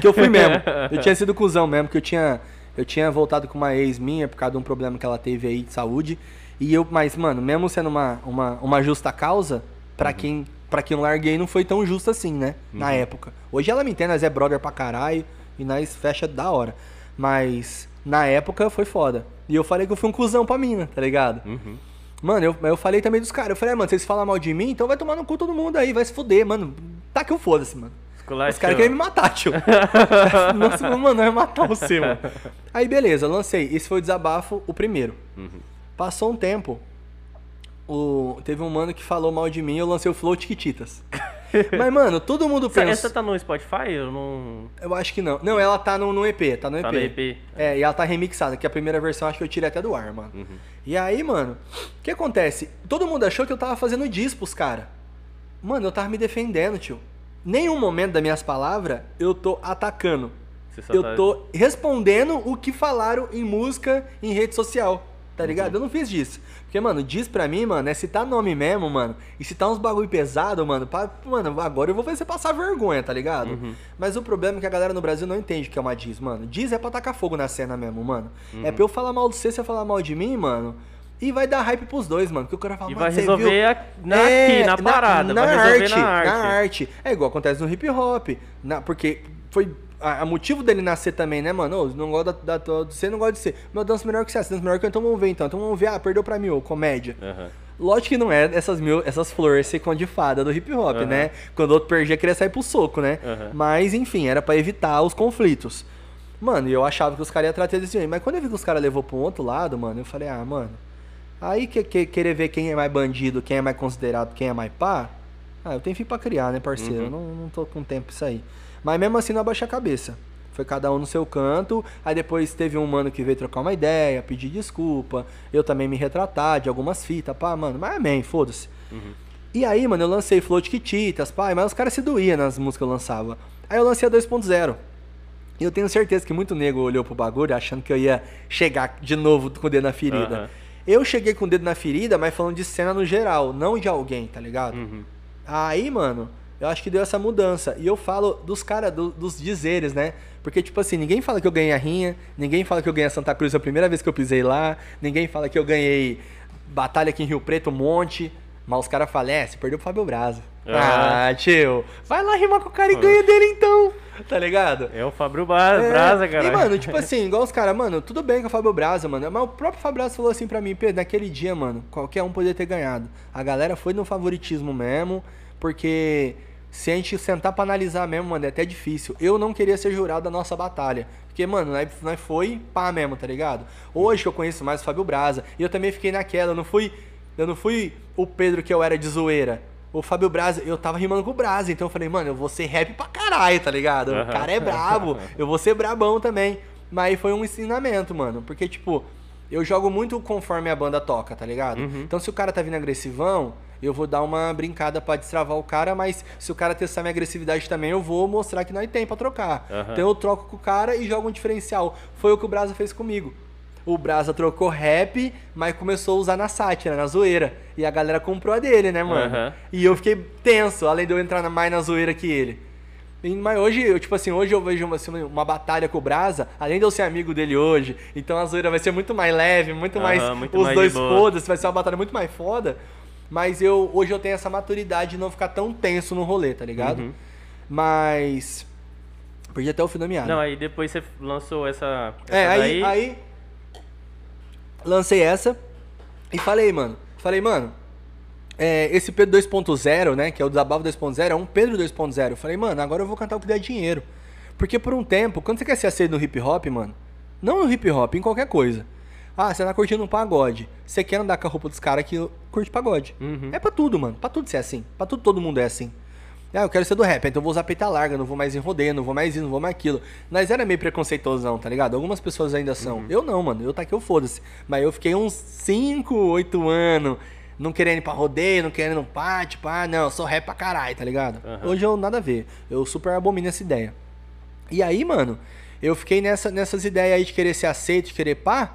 Que eu fui (laughs) mesmo. Eu tinha sido cuzão mesmo, que eu tinha. Eu tinha voltado com uma ex minha por causa de um problema que ela teve aí de saúde. E eu, mas, mano, mesmo sendo uma, uma, uma justa causa, pra quem. Pra quem eu larguei não foi tão justo assim, né? Na época. Hoje ela me entende, nós é brother pra caralho e nós fecha da hora. Mas na época foi foda. E eu falei que eu fui um cuzão pra mina, tá ligado?
Uhum.
Mano, eu, eu falei também dos caras. Eu falei, ah, mano, vocês falam mal de mim, então vai tomar no cu todo mundo aí, vai se fuder, mano. Tá que eu foda-se, mano. Os caras querem me matar, tio. (laughs) Nossa, mano, vai matar você, mano. Aí, beleza, lancei. Esse foi o desabafo, o primeiro.
Uhum.
Passou um tempo, o... teve um mano que falou mal de mim eu lancei o Flow Tiquititas. (laughs) Mas, mano, todo mundo
Essa,
pensa...
essa tá no Spotify? Eu não.
Eu acho que não. Não, ela tá no, no EP, tá no EP.
Tá no EP.
É, e ela tá remixada, que a primeira versão acho que eu tirei até do ar, mano.
Uhum.
E aí, mano, o que acontece? Todo mundo achou que eu tava fazendo diss pros caras. Mano, eu tava me defendendo, tio. Nenhum momento das minhas palavras eu tô atacando. Eu
tá-
tô respondendo o que falaram em música, em rede social. Tá ligado? Eu não fiz disso. Porque, mano, diz pra mim, mano, é citar nome mesmo, mano. E citar uns bagulho pesado, mano. Pra, mano, agora eu vou fazer você passar vergonha, tá ligado?
Uhum.
Mas o problema é que a galera no Brasil não entende o que é uma diz, mano. Diz é pra tacar fogo na cena mesmo, mano.
Uhum.
É pra eu falar mal de você, você falar mal de mim, mano. E vai dar hype pros dois, mano. Porque o cara fala,
E vai
você
resolver a- na- aqui, na parada,
Na, arte,
na arte.
Na arte. É igual acontece no hip hop. Na, porque foi. A, a motivo dele nascer também, né, mano? Ô, não gosta da, da, você não gosta de ser. Meu, eu danço melhor que você, você dança melhor que eu, então vamos ver então. Então vamos ver, ah, perdeu pra mim, ô, comédia.
Aham.
Lógico que não é essas mil, essas flores secam de fada do hip hop,
Aham.
né? Quando o outro perdia, queria sair pro soco, né?
Aham.
Mas, enfim, era pra evitar os conflitos. Mano, e eu achava que os caras iam tratar desse jeito. Mas quando eu vi que os caras levou pro outro lado, mano, eu falei, ah, mano. Aí que, que- querer ver quem é mais bandido, quem é mais considerado, quem é mais pá. Ah, eu tenho filho pra criar, né, parceiro?
Uhum.
Eu não, não tô com tempo pra isso aí. Mas mesmo assim, não abaixei a cabeça. Foi cada um no seu canto. Aí depois teve um mano que veio trocar uma ideia, pedir desculpa. Eu também me retratar de algumas fitas, pá, mano. Mas amém, foda-se.
Uhum.
E aí, mano, eu lancei Float Kititas, pai, mas os caras se doíam nas músicas que eu lançava. Aí eu lancei a 2.0. E eu tenho certeza que muito nego olhou pro bagulho achando que eu ia chegar de novo com o dedo na ferida.
Aham.
Eu cheguei com o dedo na ferida, mas falando de cena no geral, não de alguém, tá ligado?
Uhum.
Aí, mano, eu acho que deu essa mudança. E eu falo dos caras, do- dos dizeres, né? Porque, tipo assim, ninguém fala que eu ganhei a Rinha, ninguém fala que eu ganhei a Santa Cruz a primeira vez que eu pisei lá, ninguém fala que eu ganhei batalha aqui em Rio Preto, um monte. Mas os caras falam, é, você perdeu pro Fábio Braza.
Ah.
Ah, tio, vai lá rimar com o cara e ganha dele então. tá ligado?
É o Fábio Bra- Brasa, cara.
E, mano, tipo assim, igual os caras, mano, tudo bem com o Fábio Braza, mano. Mas o próprio Fábio Braza falou assim pra mim, Pedro, naquele dia, mano, qualquer um poderia ter ganhado. A galera foi no favoritismo mesmo, porque se a gente sentar pra analisar mesmo, mano, é até difícil. Eu não queria ser jurado da nossa batalha. Porque, mano, nós, foi pá mesmo, tá ligado? Hoje que eu conheço mais o Fábio Braza, e eu também fiquei naquela, eu não fui. Eu não fui o Pedro que eu era de zoeira. O Fábio Braza, eu tava rimando com o Braza, então eu falei, mano, eu vou ser rap pra caralho, tá ligado? O cara é brabo, eu vou ser brabão também. Mas aí foi um ensinamento, mano. Porque, tipo, eu jogo muito conforme a banda toca, tá ligado?
Uhum.
Então se o cara tá vindo agressivão, eu vou dar uma brincada pra destravar o cara, mas se o cara testar minha agressividade também, eu vou mostrar que nós tem pra trocar.
Aham.
Então eu troco com o cara e jogo um diferencial. Foi o que o Brasa fez comigo. O Brasa trocou rap, mas começou a usar na sátira, na zoeira. E a galera comprou a dele, né, mano?
Aham.
E eu fiquei tenso, além de eu entrar mais na zoeira que ele. Mas hoje, eu, tipo assim, hoje eu vejo uma, assim, uma batalha com o Brasa, além de eu ser amigo dele hoje, então a zoeira vai ser muito mais leve, muito
Aham,
mais.
muito
os
mais
dois foda-se, vai ser uma batalha muito mais foda. Mas eu hoje eu tenho essa maturidade de não ficar tão tenso no rolê, tá ligado?
Uhum.
Mas. Perdi até o fim da meada.
Não, aí depois você lançou essa. essa
É, aí,
daí.
aí lancei essa e falei, mano, falei, mano, é, esse Pedro 2.0, né, que é o Desabafo 2.0, é um Pedro 2.0. Eu falei, mano, agora eu vou cantar o que der dinheiro. Porque por um tempo, quando você quer ser aceito no hip hop, mano, não no hip hop, em qualquer coisa. Ah, você tá curtindo um pagode. Você quer andar com a roupa dos caras que curte pagode.
Uhum.
É pra tudo, mano. Pra tudo ser assim. Pra tudo todo mundo é assim. Ah, eu quero ser do rap, então eu vou usar peita larga, não vou mais em rodeio, não vou mais isso, não vou mais aquilo. Nós era meio preconceituosão, tá ligado? Algumas pessoas ainda são. Eu não, mano. Eu tá aqui, eu foda-se. Mas eu fiquei uns 5, 8 anos não querendo ir pra rodeio, não querendo ir pá, tipo, ah, não, eu sou rap pra caralho, tá ligado?
Aham.
Hoje eu nada a ver. Eu super abomino essa ideia. E aí, mano, eu fiquei nessa, nessas ideias aí de querer ser aceito, de querer pá.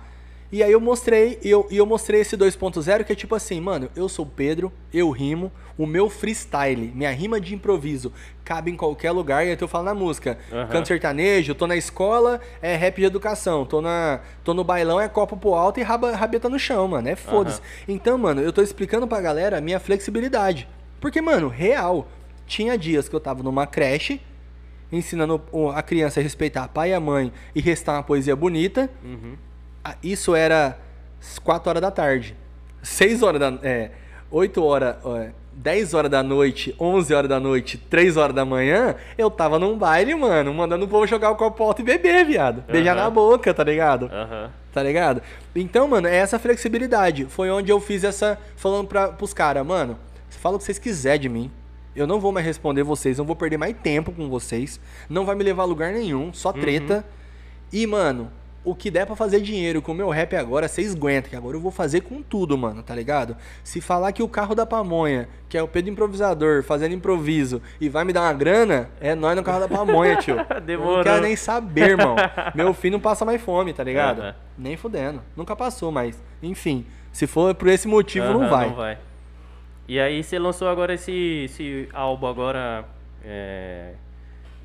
E aí eu mostrei, e eu, e eu mostrei esse 2.0 que é tipo assim, mano, eu sou o Pedro, eu rimo, o meu freestyle, minha rima de improviso, cabe em qualquer lugar, e aí eu falo na música.
Aham.
Canto sertanejo, tô na escola, é rap de educação, tô, na, tô no bailão, é copo pro alto e raba, rabeta no chão, mano, é foda-se. Então, mano, eu tô explicando pra galera a minha flexibilidade. Porque, mano, real, tinha dias que eu tava numa creche, ensinando a criança a respeitar pai e a mãe e restar uma poesia bonita.
Uhum.
Ah, Isso era 4 horas da tarde. 6 horas da. É, 8 horas. é, 10 horas da noite, 11 horas da noite, 3 horas da manhã, eu tava num baile, mano, mandando o povo jogar o copo alto e beber, viado. Beijar
Aham.
na boca, tá ligado?
Aham.
Tá ligado? Então, mano, é essa flexibilidade. Foi onde eu fiz essa. Falando pra, pros caras, mano, fala o que vocês quiserem de mim. Eu não vou mais responder vocês, não vou perder mais tempo com vocês. Não vai me levar a lugar nenhum, só treta. E, mano, o que der pra fazer dinheiro com o meu rap agora, vocês aguentam, que agora eu vou fazer com tudo, mano, tá ligado? Se falar que o carro da pamonha, que é o Pedro Improvisador, fazendo improviso, e vai me dar uma grana, é nós no carro da pamonha, tio. (laughs)
Demorou.
não quero nem saber, irmão. Meu filho não passa mais fome, tá ligado?
Aham.
Nem fudendo. Nunca passou, mas, enfim. Se for por esse motivo, não
Aham,
vai.
Não vai. E aí você lançou agora esse, esse álbum agora. é,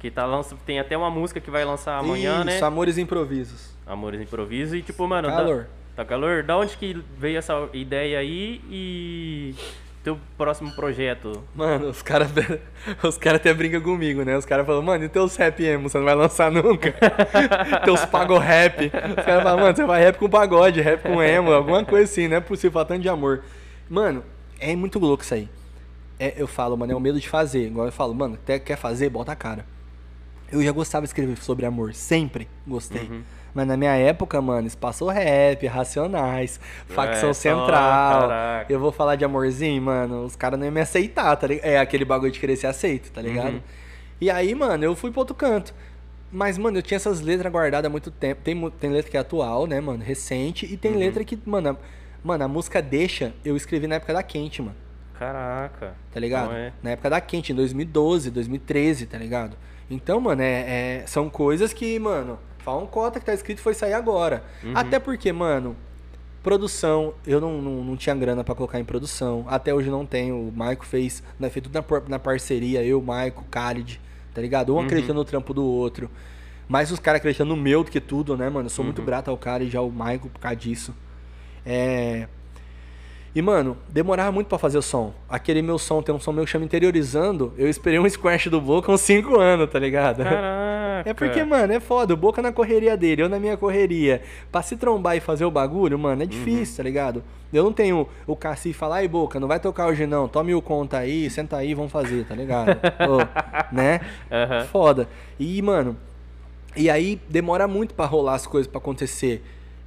que tá lança, tem até uma música que vai lançar amanhã,
Isso,
né?
Amores Improvisos.
Amores Improviso. E tipo, mano.
Calor.
Da, tá calor? Da onde que veio essa ideia aí e teu próximo projeto?
Mano, os caras (laughs) os cara até brincam comigo, né? Os caras falam, mano, e teus rap emo? Você não vai lançar nunca? (laughs) teus pago rap. Os caras falam, mano, você vai rap com pagode, rap com emo, alguma coisa assim, não é possível falar tanto de amor. Mano, é muito louco isso aí. É, eu falo, mano, é o medo de fazer. Igual eu falo, mano, até quer fazer, bota a cara. Eu já gostava de escrever sobre amor, sempre gostei.
Uhum.
Mas na minha época, mano, espaço rap, racionais, facção
É, só,
central.
caraca.
Eu vou falar de amorzinho, mano, os caras não iam me aceitar, tá ligado? É aquele bagulho de querer ser aceito, tá ligado?
Uhum.
E aí, mano, eu fui pro outro canto. Mas, mano, eu tinha essas letras guardadas há muito tempo. Tem, tem letra que é atual, né, mano? Recente. E
Uhum.
tem letra que, mano, a, mano, a música Deixa, eu escrevi na época da Quente, mano.
Caraca.
Tá ligado?
É-
Na época da Quente, em 2012, 2013, tá ligado? Então, mano, é, é- são coisas que, mano, fala um cota que tá escrito foi sair agora.
Uhum.
Até porque, mano, produção, eu não, não, não tinha grana pra colocar em produção. Até hoje não tenho. O Maico fez, né, fez tudo na, na parceria, eu, Maico, Khalid, tá ligado? Um
Uhum.
acreditando no trampo do outro. Mais os caras acreditando no meu do que tudo, né, mano? Eu sou muito
Uhum.
grato ao Khalid, ao Maico por causa disso. É. E, mano, demorava muito pra fazer o som. Aquele meu som, tem um som meu que chama Interiorizando. Eu esperei um (laughs) squash do Boca uns 5 anos, tá ligado?
Caraca.
É porque, mano, é foda. O Boca na correria dele, eu na minha correria. Pra se trombar e fazer o bagulho, mano, é difícil, tá ligado? Eu não tenho o Cassi falar, ai, Boca, não vai tocar hoje não. Tome o conta aí, senta aí, vamos fazer, tá ligado? (laughs) Né?
Aham.
Foda. E, mano, e aí demora muito pra rolar as coisas pra acontecer.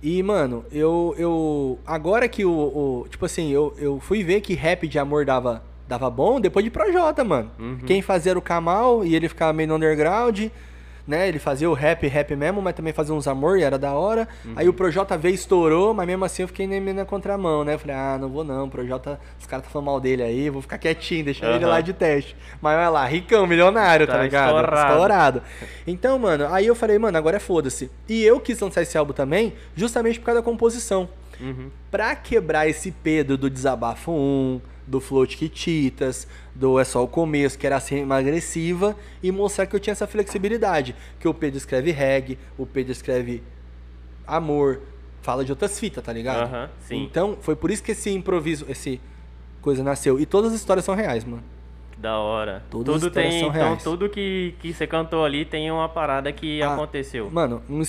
E, mano, eu. eu agora que o. o- tipo assim, eu, eu fui ver que rap de amor dava, dava bom depois de Projota, mano. Quem fazia era o Kamal e ele ficava meio no underground. Né, ele fazia o rap, rap mesmo, mas também fazia uns amor e era da hora. Aí o Projota veio, estourou, mas mesmo assim eu fiquei nem na contramão, né? Eu falei, ah, não vou não, o Projota, os caras tá falando mal dele aí, vou ficar quietinho, deixar ele
Aham.
lá de teste. Mas olha lá, ricão, milionário, tá,
Tá
ligado?
estourado.
Estourado. Então, mano, aí eu falei, mano, agora é foda-se. E eu quis lançar esse álbum também, justamente por causa da composição.
Uhum.
Pra quebrar esse Pedro do Desabafo 1, do Flow Tiquititas, do É Só o Começo, que era assim, agressiva, e mostrar que eu tinha essa flexibilidade. Que o Pedro escreve reggae, o Pedro escreve amor, fala de outras fitas, tá ligado?
Aham, sim.
Então, foi por isso que esse improviso, esse coisa nasceu. E todas as histórias são reais, mano.
Da hora.
Todas as
tudo tem,
são
então
reais.
tudo que, que você cantou ali tem uma parada que
Ah,
aconteceu.
Mano, um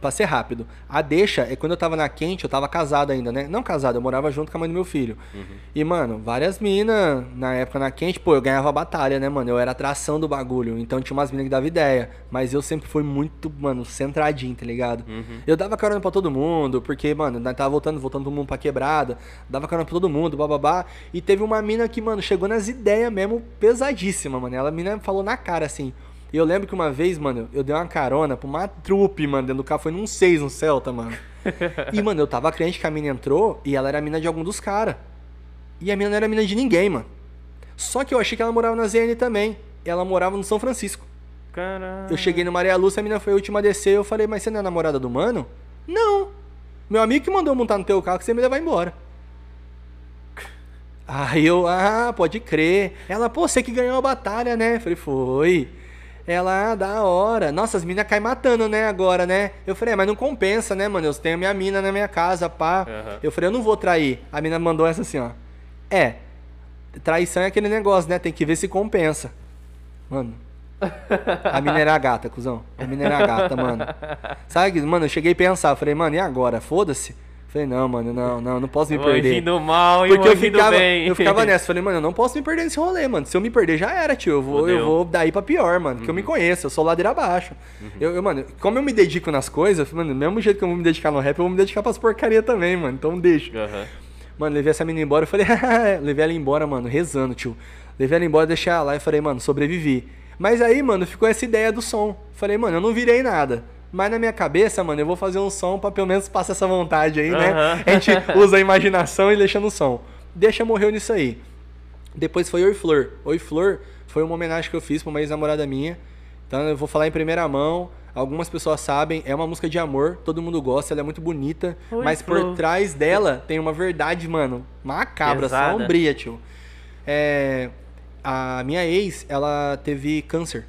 pra ser rápido. A deixa é quando eu tava na quente, eu tava casado ainda, né? Não casado, eu morava junto com a mãe do meu filho.
Uhum.
E, mano, várias minas na época na quente, pô, eu ganhava batalha, né, mano? Eu era atração do bagulho. Então tinha umas minas que davam ideia. Mas eu sempre fui muito, mano, centradinho, tá ligado?
Uhum.
Eu dava carona pra todo mundo, porque, mano, nós tava voltando, voltando todo mundo pra quebrada. Dava carona pra todo mundo, bababá. E teve uma mina que, mano, chegou nas ideias mesmo pesadíssima, mano. Ela, a mina falou na cara, assim. E eu lembro que uma vez, mano, eu dei uma carona pra uma trupe, mano, dentro do carro. Foi num 6 no Celta, mano. (laughs) e, mano, eu tava crente que a mina entrou e ela era a mina de algum dos caras. E a mina não era mina de ninguém, mano. Só que eu achei que ela morava na ZN também. Ela morava no São Francisco.
Caralho.
Eu cheguei no Maria Lúcia, a mina foi a última a descer. Eu falei, mas você não é namorada do mano? Não. Meu amigo que mandou montar no teu carro que você me levar embora. Aí eu, ah, pode crer. Ela, pô, você que ganhou a batalha, né? Eu falei, foi. Ela, ah, da hora. Nossa, as minas caem matando, né, agora, né? Eu falei, é, mas não compensa, né, mano? Eu tenho a minha mina na minha casa, pá.
Aham.
Eu falei, eu não vou trair. A mina mandou essa assim, ó. É, traição é aquele negócio, né? Tem que ver se compensa. Mano, a mina era gata, cuzão. A mina era gata, mano. Sabe, mano, eu cheguei a pensar, falei, mano, e agora? Foda-se. Falei, não, mano, não, não, não posso me perder.
do mal e
Porque eu ficava,
bem.
eu ficava (laughs) nessa, falei, mano, eu não posso me perder nesse rolê, mano. Se eu me perder, já era, tio. Eu vou, eu vou daí pra pior, mano. Que eu me conheço, eu sou ladeira abaixo. Eu, eu, mano, como eu me dedico nas coisas, mano, do mesmo jeito que eu vou me dedicar no rap, eu vou me dedicar pras porcaria também, mano. Então deixa.
Aham.
Mano, levei essa menina embora, eu falei, (laughs) levei ela embora, mano, rezando, tio. Levei ela embora, deixei ela lá e falei, mano, sobrevivi. Mas aí, mano, ficou essa ideia do som. Falei, mano, eu não virei nada. Mas na minha cabeça, mano, eu vou fazer um som pra pelo menos passar essa vontade aí, né?
Aham.
A gente (laughs) usa a imaginação e deixa no som. Deixa morreu nisso aí. Depois foi Oi Flor. Oi Flor foi uma homenagem que eu fiz pra uma ex-namorada minha. Então eu vou falar em primeira mão. Algumas pessoas sabem, é uma música de amor, todo mundo gosta, ela é muito bonita.
Oi,
mas por
Flor.
trás dela tem uma verdade, mano, macabra,
Pesada.
sombria, tio. É, a minha ex, ela teve câncer.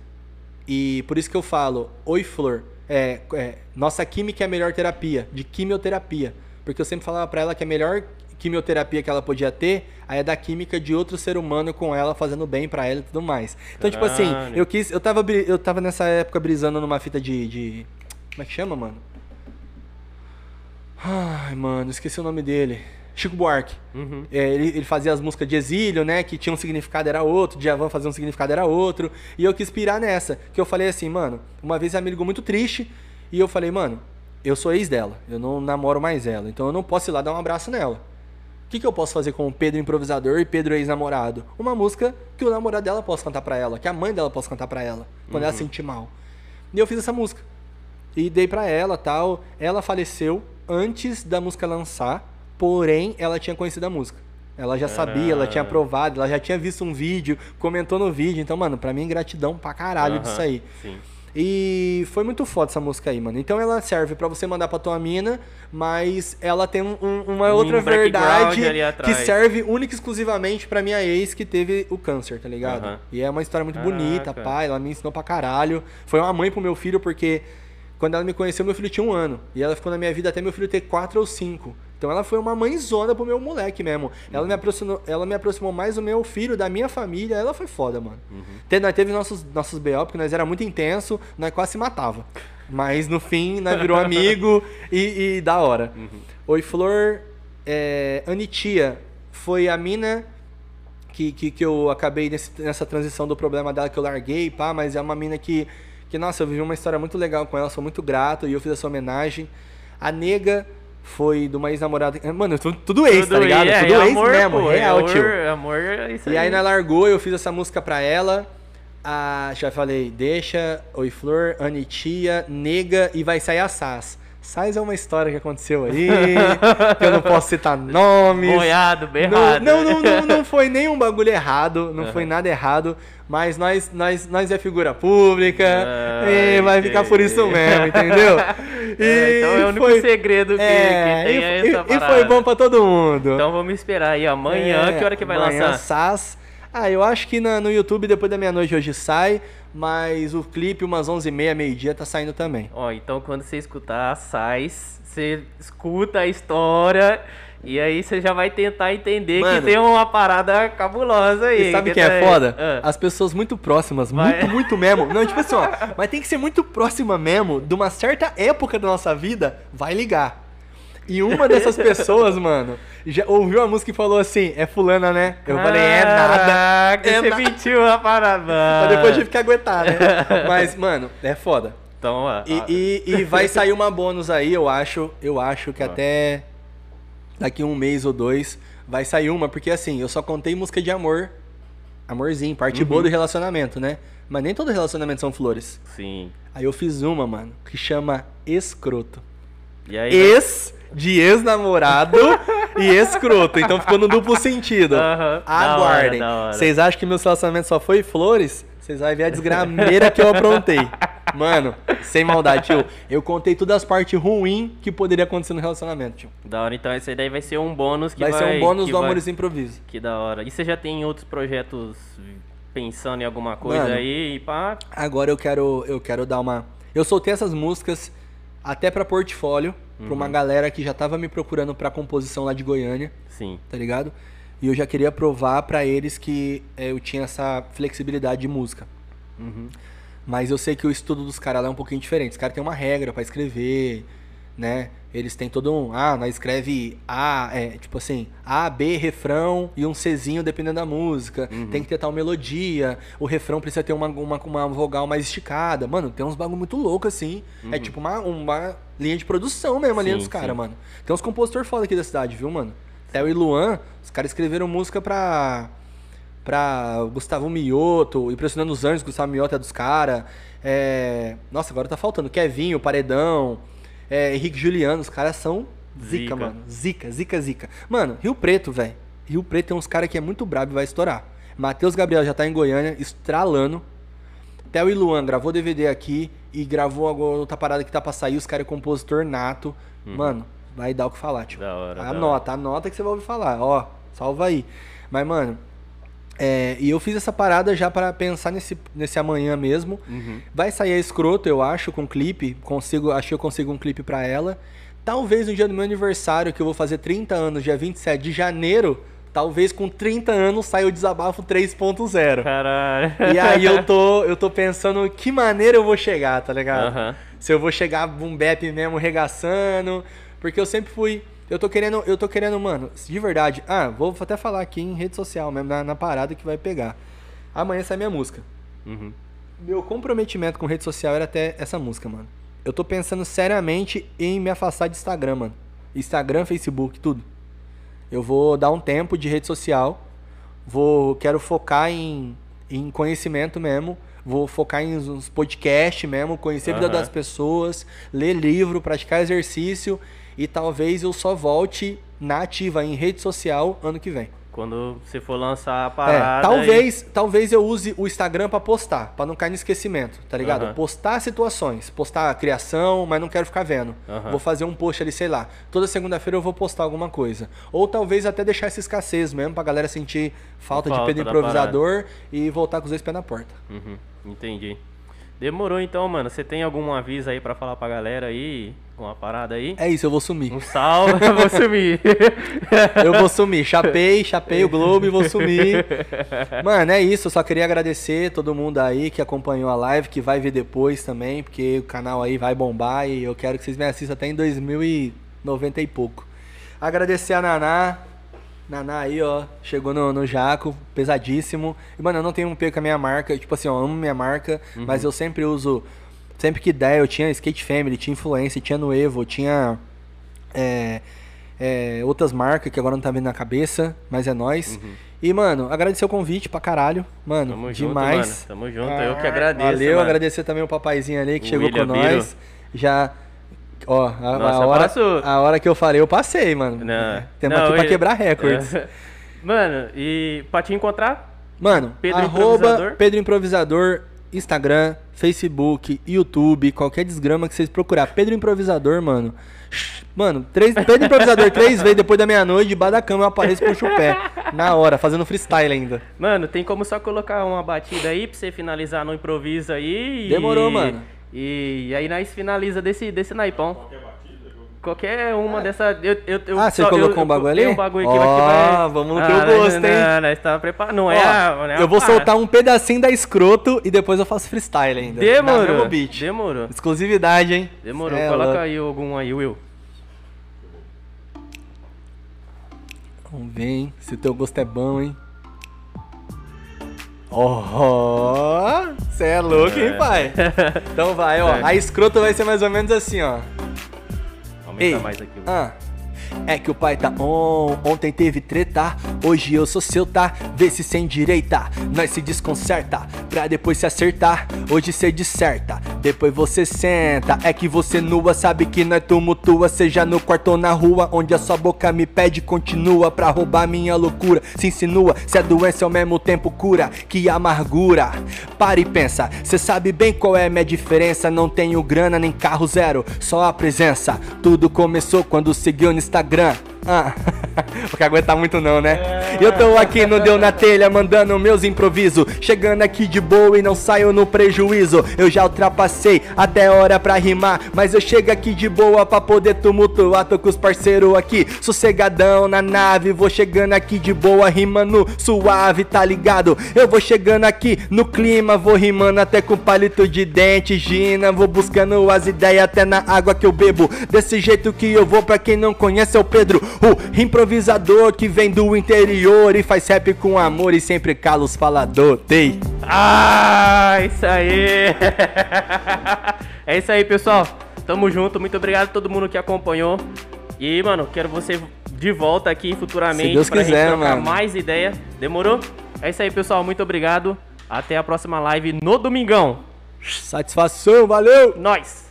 E por isso que eu falo, oi Flor, é, é, nossa química é a melhor terapia, de quimioterapia. Porque eu sempre falava pra ela que a melhor quimioterapia que ela podia ter aí é da química de outro ser humano com ela fazendo bem pra ela e tudo mais. Então, tipo assim,
Caralho.
eu quis, eu tava, eu tava nessa época brisando numa fita de, de como é que chama, mano? Ai, mano, esqueci o nome dele. Chico Buarque.
Uhum.
É, ele, ele fazia as músicas de exílio, né? Que tinha um significado era outro, Djavan fazia um significado era outro. E eu quis pirar nessa. Que eu falei assim, mano, uma vez ela me ligou muito triste. E eu falei, mano, eu sou ex dela. Eu não namoro mais ela. Então eu não posso ir lá dar um abraço nela. O que, que eu posso fazer com o Pedro improvisador e Pedro ex-namorado? Uma música que o namorado dela possa cantar pra ela, que a mãe dela possa cantar pra ela, quando ela se sentir mal. E eu fiz essa música. E dei pra ela, tal. Ela faleceu antes da música lançar, porém ela tinha conhecido a música. Ela já sabia, ela tinha aprovado, ela já tinha visto um vídeo, comentou no vídeo. Então, mano, pra mim gratidão pra caralho
Aham,
disso aí.
Sim.
E foi muito foda essa música aí, mano. Então ela serve pra você mandar pra tua mina, mas ela tem um- um- uma
Um
outra verdade que serve única e exclusivamente pra minha ex que teve o câncer, tá ligado?
Aham.
E é uma história muito bonita,
Caraca.
pai. Ela me ensinou pra caralho. Foi uma mãe pro meu filho, porque quando ela me conheceu, meu filho tinha um ano. E ela ficou na minha vida até meu filho ter quatro ou cinco. Então ela foi uma mãezona pro meu moleque mesmo. Ela, me aproximou, ela me aproximou mais do meu filho, da minha família. Ela foi foda, mano. Te- Nós teve nossos, nossos BO, porque nós era muito intenso, nós quase se matava. Mas no fim, nós virou (laughs) amigo e, e da hora. Oi, Flor. É, Anitia foi a mina que, que, que eu acabei nesse- nessa transição do problema dela que eu larguei, pá, mas é uma mina que, que, nossa, eu vivi uma história muito legal com ela, sou muito grato e eu fiz essa homenagem. A nega foi de uma ex-namorada. Mano, tudo, tudo ex, tá ligado?
é,
tudo
é
ex
amor,
mesmo,
pô, é
real,
amor,
tio.
Amor, é isso
E aí nós largou, eu fiz essa música pra ela. A, já falei, deixa, Oi Flor, Anitia, Nega e vai sair a Sas. Sas é uma história que aconteceu aí, (laughs) que eu não posso citar nomes.
Boiado,
Não,
berrado.
não, não, não, não (laughs) foi nenhum bagulho errado, não foi nada errado, mas nós, nós, nós é figura pública
Ah,
e vai ficar por isso mesmo, entendeu? (laughs)
É, então é o único
foi-
segredo que,
é,
que tem
e,
é
e-
essa
e foi bom pra todo mundo.
Então vamos esperar aí amanhã,
É,
que hora que vai
amanhã,
lançar?
Sas. Ah, eu acho que na- no YouTube depois da meia-noite hoje sai, mas o clipe umas 11h30, meio-dia tá saindo também.
Ó, então quando você escutar a Sais, você escuta a história e aí você já vai tentar entender
Mano.
que tem uma parada cabulosa aí.
E sabe
que
quem é
tá-
foda?
Ah.
As pessoas muito próximas,
Vai.
muito, muito mesmo. Não, tipo assim, ó, (laughs) mas tem que ser muito próxima mesmo, de uma certa época da nossa vida, vai ligar. E uma dessas pessoas, mano, já ouviu a música e falou assim, é fulana, né? Eu falei, é nada.
Caraca,
É
você
nada.
mentiu a parada. (laughs)
Mas depois tive que aguentar, né? Mas, mano, é foda.
Então, ó.
E, e- e vai sair uma bônus aí, eu acho. Eu acho que
Ah.
até daqui um mês ou dois vai sair uma, porque assim, eu só contei música de amor. Amorzinho, parte boa do relacionamento, né? Mas nem todo relacionamento são flores.
Sim.
Aí eu fiz uma, mano, que chama Escroto.
E aí.
Ex de ex-namorado e escroto. Então ficou no duplo sentido. Aguardem. Vocês acham que meu relacionamento só foi flores? Vocês vão ver a desgrameira que eu aprontei. Mano, sem maldade, tio. Eu contei todas as partes ruins que poderia acontecer no relacionamento, tio.
Da hora, então esse daí vai ser um bônus que
Vai,
vai...
ser um bônus do
vai-
Amores Improviso.
Que da hora. E você já tem outros projetos pensando em alguma coisa
Mano.
aí? E pá?
Agora eu quero, eu quero dar uma. Eu soltei essas músicas até pra portfólio, pra uma galera que já tava me procurando pra composição lá de Goiânia.
Sim.
tá ligado? E eu já queria provar pra eles que é, eu tinha essa flexibilidade de música.
Uhum.
Mas eu sei que o estudo dos caras lá é um pouquinho diferente. Os caras têm uma regra pra escrever, né? Eles têm todo um. Ah, nós escreve A, é, tipo assim, A, B, refrão e um Czinho dependendo da música. Tem que ter tal melodia. O refrão precisa ter uma, uma, uma vogal mais esticada. Mano, tem uns bagulho muito louco assim. É tipo uma, uma linha de produção mesmo, a linha
Sim,
dos caras, mano. Tem uns compositores foda aqui da cidade, viu, mano? Theo e Luan, os caras escreveram música pra. pra Gustavo Mioto, Impressionando os Anjos, Gustavo Mioto é dos caras. É... Nossa, agora tá faltando. Kevinho, Paredão, é, Henrique Juliano, os caras são zica,
Zica.
mano. Zica, zica, zica. Mano, Rio Preto, velho. Rio Preto tem uns caras que é muito brabo e vai estourar. Matheus Gabriel já tá em Goiânia, estralando. Theo e Luan gravou DVD aqui e gravou agora outra parada que tá pra sair, os caras é compositor nato. Mano, vai dar o que falar, tio.
Uhum. Da hora, da
Anota, anota que você vai ouvir falar. Ó, salva aí. Mas, mano, é, e eu fiz essa parada já pra pensar nesse, nesse amanhã mesmo.
Uhum.
Vai sair a escroto, eu acho, com clipe. Consigo, acho que eu consigo um clipe pra ela. Talvez no dia do meu aniversário, que eu vou fazer 30 anos, dia 27 de janeiro, talvez com 30 anos saia o desabafo 3.0.
Caralho.
E aí eu tô, (laughs) eu tô pensando que maneira eu vou chegar, tá ligado?
Aham.
Se eu vou chegar boom bap mesmo regaçando, porque eu sempre fui, eu tô querendo, eu tô querendo, mano, de verdade. Ah, vou até falar aqui em rede social mesmo, na, na parada que vai pegar. Amanhã sai minha música.
Uhum.
Meu comprometimento com rede social era até essa música, mano. Eu tô pensando seriamente em me afastar de Instagram, mano. Instagram, Facebook, tudo. Eu vou dar um tempo de rede social. Vou, quero focar em, em conhecimento mesmo. Vou focar em uns podcasts mesmo, conhecer a vida
Aham.
das pessoas, ler livro, praticar exercício e talvez eu só volte na ativa em rede social ano que vem.
Quando você for lançar a
É,
parada.
talvez, talvez eu use o Instagram pra postar, pra não cair no esquecimento, tá ligado?
Aham.
Postar situações, postar a criação, mas não quero ficar vendo.
Aham.
Vou fazer um post ali, sei lá. Toda segunda-feira eu vou postar alguma coisa. Ou talvez até deixar essa escassez mesmo pra galera sentir falta, de
Falta
Pedro
da
improvisador e voltar com os dois pés na porta.
Uhum, entendi. Demorou então, mano. Você tem algum aviso aí pra falar pra galera aí? Uma parada aí?
É isso, eu vou sumir.
Um salve, (laughs) eu vou sumir. (laughs)
Eu vou sumir. Chapei, chapei o Globo e vou sumir. (laughs) Mano, é isso. Eu só queria agradecer todo mundo aí que acompanhou a live, que vai ver depois também, porque o canal aí vai bombar e eu quero que vocês me assistam até em 2090 e pouco. Agradecer a Naná. Naná aí, ó, chegou no, no Jaco, pesadíssimo. E, mano, eu não tenho um P com a minha marca. Tipo assim, eu amo minha marca, mas eu sempre uso. Sempre que der, eu tinha Skate Family, tinha Influência, tinha Nuevo, tinha. é, é, outras marcas que agora não tá vindo na cabeça, mas é nóis. E, mano, agradecer o convite pra caralho. Mano,
Tamo
demais.
junto, mano. Tamo junto. eu que agradeço.
Valeu,
mano.
agradecer também o papaizinho ali que
O
chegou
William
com nós.
Biro.
Já. Ó, a, a
Nossa,
hora,
passou.
a hora que eu falei, eu passei, mano.
Não.
Temos
Não,
aqui pra quebrar recordes. (laughs)
Mano, e pra te encontrar?
Mano,
Pedro Improvisador.
Pedro Improvisador, Instagram, Facebook, YouTube, qualquer desgrama que vocês procurar. Pedro Improvisador, mano. Mano, três, Pedro Improvisador três (laughs) vezes depois da meia-noite, debaixo da cama eu apareço e puxo o pé. Na hora, fazendo freestyle ainda.
Mano, tem como só colocar uma batida aí pra você finalizar no improviso aí. e-
Demorou, mano.
E, e aí nós finaliza desse, desse naipão. Qualquer uma dessa. Eu, eu, eu,
Ah, você
só-
colocou
eu-
um bagulho ali?
um bagulho aqui que vai.
vamos no teu gosto, hein?
Não, nós tá preparado. Não é
Ó,
a. não é
eu vou
para.
soltar um pedacinho da escroto e depois eu faço freestyle ainda.
Demorou.
beat.
Demorou.
Exclusividade, hein?
Demorou.
É
Coloca
louco.
aí algum aí, Will.
Vamos ver, hein? Se o teu gosto é bom, hein? Oh, você é louco, hein, pai? Então vai, ó.
É.
A escroto vai ser mais ou menos assim, ó.
Aumenta
Ei,
mais aqui.
Ah. É que o pai tá on, ontem teve treta, hoje eu sou seu, tá? Vê se sem direita, nós se desconcerta, pra depois se acertar, hoje cê disserta, depois você senta, é que você nua, sabe que nós tumultua, seja no quarto ou na rua, onde a sua boca me pede, continua pra roubar minha loucura, se insinua, se a doença ao mesmo tempo cura, que amargura, para e pensa, cê sabe bem qual é minha diferença, não tenho grana nem carro zero, só a presença, tudo começou quando seguiu no Instagram. Instagram, ah, (laughs) porque aguentar muito não, né? Eu tô aqui no Deu na Telha, mandando meus improvisos. Chegando aqui de boa e não saio no prejuízo. Eu já ultrapassei até hora pra rimar. Mas eu chego aqui de boa pra poder tumultuar. Tô com os parceiros aqui, sossegadão na nave. Vou chegando aqui de boa, rimando suave, tá ligado? Eu vou chegando aqui no clima, vou rimando até com palito de dente, Gina. Vou buscando as ideias até na água que eu bebo. Desse jeito que eu vou, pra quem não conhece, é o Pedro, o improvisador que vem do interior e faz rap com amor e sempre cala os falador. Dei.
Ah, isso aí! (laughs) é isso aí, pessoal. Tamo junto. Muito obrigado a todo mundo que acompanhou. E, mano, quero você de volta aqui futuramente
Se Deus
pra
quiser,
gente trocar
mano.
mais ideia. Demorou? É isso aí, pessoal. Muito obrigado. Até a próxima live no domingão.
Satisfação, valeu!
Nós!